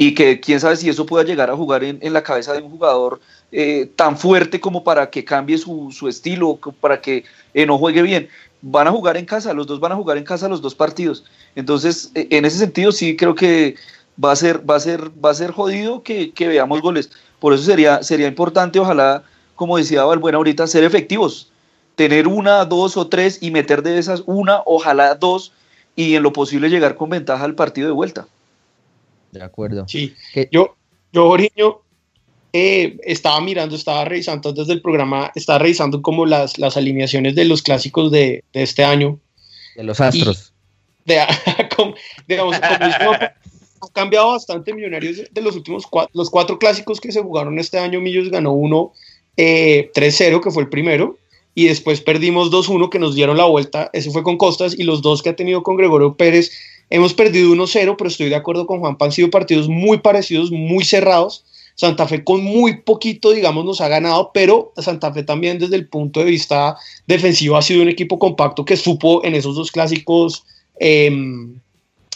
[SPEAKER 7] y que quién sabe si eso pueda llegar a jugar en, la cabeza de un jugador eh, tan fuerte como para que cambie su, estilo, para que eh, no juegue bien. Van a jugar en casa, los dos van a jugar en casa los dos partidos. Entonces, eh, en ese sentido sí creo que va a ser, va a ser, va a ser jodido que, que veamos goles. Por eso sería, sería importante, ojalá, como decía Valbuena ahorita, ser efectivos. Tener una, dos o tres y meter de esas una, ojalá dos, y en lo posible llegar con ventaja al partido de vuelta.
[SPEAKER 5] De acuerdo.
[SPEAKER 10] Sí, yo, yo, Jorginho, eh, estaba mirando, estaba revisando antes del programa, estaba revisando como las, las alineaciones de los clásicos de, de este año.
[SPEAKER 5] De los astros.
[SPEAKER 10] de, *laughs* digamos, *laughs* ha cambiado bastante Millonarios de los últimos cuatro, los cuatro clásicos que se jugaron este año. Millos ganó uno 3-0, eh, que fue el primero, y después perdimos 2-1, que nos dieron la vuelta. Ese fue con Costas, y los dos que ha tenido con Gregorio Pérez Hemos perdido 1-0, pero estoy de acuerdo con Juan, han sido partidos muy parecidos, muy cerrados. Santa Fe con muy poquito, digamos, nos ha ganado, pero Santa Fe también desde el punto de vista defensivo ha sido un equipo compacto que supo en esos dos clásicos, em,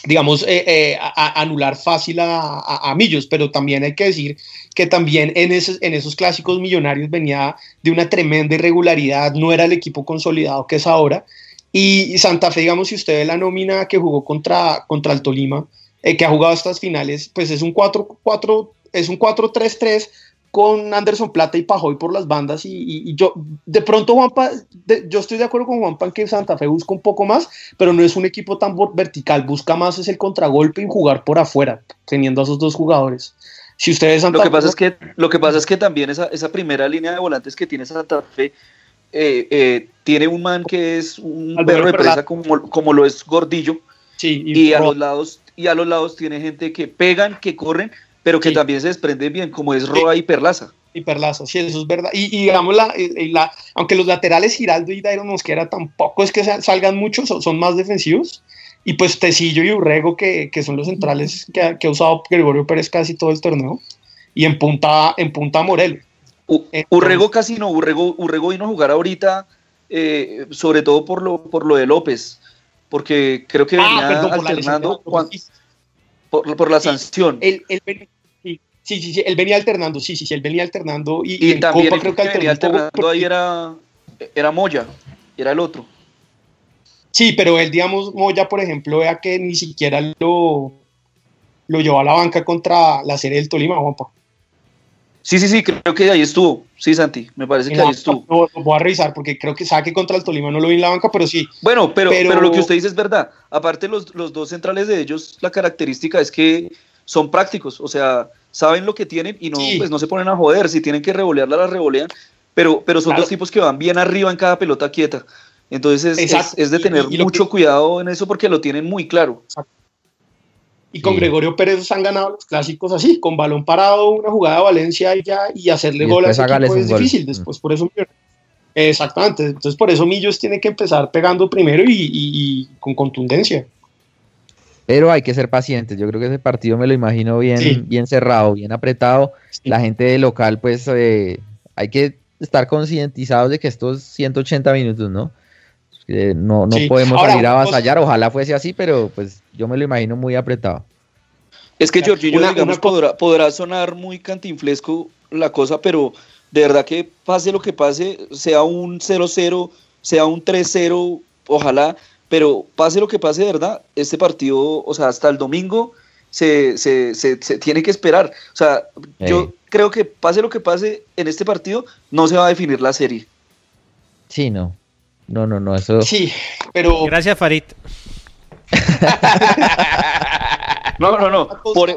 [SPEAKER 10] digamos, eh, eh, anular fácil a, Millos, pero también hay que decir que también en esos, en esos clásicos millonarios venía de una tremenda irregularidad, no era el equipo consolidado que es ahora, y Santa Fe, digamos, si usted ve la nómina que jugó contra, contra el Tolima, eh, que ha jugado estas finales, pues es un 4-4, es un 4-3-3 con Anderson Plata y Pajoy por las bandas y, yo de pronto Juanpa, yo estoy de acuerdo con Juanpa en que Santa Fe busca un poco más, pero no es un equipo tan vertical, busca más es el contragolpe y jugar por afuera, teniendo a esos dos jugadores. Si ustedes
[SPEAKER 7] lo que pasa es que lo que pasa es que también esa, esa primera línea de volantes que tiene Santa Fe eh, eh, tiene un man que es un perro de presa como, como lo es Gordillo. y, a los lados y a los lados tiene gente que pegan, que corren, pero que también se desprenden bien, como es Roa y Perlaza.
[SPEAKER 10] Y Perlaza, sí, eso es verdad. Y, digamos, la, la, aunque los laterales Giraldo y Dairo Mosquera tampoco es que salgan mucho, son, más defensivos. Y pues Tecillo y Urrego, que, que son los centrales que ha, que ha, usado Gregorio Pérez casi todo el torneo. Y en punta, en punta Morelos.
[SPEAKER 7] Urrego casi no, Urrego, Urrego vino a jugar ahorita, eh, sobre todo por lo, por lo de López. porque creo que ah, venía alternando por, la sanción.
[SPEAKER 10] sí, sí, sí, él venía alternando, sí, sí, sí, él venía alternando.
[SPEAKER 7] Y, también creo que venía alternando ahí era, era Moya, era el otro.
[SPEAKER 10] Sí, pero él, digamos, Moya, por ejemplo, vea que ni siquiera lo, lo llevó a la banca contra la serie del Tolima, Juanpa.
[SPEAKER 7] Sí, sí, sí, creo que ahí estuvo. Sí, Santi, me parece que ahí estuvo.
[SPEAKER 10] voy a revisar porque creo que sabe que contra el Tolima no lo vi en la banca, pero sí.
[SPEAKER 7] Bueno, pero, pero... lo que usted dice es verdad. Aparte, los, los dos centrales de ellos, la característica es que son prácticos, o sea, saben lo que tienen y no, pues, no se ponen a joder. Si tienen que revolearla, la revolean. Pero, pero son dos tipos que van bien arriba en cada pelota quieta. Entonces es, es, de tener mucho cuidado en eso porque lo tienen muy claro. Exacto.
[SPEAKER 10] Y con Gregorio Pérez han ganado los clásicos así, con balón parado, una jugada de Valencia y ya, y hacerle gol a ese equipo es difícil. Después, por eso. Exactamente. Entonces, por eso Millos tiene que empezar pegando primero y, con contundencia.
[SPEAKER 5] Pero hay que ser pacientes. Yo creo que ese partido me lo imagino bien, bien cerrado, bien apretado. La gente de local, pues, eh, hay que estar concientizados de que estos 180 minutos, ¿no? no, no podemos salir a avasallar, ojalá fuese así, pero pues yo me lo imagino muy apretado.
[SPEAKER 7] Es que Jorginho, digamos, podrá, podrá sonar muy cantinflesco la cosa, pero de verdad que pase lo que pase, sea un 0-0, sea un 3-0, ojalá, pero pase lo que pase, de verdad, este partido, o sea, hasta el domingo se, se, se, tiene que esperar. O sea, yo creo que pase lo que pase en este partido, no se va a definir la serie.
[SPEAKER 5] Sí, no. No, no, no, eso.
[SPEAKER 10] Sí, pero.
[SPEAKER 6] Gracias, Farid. *laughs*
[SPEAKER 7] no, no, no.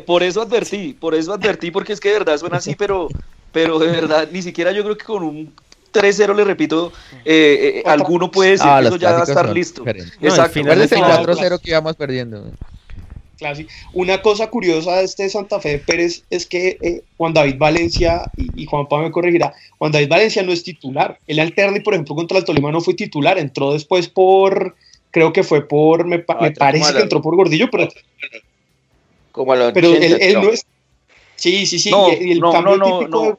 [SPEAKER 7] Por, eso advertí, por eso advertí, porque es que de verdad suena así, pero, pero de verdad, ni siquiera yo creo que con un 3-0, le repito, eh, eh, alguno puede decir ah, que eso ya va a estar listo.
[SPEAKER 5] Exacto. No, el 4-0 que íbamos perdiendo.
[SPEAKER 10] Una cosa curiosa de este Santa Fe de Pérez es que eh, Juan David Valencia, y, Juan Pablo me corregirá, Juan David Valencia no es titular. El Alterni, por ejemplo, contra el Tolima no fue titular, entró después por, creo que fue por, me, ah, parece que entró por Gordillo, pero...
[SPEAKER 9] Como
[SPEAKER 10] pero él, no es... Sí, sí, sí.
[SPEAKER 7] No, el no, no, no,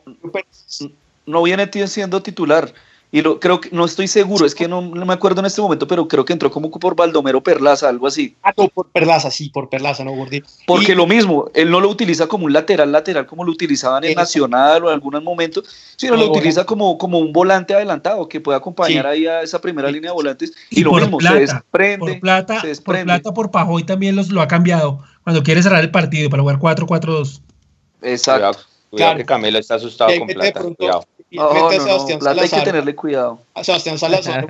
[SPEAKER 7] no viene siendo titular. Y lo, creo que no estoy seguro, es que no, me acuerdo en este momento, pero creo que entró como por Baldomero Perlaza, algo así.
[SPEAKER 10] Ah, no, por Perlaza, sí, por Perlaza, no Gordi.
[SPEAKER 7] Porque lo mismo, él no lo utiliza como un lateral lateral como lo utilizaban en Nacional o en algún momento, sino lo utiliza como, como un volante adelantado que puede acompañar ahí a esa primera línea de volantes. Y, lo mismo, se desprende.
[SPEAKER 8] Por plata, por plata, por Pajoy también los, lo ha cambiado cuando quiere cerrar el partido para jugar 4-4-2.
[SPEAKER 9] Exacto. Cuidado, que Camilo está asustado con plata. Cuidado
[SPEAKER 7] no, hay que tenerle cuidado.
[SPEAKER 10] A Sebastián Salazar,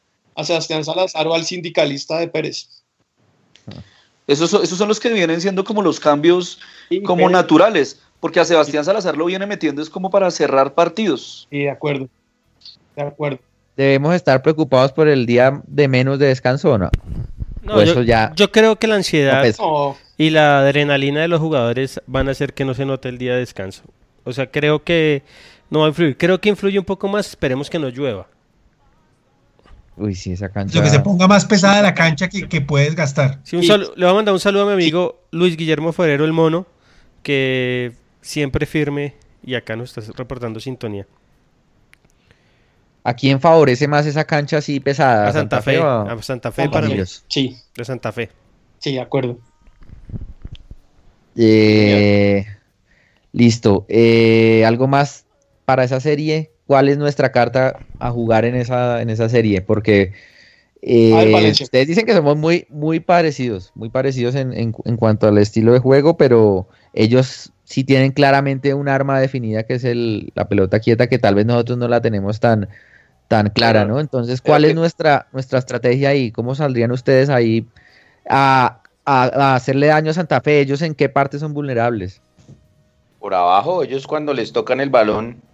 [SPEAKER 10] *laughs* a Sebastián Salazar o al sindicalista de Pérez.
[SPEAKER 7] Esos, esos son los que vienen siendo como los cambios como naturales, porque a Sebastián Salazar lo viene metiendo es como para cerrar partidos.
[SPEAKER 10] Sí, de acuerdo. De acuerdo.
[SPEAKER 5] Debemos estar preocupados por el día de menos de descanso, ¿no?
[SPEAKER 6] no yo, ya... yo creo que la ansiedad y la adrenalina de los jugadores van a hacer que no se note el día de descanso. O sea, creo que no va a influir. Creo que influye un poco más. Esperemos que no llueva.
[SPEAKER 5] Uy, sí, esa cancha.
[SPEAKER 8] Lo que se ponga más pesada la cancha que, puedes gastar.
[SPEAKER 6] Sí, Le voy a mandar un saludo a mi amigo Luis Guillermo Ferrero, el mono, que siempre firme y acá nos está reportando sintonía.
[SPEAKER 5] ¿A quién favorece más esa cancha así pesada?
[SPEAKER 6] A Santa, Fe. A Santa Fe para mí.
[SPEAKER 10] Sí.
[SPEAKER 6] De Santa Fe.
[SPEAKER 10] Sí, de acuerdo.
[SPEAKER 5] Eh, listo. Eh, ¿Algo más para esa serie, ¿cuál es nuestra carta a jugar en esa, en esa serie? Porque eh, ustedes dicen que somos muy, muy parecidos, muy parecidos en, en, cuanto al estilo de juego, pero ellos sí tienen claramente un arma definida que es el, la pelota quieta, que tal vez nosotros no la tenemos tan, tan clara, ¿no? Entonces, ¿cuál es nuestra, nuestra estrategia ahí? ¿Cómo saldrían ustedes ahí a, a hacerle daño a Santa Fe? ¿Ellos en qué parte son vulnerables?
[SPEAKER 9] Por abajo, ellos cuando les tocan el balón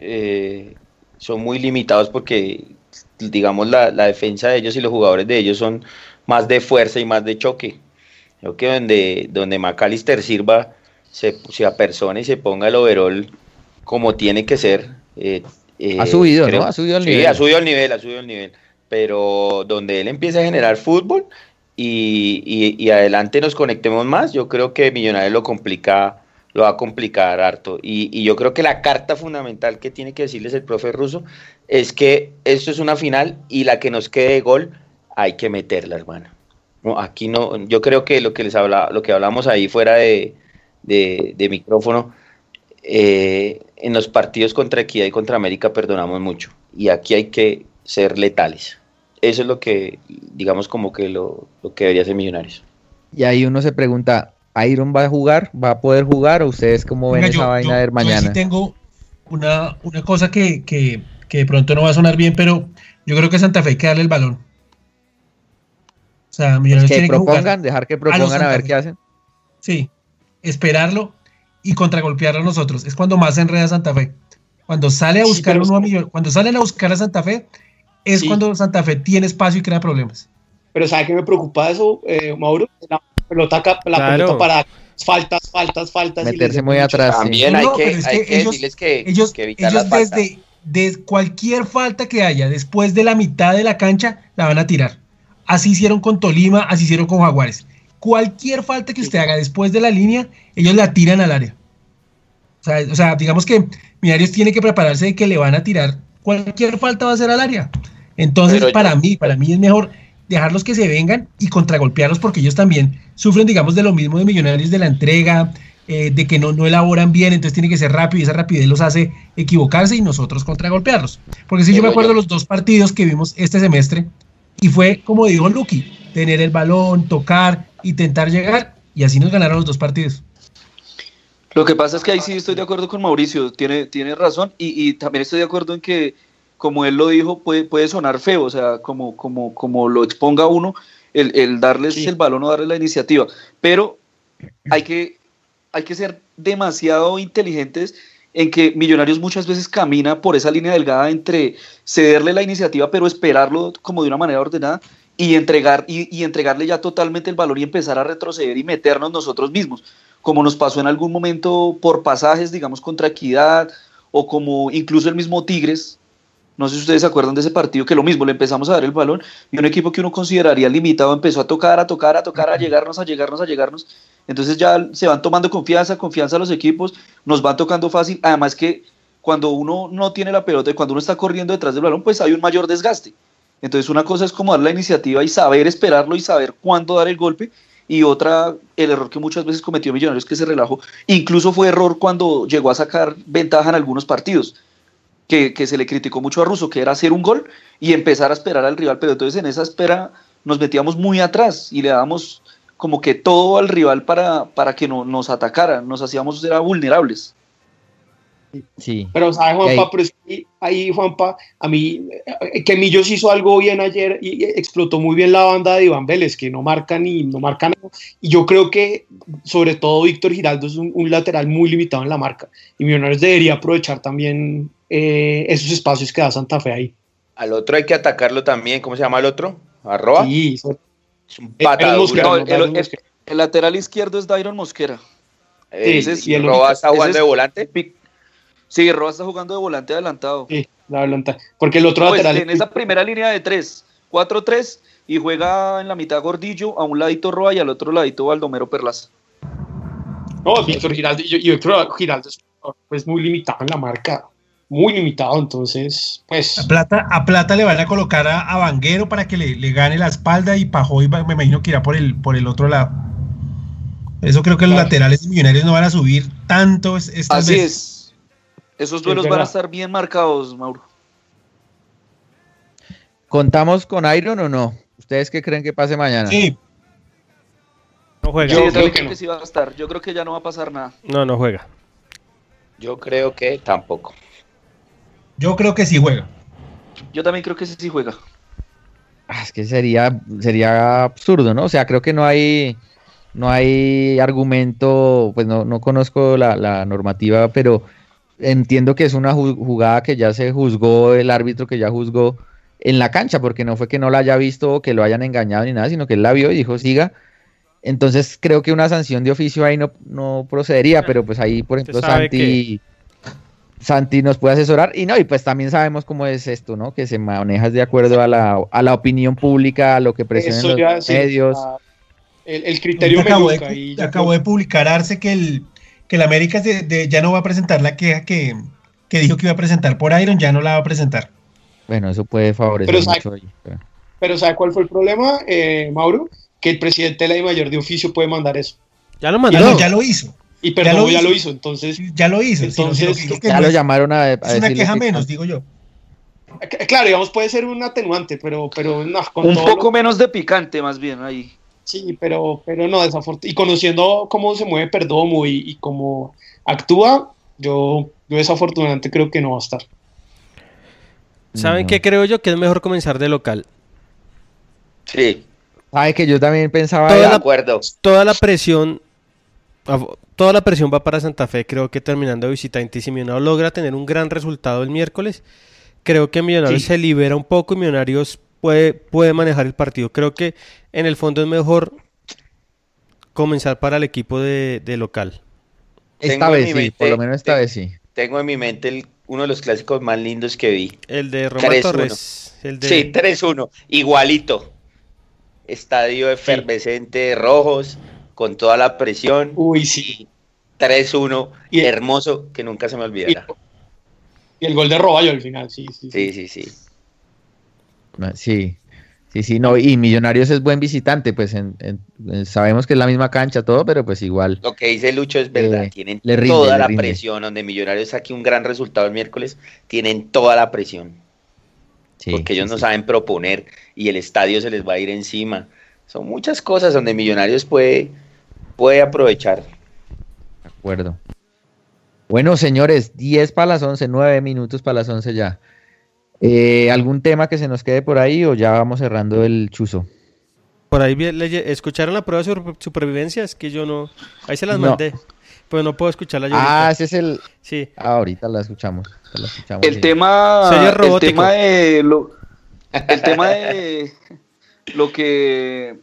[SPEAKER 9] eh, son muy limitados porque, digamos, la, defensa de ellos y los jugadores de ellos son más de fuerza y más de choque. Creo que donde, donde McAllister sirva, se, se apersone y se ponga el overall como tiene que ser.
[SPEAKER 5] Eh, eh, ha subido, ¿no? Ha subido el nivel.
[SPEAKER 9] Sí, ha subido el nivel, ha subido el nivel. Pero donde él empieza a generar fútbol y, y, y adelante nos conectemos más, yo creo que Millonarios lo complica lo va a complicar harto. Y, yo creo que la carta fundamental que tiene que decirles el profe ruso es que esto es una final y la que nos quede de gol, hay que meterla, hermano. No, aquí no, yo creo que lo que les habla, lo que hablamos ahí fuera de, de, micrófono, eh, en los partidos contra Equidad y contra América perdonamos mucho. Y aquí hay que ser letales. Eso es lo que, digamos, como que lo, lo que debería ser Millonarios.
[SPEAKER 5] Y ahí uno se pregunta, ¿Iron va a jugar? ¿Va a poder jugar? ¿O ustedes cómo ven esa vaina de mañana? Yo sí
[SPEAKER 8] tengo una, una cosa que, que, que, de pronto no va a sonar bien, pero yo creo que Santa Fe hay que darle el balón.
[SPEAKER 5] O sea, Millonarios que propongan, dejar que propongan a, ver qué hacen.
[SPEAKER 8] Sí, esperarlo y contragolpearlo a nosotros. Es cuando más se enreda Santa Fe. Cuando sale a buscar uno a cuando salen a buscar a Santa Fe, es cuando Santa Fe tiene espacio y crea problemas.
[SPEAKER 10] Pero ¿sabe qué me preocupa eso, eh, Mauro? La pelota, la pelota para faltas, faltas, faltas.
[SPEAKER 5] Meterse muy atrás.
[SPEAKER 9] También hay, que, decirles que,
[SPEAKER 8] ellos, ellos desde, desde cualquier falta que haya después de la mitad de la cancha, la van a tirar. Así hicieron con Tolima, así hicieron con Jaguares. Cualquier falta que usted haga después de la línea, ellos la tiran al área. O sea, digamos que Millonarios tiene que prepararse de que le van a tirar cualquier falta va a ser al área. Entonces, para mí, para mí es mejor dejarlos que se vengan y contragolpearlos porque ellos también sufren, digamos, de lo mismo de Millonarios de la entrega, eh, de que no, no elaboran bien, entonces tiene que ser rápido y esa rapidez los hace equivocarse y nosotros contragolpearlos. Porque si yo me acuerdo los dos partidos que vimos este semestre y fue, como dijo Lucky, tener el balón, tocar, intentar llegar y así nos ganaron los dos partidos.
[SPEAKER 7] Lo que pasa es que ahí sí estoy de acuerdo con Mauricio, tiene, tiene razón, y, también estoy de acuerdo en que, como él lo dijo, puede, puede sonar feo, o sea, como, como, como lo exponga uno, el, darles el balón o darles la iniciativa, pero hay que, hay que ser demasiado inteligentes en que Millonarios muchas veces camina por esa línea delgada entre cederle la iniciativa, pero esperarlo como de una manera ordenada, y, entregar, y, y entregarle ya totalmente el valor y empezar a retroceder y meternos nosotros mismos como nos pasó en algún momento por pasajes, digamos, contra Equidad, o como incluso el mismo Tigres. No sé si ustedes se acuerdan de ese partido, que lo mismo, le empezamos a dar el balón y un equipo que uno consideraría limitado empezó a tocar, a tocar, a tocar, a llegarnos, a llegarnos, a llegarnos. Entonces ya se van tomando confianza, confianza los equipos, nos van tocando fácil. Además que cuando uno no tiene la pelota y cuando uno está corriendo detrás del balón, pues hay un mayor desgaste. Entonces una cosa es como dar la iniciativa y saber esperarlo y saber cuándo dar el golpe y otra, el error que muchas veces cometió Millonarios que se relajó, incluso fue error cuando llegó a sacar ventaja en algunos partidos, que, se le criticó mucho a Russo, que era hacer un gol y empezar a esperar al rival, pero entonces en esa espera nos metíamos muy atrás y le dábamos como que todo al rival para, para que no, nos atacara, nos hacíamos era vulnerables.
[SPEAKER 10] Sí. Pero, ¿sabes, Juanpa? Pero ahí, Juanpa, a mí, eh, que Millos hizo algo bien ayer y explotó muy bien la banda de Iván Vélez, que no marca ni no marca nada. Y yo creo que, sobre todo, Víctor Giraldo es un, lateral muy limitado en la marca. Y Millonarios debería aprovechar también eh, esos espacios que da Santa Fe ahí.
[SPEAKER 9] Al otro hay que atacarlo también. ¿Cómo se llama el otro? ¿Arroba?
[SPEAKER 7] Sí, es un pata. El, lateral izquierdo es Dairon Mosquera.
[SPEAKER 9] Ese es, y el Roa está jugando de volante.
[SPEAKER 7] Sí, Roa está jugando de volante adelantado.
[SPEAKER 10] Sí, la. Porque el otro
[SPEAKER 7] pues lateral. En esa primera línea de tres, 4-3, y juega en la mitad Gordillo, a un ladito Roa y al otro ladito Baldomero Perlaza.
[SPEAKER 10] No, Víctor Giraldo, y, otro Giraldo es pues, muy limitado en la marca. Muy limitado, entonces, pues.
[SPEAKER 8] A Plata, a Plata le van a colocar a, Vanguero para que le, gane la espalda y Pajoy me imagino que irá por el, por el otro lado. Eso creo que los laterales millonarios no van a subir tanto.
[SPEAKER 7] Así es. Esos duelos van a estar bien marcados, Mauro.
[SPEAKER 5] ¿Contamos con Iron o no? ¿Ustedes qué creen que pase mañana?
[SPEAKER 8] Sí.
[SPEAKER 7] No juega. Yo creo que, sí va a estar. Yo creo que ya no va a pasar nada.
[SPEAKER 6] No, no juega.
[SPEAKER 9] Yo creo que tampoco.
[SPEAKER 8] Yo creo que sí juega.
[SPEAKER 7] Yo también creo que sí juega.
[SPEAKER 5] Ah, es que sería, sería absurdo, ¿no? O sea, creo que no hay no hay argumento, pues no, no conozco la, normativa, pero entiendo que es una jugada que ya se juzgó, el árbitro que ya juzgó en la cancha, porque no fue que no la haya visto o que lo hayan engañado ni nada, sino que él la vio y dijo siga. Entonces creo que una sanción de oficio ahí no, no procedería, pero pues ahí, por ejemplo, Santi, Santi nos puede asesorar. Y no, y pues también sabemos cómo es esto, ¿no? Que se maneja de acuerdo a la, a la opinión pública, a lo que presionan los medios
[SPEAKER 10] el, criterio
[SPEAKER 8] acabó, de, acabó de publicar Arce que el, que el América ya no va a presentar la queja que, dijo que iba a presentar por Iron, ya no la va a presentar.
[SPEAKER 5] Bueno, eso puede favorecer mucho.
[SPEAKER 12] pero ¿sabe cuál fue el problema, eh, Mauro? Que el presidente de la I mayor de oficio puede mandar eso.
[SPEAKER 6] Ya lo mandó.
[SPEAKER 8] Ya, lo- ya lo hizo.
[SPEAKER 12] Y perdón, ya lo, hizo. entonces.
[SPEAKER 8] Ya lo hizo.
[SPEAKER 12] Entonces,
[SPEAKER 8] sino que- que
[SPEAKER 5] Ya
[SPEAKER 8] no
[SPEAKER 5] lo llamaron a, a
[SPEAKER 8] Es una queja
[SPEAKER 5] que-
[SPEAKER 8] menos, digo yo.
[SPEAKER 12] c- Claro, digamos, puede ser un atenuante, pero, pero no, con
[SPEAKER 7] Un
[SPEAKER 12] todo
[SPEAKER 7] poco
[SPEAKER 12] lo-
[SPEAKER 7] menos de picante, más bien, ahí.
[SPEAKER 12] Sí, pero, pero no, desafortunadamente. Y conociendo cómo se mueve Perdomo y, y cómo actúa, yo, yo desafortunadamente creo que no va a estar.
[SPEAKER 6] ¿Saben qué creo yo? Que es mejor comenzar de local.
[SPEAKER 9] Sí,
[SPEAKER 5] Sabe que yo también pensaba.
[SPEAKER 6] Toda
[SPEAKER 9] de
[SPEAKER 6] la-
[SPEAKER 9] acuerdo.
[SPEAKER 6] Toda la presión, toda la presión va para Santa Fe. Creo que terminando de visitante y si Millonarios logra tener un gran resultado el miércoles, creo que Millonarios
[SPEAKER 12] Sí.
[SPEAKER 6] se libera un poco y Millonarios puede, puede manejar el partido. Creo que en el fondo es mejor comenzar para el equipo de, de local.
[SPEAKER 5] Esta vez sí,
[SPEAKER 9] mente-
[SPEAKER 5] por lo menos esta
[SPEAKER 9] te-
[SPEAKER 5] vez sí.
[SPEAKER 9] Tengo en mi mente el- uno de los clásicos más lindos que vi.
[SPEAKER 6] El de Roma
[SPEAKER 9] 3-1.
[SPEAKER 6] Torres. El de...
[SPEAKER 9] Sí, 3-1, igualito. Estadio efervescente, rojos, con toda la presión.
[SPEAKER 12] Uy, sí.
[SPEAKER 9] 3-1,
[SPEAKER 12] Y-
[SPEAKER 9] hermoso, que nunca se me olvidará.
[SPEAKER 12] Y el gol de Roballo al final, sí, sí.
[SPEAKER 9] Sí, sí, sí.
[SPEAKER 5] Ah, Sí, sí, sí, no, y Millonarios es buen visitante, pues en- en- sabemos que es la misma cancha, todo, pero pues igual.
[SPEAKER 9] Lo que dice Lucho es verdad.
[SPEAKER 5] Eh,
[SPEAKER 9] tienen
[SPEAKER 5] le rinde,
[SPEAKER 9] toda
[SPEAKER 5] le
[SPEAKER 9] la
[SPEAKER 5] rinde.
[SPEAKER 9] presión. Donde Millonarios saque un gran resultado el miércoles, tienen toda la presión.
[SPEAKER 5] Sí,
[SPEAKER 9] porque ellos
[SPEAKER 5] sí,
[SPEAKER 9] no
[SPEAKER 5] sí,
[SPEAKER 9] saben proponer y el estadio se les va a ir encima. Son muchas cosas donde Millonarios puede, puede aprovechar.
[SPEAKER 5] de acuerdo. Bueno, señores, 10 para las 11, 9 minutos para las 11 ya. Eh, ¿Algún tema que se nos quede por ahí o ya vamos cerrando el chuzo?
[SPEAKER 6] Por ahí escucharon la prueba de super- supervivencia, es que yo no... Ahí se las
[SPEAKER 5] No.
[SPEAKER 6] mandé, pero no puedo escucharla yo.
[SPEAKER 5] Ah,
[SPEAKER 6] ahorita.
[SPEAKER 5] ese es el...
[SPEAKER 6] Sí.
[SPEAKER 5] Ah, ahorita la escuchamos. la escuchamos,
[SPEAKER 7] El
[SPEAKER 5] sí.
[SPEAKER 7] tema, el
[SPEAKER 6] robótico.
[SPEAKER 7] tema de lo, el tema de lo que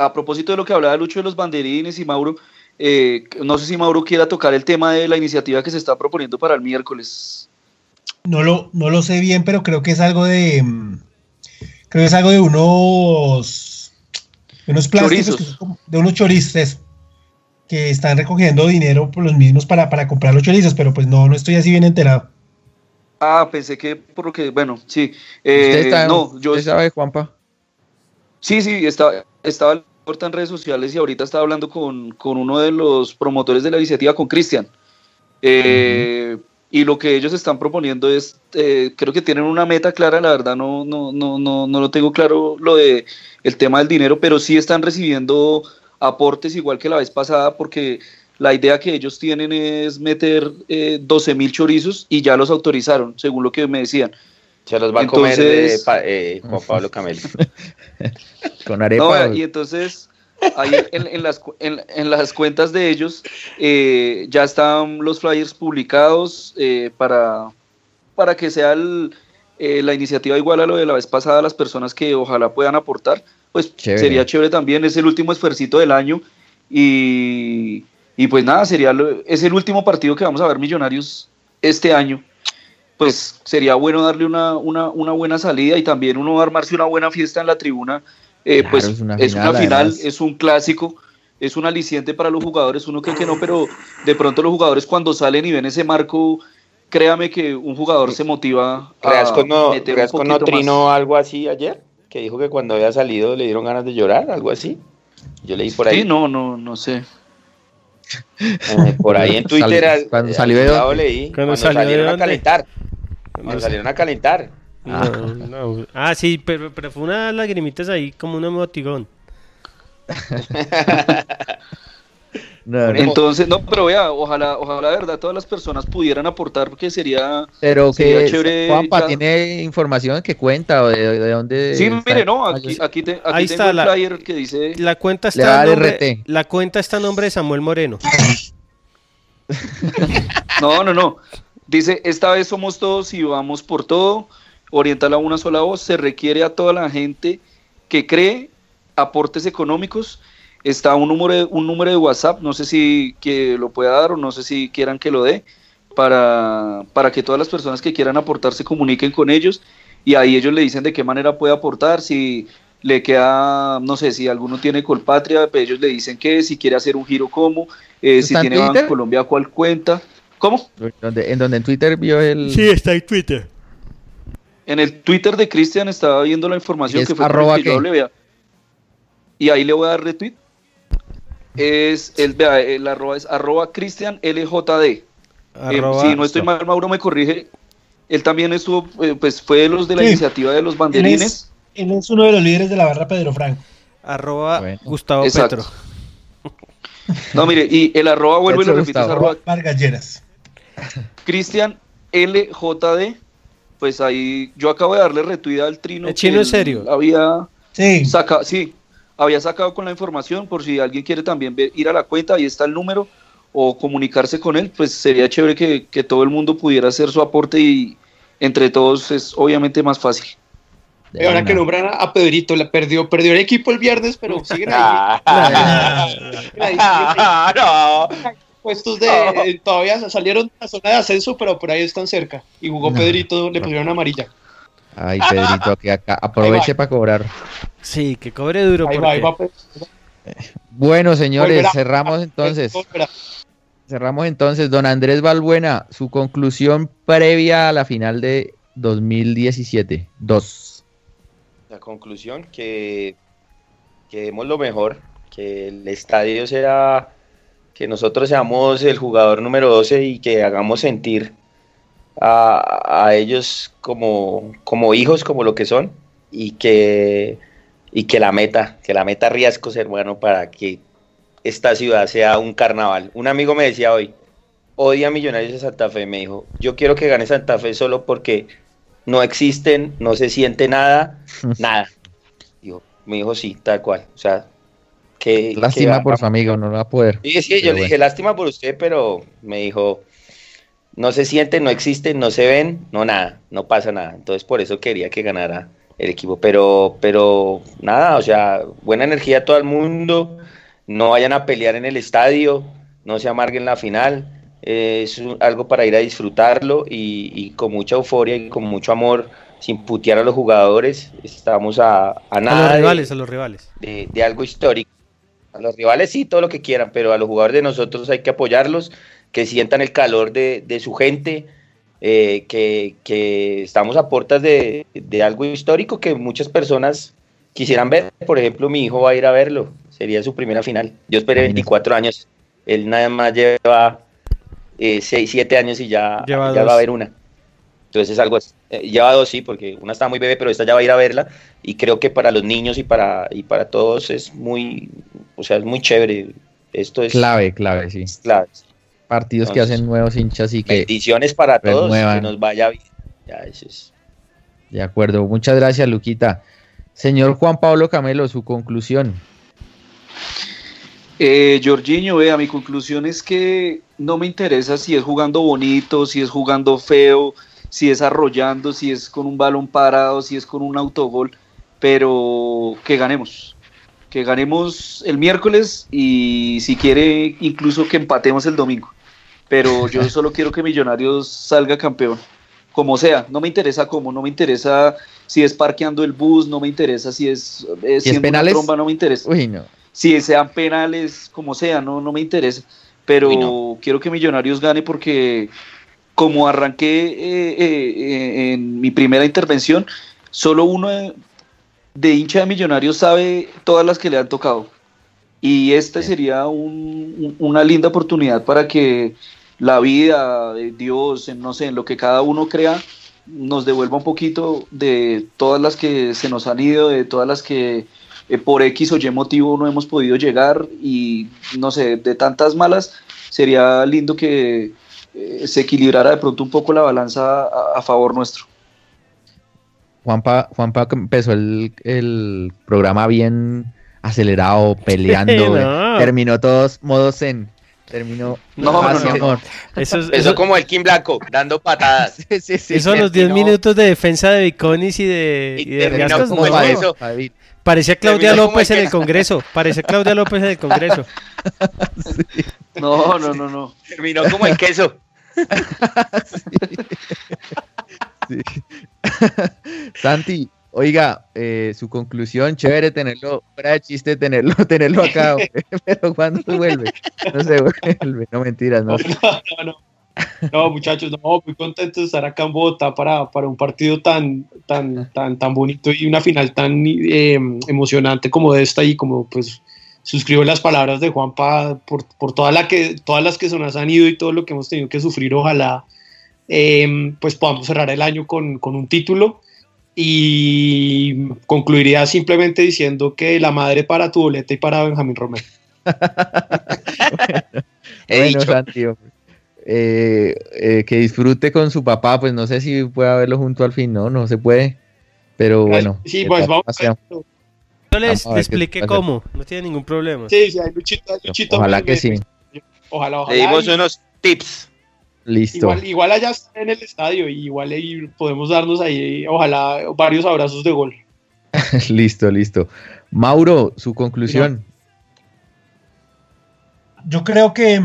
[SPEAKER 7] a propósito de lo que hablaba Lucho de los banderines y Mauro, eh, no sé si Mauro quiera tocar el tema de la iniciativa que se está proponiendo para el miércoles.
[SPEAKER 8] No lo, no lo sé bien, pero creo que es algo de. mm, Creo que es algo de unos. De unos plásticos,
[SPEAKER 7] Chorizos.
[SPEAKER 8] que son como- de unos chorizos, que están recogiendo dinero por los mismos para, para comprar los chorizos, pero pues no, no estoy así bien enterado.
[SPEAKER 7] Ah, pensé que por lo que, bueno, sí.
[SPEAKER 5] ¿Usted,
[SPEAKER 7] Eh,
[SPEAKER 5] está-
[SPEAKER 7] no, yo
[SPEAKER 5] usted sabe, Juanpa?
[SPEAKER 7] Sí, sí, estaba, estaba ahorita en redes sociales y ahorita estaba hablando con, con uno de los promotores de la iniciativa, con Cristian. Eh, Y lo que ellos están proponiendo es, eh, creo que tienen una meta clara, la verdad no, no, no, no, no lo tengo claro lo de el tema del dinero, pero sí están recibiendo aportes igual que la vez pasada porque la idea que ellos tienen es meter eh, 12 mil chorizos y ya los autorizaron, según lo que me decían.
[SPEAKER 9] Se los va a comer
[SPEAKER 7] Entonces-
[SPEAKER 9] eh, pa- eh, Juan Pablo Camelo. *laughs*
[SPEAKER 5] Con arepa.
[SPEAKER 7] No, y entonces, ahí en, en las, en, en las cuentas de ellos eh, ya están los flyers publicados eh, para, para que sea el, eh, la iniciativa igual a lo de la vez pasada, las personas que ojalá puedan aportar, pues
[SPEAKER 5] Chévere.
[SPEAKER 7] sería chévere también, es el último esfuercito del año y, y pues nada, sería lo- es el último partido que vamos a ver Millonarios este año. Pues sería bueno darle una, una, una buena salida y también uno armarse una buena fiesta en la tribuna eh,
[SPEAKER 5] Claro,
[SPEAKER 7] pues
[SPEAKER 5] es una
[SPEAKER 7] es
[SPEAKER 5] final,
[SPEAKER 7] una final,
[SPEAKER 5] además.
[SPEAKER 7] es un clásico, es un aliciente para los jugadores, uno cree que no, pero de pronto los jugadores cuando salen y ven ese marco, créame que un jugador se motiva a
[SPEAKER 9] Reasco no,
[SPEAKER 7] más.
[SPEAKER 9] algo así ayer, que dijo que cuando había salido le dieron ganas de llorar, algo así. Yo leí por ahí.
[SPEAKER 7] Sí, no, no, no sé.
[SPEAKER 9] Eh, por ahí en *laughs* Twitter
[SPEAKER 5] cuando
[SPEAKER 9] al
[SPEAKER 5] salió de
[SPEAKER 9] lado
[SPEAKER 5] dónde?
[SPEAKER 9] leí,
[SPEAKER 6] ¿Cuando
[SPEAKER 9] cuando,
[SPEAKER 6] salió de
[SPEAKER 9] salieron a
[SPEAKER 6] dónde? No sé.
[SPEAKER 9] salieron a calentar.
[SPEAKER 6] No, no. Ah, sí, pero, pero fue una lagrimitas ahí, como un emoticón. *laughs*
[SPEAKER 5] No, no.
[SPEAKER 7] Entonces, no, pero vea, ojalá, ojalá de verdad todas las personas pudieran aportar porque sería
[SPEAKER 5] Pero
[SPEAKER 7] sería
[SPEAKER 5] que
[SPEAKER 7] chévere
[SPEAKER 5] Juanpa
[SPEAKER 7] ya-
[SPEAKER 5] tiene información que cuenta o de, de dónde.
[SPEAKER 7] Sí,
[SPEAKER 5] está?
[SPEAKER 7] mire, no,
[SPEAKER 5] Ah,
[SPEAKER 7] aquí, aquí, te- aquí
[SPEAKER 6] Ahí
[SPEAKER 7] tengo
[SPEAKER 6] está
[SPEAKER 7] el
[SPEAKER 6] la-
[SPEAKER 7] flyer que dice
[SPEAKER 6] La cuenta está nombre,
[SPEAKER 5] RT.
[SPEAKER 6] la cuenta está a nombre de Samuel Moreno. *laughs*
[SPEAKER 7] No, no, no. Dice, esta vez somos todos y vamos por todo. Oriental a una sola voz. Se requiere a toda la gente que cree aportes económicos. Está un número, de, un número de WhatsApp, no sé si que lo pueda dar o no sé si quieran que lo dé, para, para que todas las personas que quieran aportar se comuniquen con ellos y ahí ellos le dicen de qué manera puede aportar, si le queda, no sé, si alguno tiene Colpatria, pues ellos le dicen qué, si quiere hacer un giro cómo, eh, si
[SPEAKER 5] ¿Está en
[SPEAKER 7] tiene Banco? Colombia, cuál cuenta. ¿Cómo?
[SPEAKER 5] Donde, en donde en Twitter vio el.
[SPEAKER 6] está en Twitter.
[SPEAKER 7] En el Twitter de Cristian estaba viendo la información que fue
[SPEAKER 5] arroba
[SPEAKER 7] que yo le vea. Y ahí le voy a dar retweet. Es el, vea, el arroba es arroba Cristian LJD. Eh, si no estoy mal, Mauro me corrige. Él también estuvo, eh, pues fue de los de la
[SPEAKER 8] Sí.
[SPEAKER 7] iniciativa de los banderines.
[SPEAKER 8] Él es uno de los líderes de la barra Pedro Franco.
[SPEAKER 6] Arroba Gustavo
[SPEAKER 7] Exacto.
[SPEAKER 6] Petro.
[SPEAKER 7] No, mire, y el arroba, vuelvo y lo repito, es arroba
[SPEAKER 8] Vargas Lleras. *laughs*
[SPEAKER 7] Cristian LJD. Pues ahí yo acabo de darle retweet al trino.
[SPEAKER 6] ¿El chino en serio?
[SPEAKER 7] Había
[SPEAKER 8] Sí.
[SPEAKER 7] sacado, sí, había sacado con la información por si alguien quiere también ver- ir a la cuenta, ahí está el número o comunicarse con él, pues sería chévere que, que todo el mundo pudiera hacer su aporte y entre todos es obviamente más fácil.
[SPEAKER 12] Y ahora que nombran a, Pedrito, le perdió, perdió el equipo el viernes, pero siguen ahí.
[SPEAKER 9] Ah, *laughs*
[SPEAKER 12] siguen ahí. *laughs*
[SPEAKER 9] no.
[SPEAKER 12] Puestos de, eh, todavía salieron de la zona de ascenso, pero por ahí están cerca. Y jugó
[SPEAKER 5] No.
[SPEAKER 12] Pedrito, le pusieron amarilla.
[SPEAKER 5] Ay, Pedrito, que acá aproveche para cobrar.
[SPEAKER 6] Sí, que cobre duro.
[SPEAKER 12] Ahí va, ahí
[SPEAKER 6] porque-
[SPEAKER 12] va, pues.
[SPEAKER 5] Bueno, señores,
[SPEAKER 12] Volverá.
[SPEAKER 5] cerramos entonces.
[SPEAKER 12] Volverá.
[SPEAKER 5] Cerramos entonces. Don Andrés Balbuena, su conclusión previa a la final de 2017. Dos.
[SPEAKER 9] La conclusión, que, que demos lo mejor, que el estadio sea, que nosotros seamos el jugador número 12 y que hagamos sentir a, a ellos como, como hijos, como lo que son, y que, y que la meta, que la meta riesgos, hermano, para que esta ciudad sea un carnaval. Un amigo me decía hoy, odia a Millonarios de Santa Fe, me dijo, yo quiero que gane Santa Fe solo porque no existen, no se siente nada, *laughs* nada. Digo, me dijo sí, tal cual. O sea, que...
[SPEAKER 5] Lástima
[SPEAKER 9] que-
[SPEAKER 5] por su amigo, no lo va a poder.
[SPEAKER 9] Sí, sí, yo le dije, lástima por usted, pero me dijo, no se sienten, no existen, no se ven, no nada, no pasa nada. Entonces por eso quería que ganara el equipo. Pero, pero nada, o sea, buena energía a todo el mundo, no vayan a pelear en el estadio, no se amarguen la final. eh, es un- algo para ir a disfrutarlo y, y con mucha euforia y con mucho amor, sin putear a los jugadores. Estamos a, a
[SPEAKER 6] A
[SPEAKER 9] nada
[SPEAKER 6] los
[SPEAKER 9] de-
[SPEAKER 6] rivales, a los rivales.
[SPEAKER 9] de, de algo histórico. A los rivales sí, todo lo que quieran, pero a los jugadores de nosotros hay que apoyarlos, que sientan el calor de, de su gente, eh, que, que estamos a puertas de, de algo histórico que muchas personas quisieran ver. Por ejemplo, mi hijo va a ir a verlo, sería su primera final. Yo esperé 24 años, él nada más lleva 6, 7 años y ya,
[SPEAKER 6] Lleva
[SPEAKER 9] ya va a ver una. Entonces es algo. Eh, lleva dos, sí, porque una está muy bebé, pero esta ya va a ir a verla. Y creo que para los niños y para, y para todos es muy, o sea, es muy chévere. Esto es
[SPEAKER 5] Clave, clave, sí.
[SPEAKER 9] clave.
[SPEAKER 5] Partidos que hacen nuevos hinchas y que.
[SPEAKER 9] Bendiciones para todos,
[SPEAKER 5] renuevan.
[SPEAKER 9] que nos vaya bien. Ya, eso es.
[SPEAKER 5] De acuerdo, muchas gracias, Luquita. Señor Juan Pablo Camelo, su conclusión.
[SPEAKER 7] Eh, Jorginho, vea, mi conclusión es que no me interesa si es jugando bonito, si es jugando feo, si es arrollando, si es con un balón parado, si es con un autogol, pero que ganemos. Que ganemos el miércoles y si quiere incluso que empatemos el domingo. Pero *laughs* yo solo quiero que Millonarios salga campeón. Como sea, no me interesa cómo, no me interesa si es parqueando el bus, no me interesa si es, eh,
[SPEAKER 5] es
[SPEAKER 7] siendo una
[SPEAKER 5] penales?
[SPEAKER 7] tromba, no me interesa
[SPEAKER 5] Uy, no.
[SPEAKER 7] si sean penales, como sea, no, no me interesa. Pero
[SPEAKER 9] Uy, no.
[SPEAKER 7] quiero que Millonarios gane porque como arranqué eh, eh, eh, en mi primera intervención, solo uno de, de hincha de Millonarios sabe todas las que le han tocado. Y esta sería un- un- una linda oportunidad para que la vida, Dios, en, no sé, en lo que cada uno crea, nos devuelva un poquito de todas las que se nos han ido, de todas las que eh, por X o Y motivo no hemos podido llegar y no sé, de tantas malas, sería lindo que eh, se equilibrara de pronto un poco la balanza a, a favor nuestro.
[SPEAKER 5] Juanpa, Juanpa empezó el, el programa bien acelerado, *laughs* peleando.
[SPEAKER 6] No.
[SPEAKER 5] Terminó todos modos en. Terminó.
[SPEAKER 7] No,
[SPEAKER 5] paz
[SPEAKER 7] no,
[SPEAKER 5] y
[SPEAKER 7] no.
[SPEAKER 5] amor.
[SPEAKER 6] Eso, es- eso,
[SPEAKER 9] como el Kim Blanco, dando patadas. *laughs*
[SPEAKER 5] Sí, sí, sí.
[SPEAKER 6] eso a los 10
[SPEAKER 9] terminó-
[SPEAKER 6] minutos de defensa de Viconis y de,
[SPEAKER 9] Y
[SPEAKER 6] y de
[SPEAKER 9] terminó
[SPEAKER 6] Riascos,
[SPEAKER 9] como eso.
[SPEAKER 5] David.
[SPEAKER 6] Parecía Claudia López en el Congreso. Parecía Claudia López en el Congreso. *laughs*
[SPEAKER 7] No, no, no, no.
[SPEAKER 9] Terminó como el queso. *laughs*
[SPEAKER 5] Sí. *laughs* Santi, oiga, eh, su conclusión, chévere tenerlo, fuera de chiste tenerlo, *laughs* tenerlo acá, pero cuando vuelve, no se vuelve, no mentiras, no.
[SPEAKER 12] No, no, no. No, muchachos, no, muy contento de estar acá en Bogotá para, para un partido tan, tan, tan, tan bonito y una final tan eh, emocionante como esta y como pues suscribo las palabras de Juanpa por, por toda la que, todas las que se nos han ido y todo lo que hemos tenido que sufrir, ojalá eh, pues podamos cerrar el año con, con un título. Y concluiría simplemente diciendo que la madre para tu boleta y para Benjamín Romero. *laughs*
[SPEAKER 5] bueno, Santi, eh, eh, que disfrute con su papá, pues no sé si puede verlo junto al fin, no, no se puede, pero bueno.
[SPEAKER 12] Sí, pues vamos a
[SPEAKER 6] Yo les expliqué cómo, no tiene ningún problema.
[SPEAKER 12] Sí, sí, hay Luchito, hay Luchito
[SPEAKER 5] Ojalá que sí.
[SPEAKER 12] Ojalá, ojalá.
[SPEAKER 9] Le dimos unos tips.
[SPEAKER 5] Listo.
[SPEAKER 12] Igual, igual allá en el estadio, y igual ahí podemos darnos ahí, ojalá, varios abrazos de gol. *laughs*
[SPEAKER 5] listo, listo. Mauro, su conclusión.
[SPEAKER 8] Yo creo que,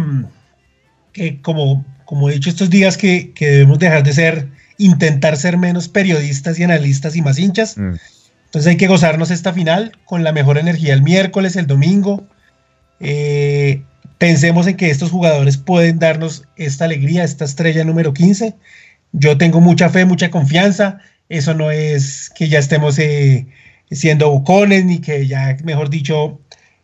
[SPEAKER 8] que como, como he dicho estos días, que, que, debemos dejar de ser, intentar ser menos periodistas y analistas y más hinchas. Mm. Entonces hay que gozarnos esta final con la mejor energía el miércoles, el domingo. Eh, pensemos en que estos jugadores pueden darnos esta alegría, esta estrella número 15. Yo tengo mucha fe, mucha confianza. Eso no es que ya estemos eh, siendo bocones ni que ya, mejor dicho,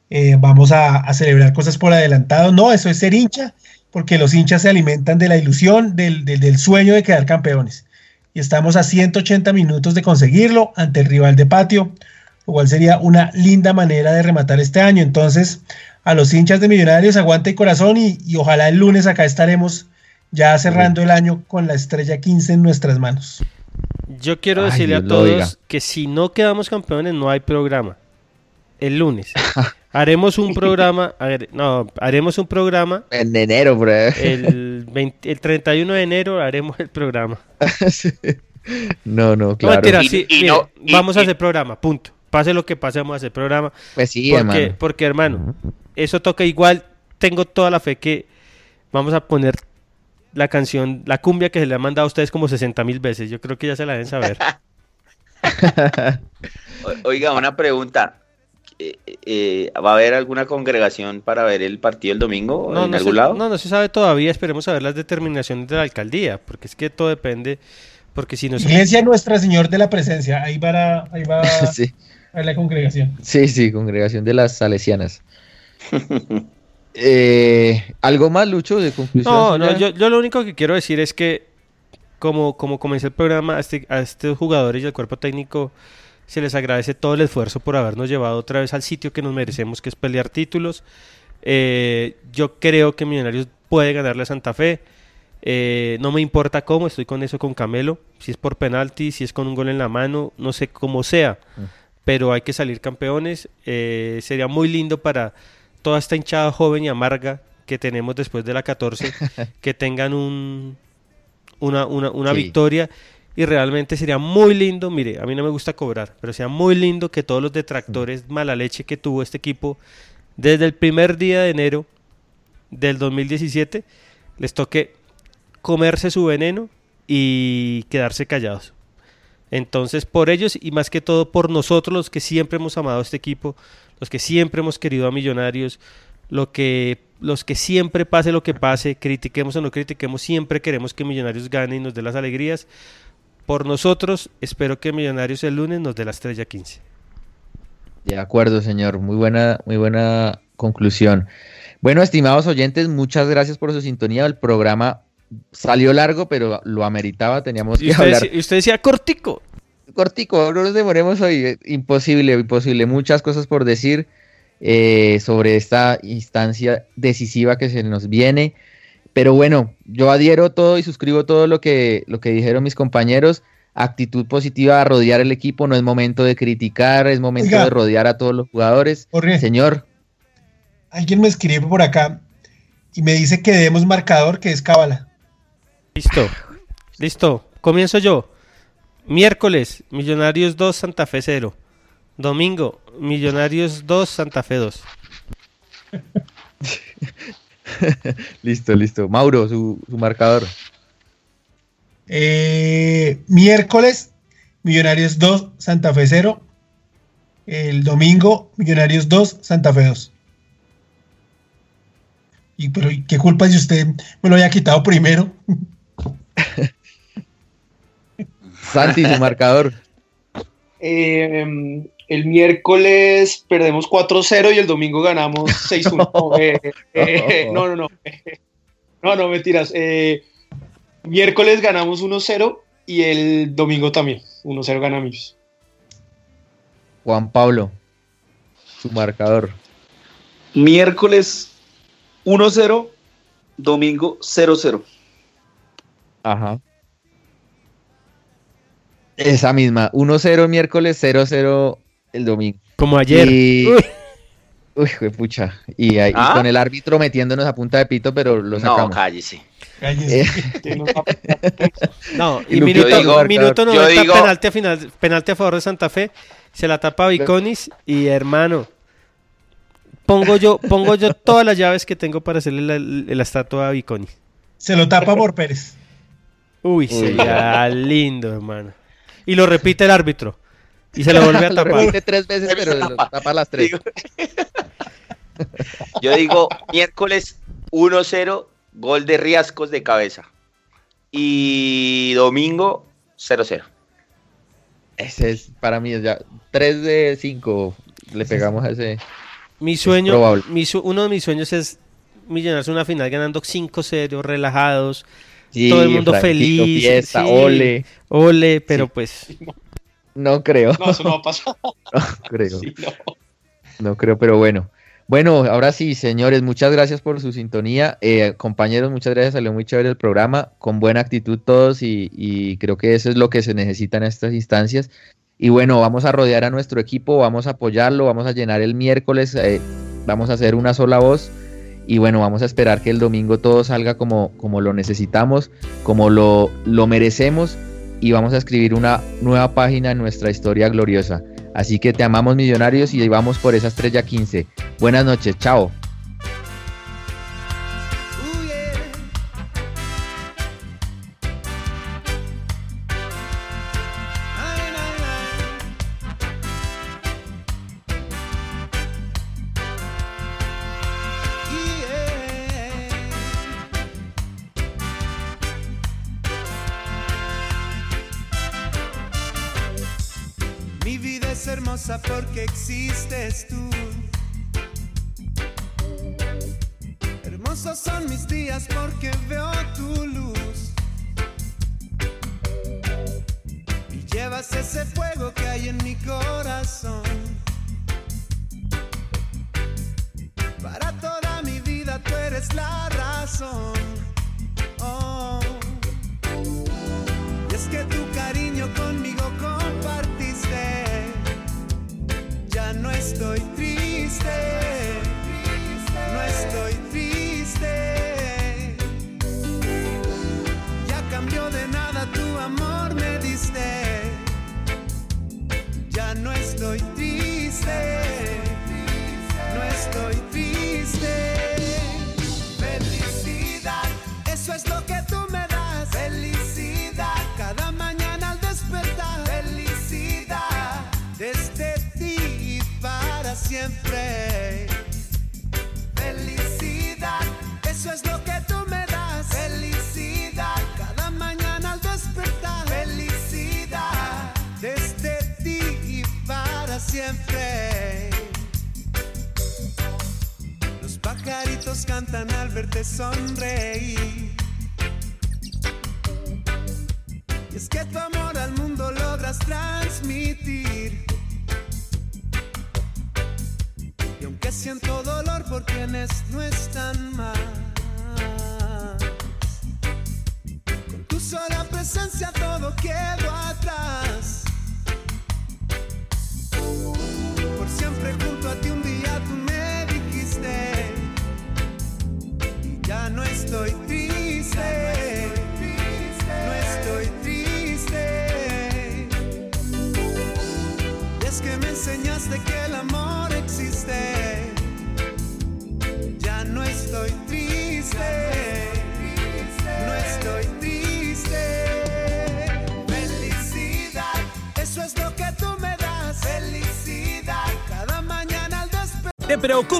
[SPEAKER 8] eh, vamos a, celebrar cosas por adelantado. No, eso es ser hincha, porque los hinchas se alimentan de la ilusión, del, del sueño de quedar campeones. Y estamos a 180 minutos de conseguirlo ante el rival de patio, lo cual sería una linda manera de rematar este año. Entonces, a los hinchas de Millonarios, aguante y corazón y, ojalá el lunes acá estaremos ya cerrando el año con la estrella 15 en nuestras manos.
[SPEAKER 6] Yo quiero decirle a todos que si no quedamos campeones no hay programa. El lunes. *laughs* haremos un *laughs* programa, no, haremos un programa.
[SPEAKER 5] En enero, bro.
[SPEAKER 6] El, el 31 de enero haremos el programa. *laughs*
[SPEAKER 5] No, no, claro.
[SPEAKER 6] vamos a hacer programa, punto. Pase lo que pase, vamos a hacer programa.
[SPEAKER 5] Pues sí,
[SPEAKER 6] porque,
[SPEAKER 5] hermano.
[SPEAKER 6] Porque, hermano, eso toca igual. Tengo toda la fe que vamos a poner la canción, la cumbia que se le ha mandado a ustedes como 60 mil veces. Yo creo que ya se la deben saber. *laughs*
[SPEAKER 9] Oiga, una pregunta. Eh, eh, ¿Va a haber alguna congregación para ver el partido el domingo en algún lado?
[SPEAKER 6] No, no se sabe todavía. Esperemos a ver las determinaciones de la alcaldía, porque es que todo depende. Porque si no
[SPEAKER 8] Iglesia Nuestra Señor de la Presencia, ahí va, ahí va *laughs* a la congregación.
[SPEAKER 5] Sí, sí, congregación de las salesianas. *laughs* Eh, ¿Algo más, Lucho, de conclusión?
[SPEAKER 6] No, no, yo, lo único que quiero decir es que, como, como comencé el programa, a, este, a estos jugadores y al cuerpo técnico se les agradece todo el esfuerzo por habernos llevado otra vez al sitio que nos merecemos, que es pelear títulos. Eh, yo creo que Millonarios puede ganarle a Santa Fe. Eh, no me importa cómo, estoy con eso con Camelo. Si es por penalti, si es con un gol en la mano, no sé cómo sea. Mm. Pero hay que salir campeones. sería muy lindo para toda esta hinchada joven y amarga que tenemos después de la 14, *laughs* que tengan un, una, una, victoria. Y realmente sería muy lindo, mire, a mí no me gusta cobrar, pero sería muy lindo que todos los detractores mala leche que tuvo este equipo desde el primer día de enero del 2017 les toque comerse su veneno y quedarse callados. Entonces, por ellos y más que todo por nosotros, los que siempre hemos amado a este equipo, los que siempre hemos querido a Millonarios, lo que, los que siempre pase lo que pase, critiquemos o no critiquemos, siempre queremos que Millonarios gane y nos dé las alegrías. Por nosotros, espero que Millonarios el lunes nos dé la estrella 15.
[SPEAKER 5] De acuerdo, señor. Muy buena, muy buena conclusión. Bueno, estimados oyentes, muchas gracias por su sintonía. El programa salió largo, pero lo ameritaba. Teníamos que hablar.
[SPEAKER 6] y usted decía cortico
[SPEAKER 5] cortico, no nos demoremos hoy. Imposible, imposible. Muchas cosas por decir eh, sobre esta instancia decisiva que se nos viene. Pero bueno, yo adhiero todo y suscribo todo lo que, lo que dijeron mis compañeros. Actitud positiva a rodear el equipo, no es momento de criticar, es momento de rodear a todos los jugadores. Señor.
[SPEAKER 8] Alguien me escribe por acá y me dice que debemos marcador que es cábala.
[SPEAKER 6] Listo, listo. Comienzo yo. Miércoles, Millonarios 2, Santa Fe 0. Domingo, Millonarios 2, Santa Fe 2. *laughs* *laughs*
[SPEAKER 5] listo, listo. Mauro, su, marcador.
[SPEAKER 8] Eh, miércoles, Millonarios 2, Santa Fe 0. El domingo, Millonarios 2, Santa Fe 2. Y, pero ¿qué culpa si usted me lo había quitado primero? *laughs*
[SPEAKER 13] Santi, su *laughs* marcador.
[SPEAKER 10] Eh, el miércoles perdemos 4-0 y el domingo ganamos *laughs* 6-1. Eh, *laughs* eh, no, no, no. *laughs* No, no, mentiras. miércoles ganamos 1-0 y el domingo también. 1-0 ganamos.
[SPEAKER 13] Juan Pablo, su marcador.
[SPEAKER 7] Miércoles 1-0, domingo 0-0.
[SPEAKER 13] Ajá. Esa misma, 1-0 miércoles, 0-0 el domingo.
[SPEAKER 6] Como ayer.
[SPEAKER 13] Uy, uy pucha. Y, ahí, ¿Ah? con el árbitro metiéndonos a punta de pito, pero lo sacamos.
[SPEAKER 9] No, cállese.
[SPEAKER 6] Eh. no, *laughs* y minuto, digo, minuto 90, digo... penalti, a final, penalti a favor de Santa Fe. Se la tapa Viconis y hermano. Pongo yo, pongo yo *laughs* todas las llaves que tengo para hacerle la, la estatua a Viconis.
[SPEAKER 8] Se lo tapa por Pérez.
[SPEAKER 6] Uy, sería lindo, hermano. Y lo repite el árbitro. Y se lo vuelve a tapar. lo
[SPEAKER 13] tres veces, pero lo tapa las tres. *laughs*
[SPEAKER 9] Yo digo miércoles 1-0, gol de Riascos de cabeza. Y domingo 0-0.
[SPEAKER 13] Ese es, para mí, es ya 3 de 5 le pegamos a ese.
[SPEAKER 6] Mi sueño, uno de mis sueños es millonarse una final ganando 5-0, relajados, todo el mundo feliz.
[SPEAKER 13] Fiesta, ole.
[SPEAKER 6] Ole, pero pues.
[SPEAKER 13] No creo.
[SPEAKER 10] No, eso no va a pasar. *laughs*
[SPEAKER 13] no creo. no. creo, pero bueno. Bueno, ahora sí, señores, muchas gracias por su sintonía. Eh, compañeros, muchas gracias, salió muy chévere el programa, con buena actitud todos y, creo que eso es lo que se necesita en estas instancias. Y bueno, vamos a rodear a nuestro equipo, vamos a apoyarlo, vamos a llenar el miércoles, eh, vamos a hacer una sola voz y bueno, vamos a esperar que el domingo todo salga como, como lo necesitamos, como lo, lo merecemos y vamos a escribir una nueva página en nuestra historia gloriosa. Así que te amamos millonarios y vamos por esa estrella 15. Buenas noches, chao.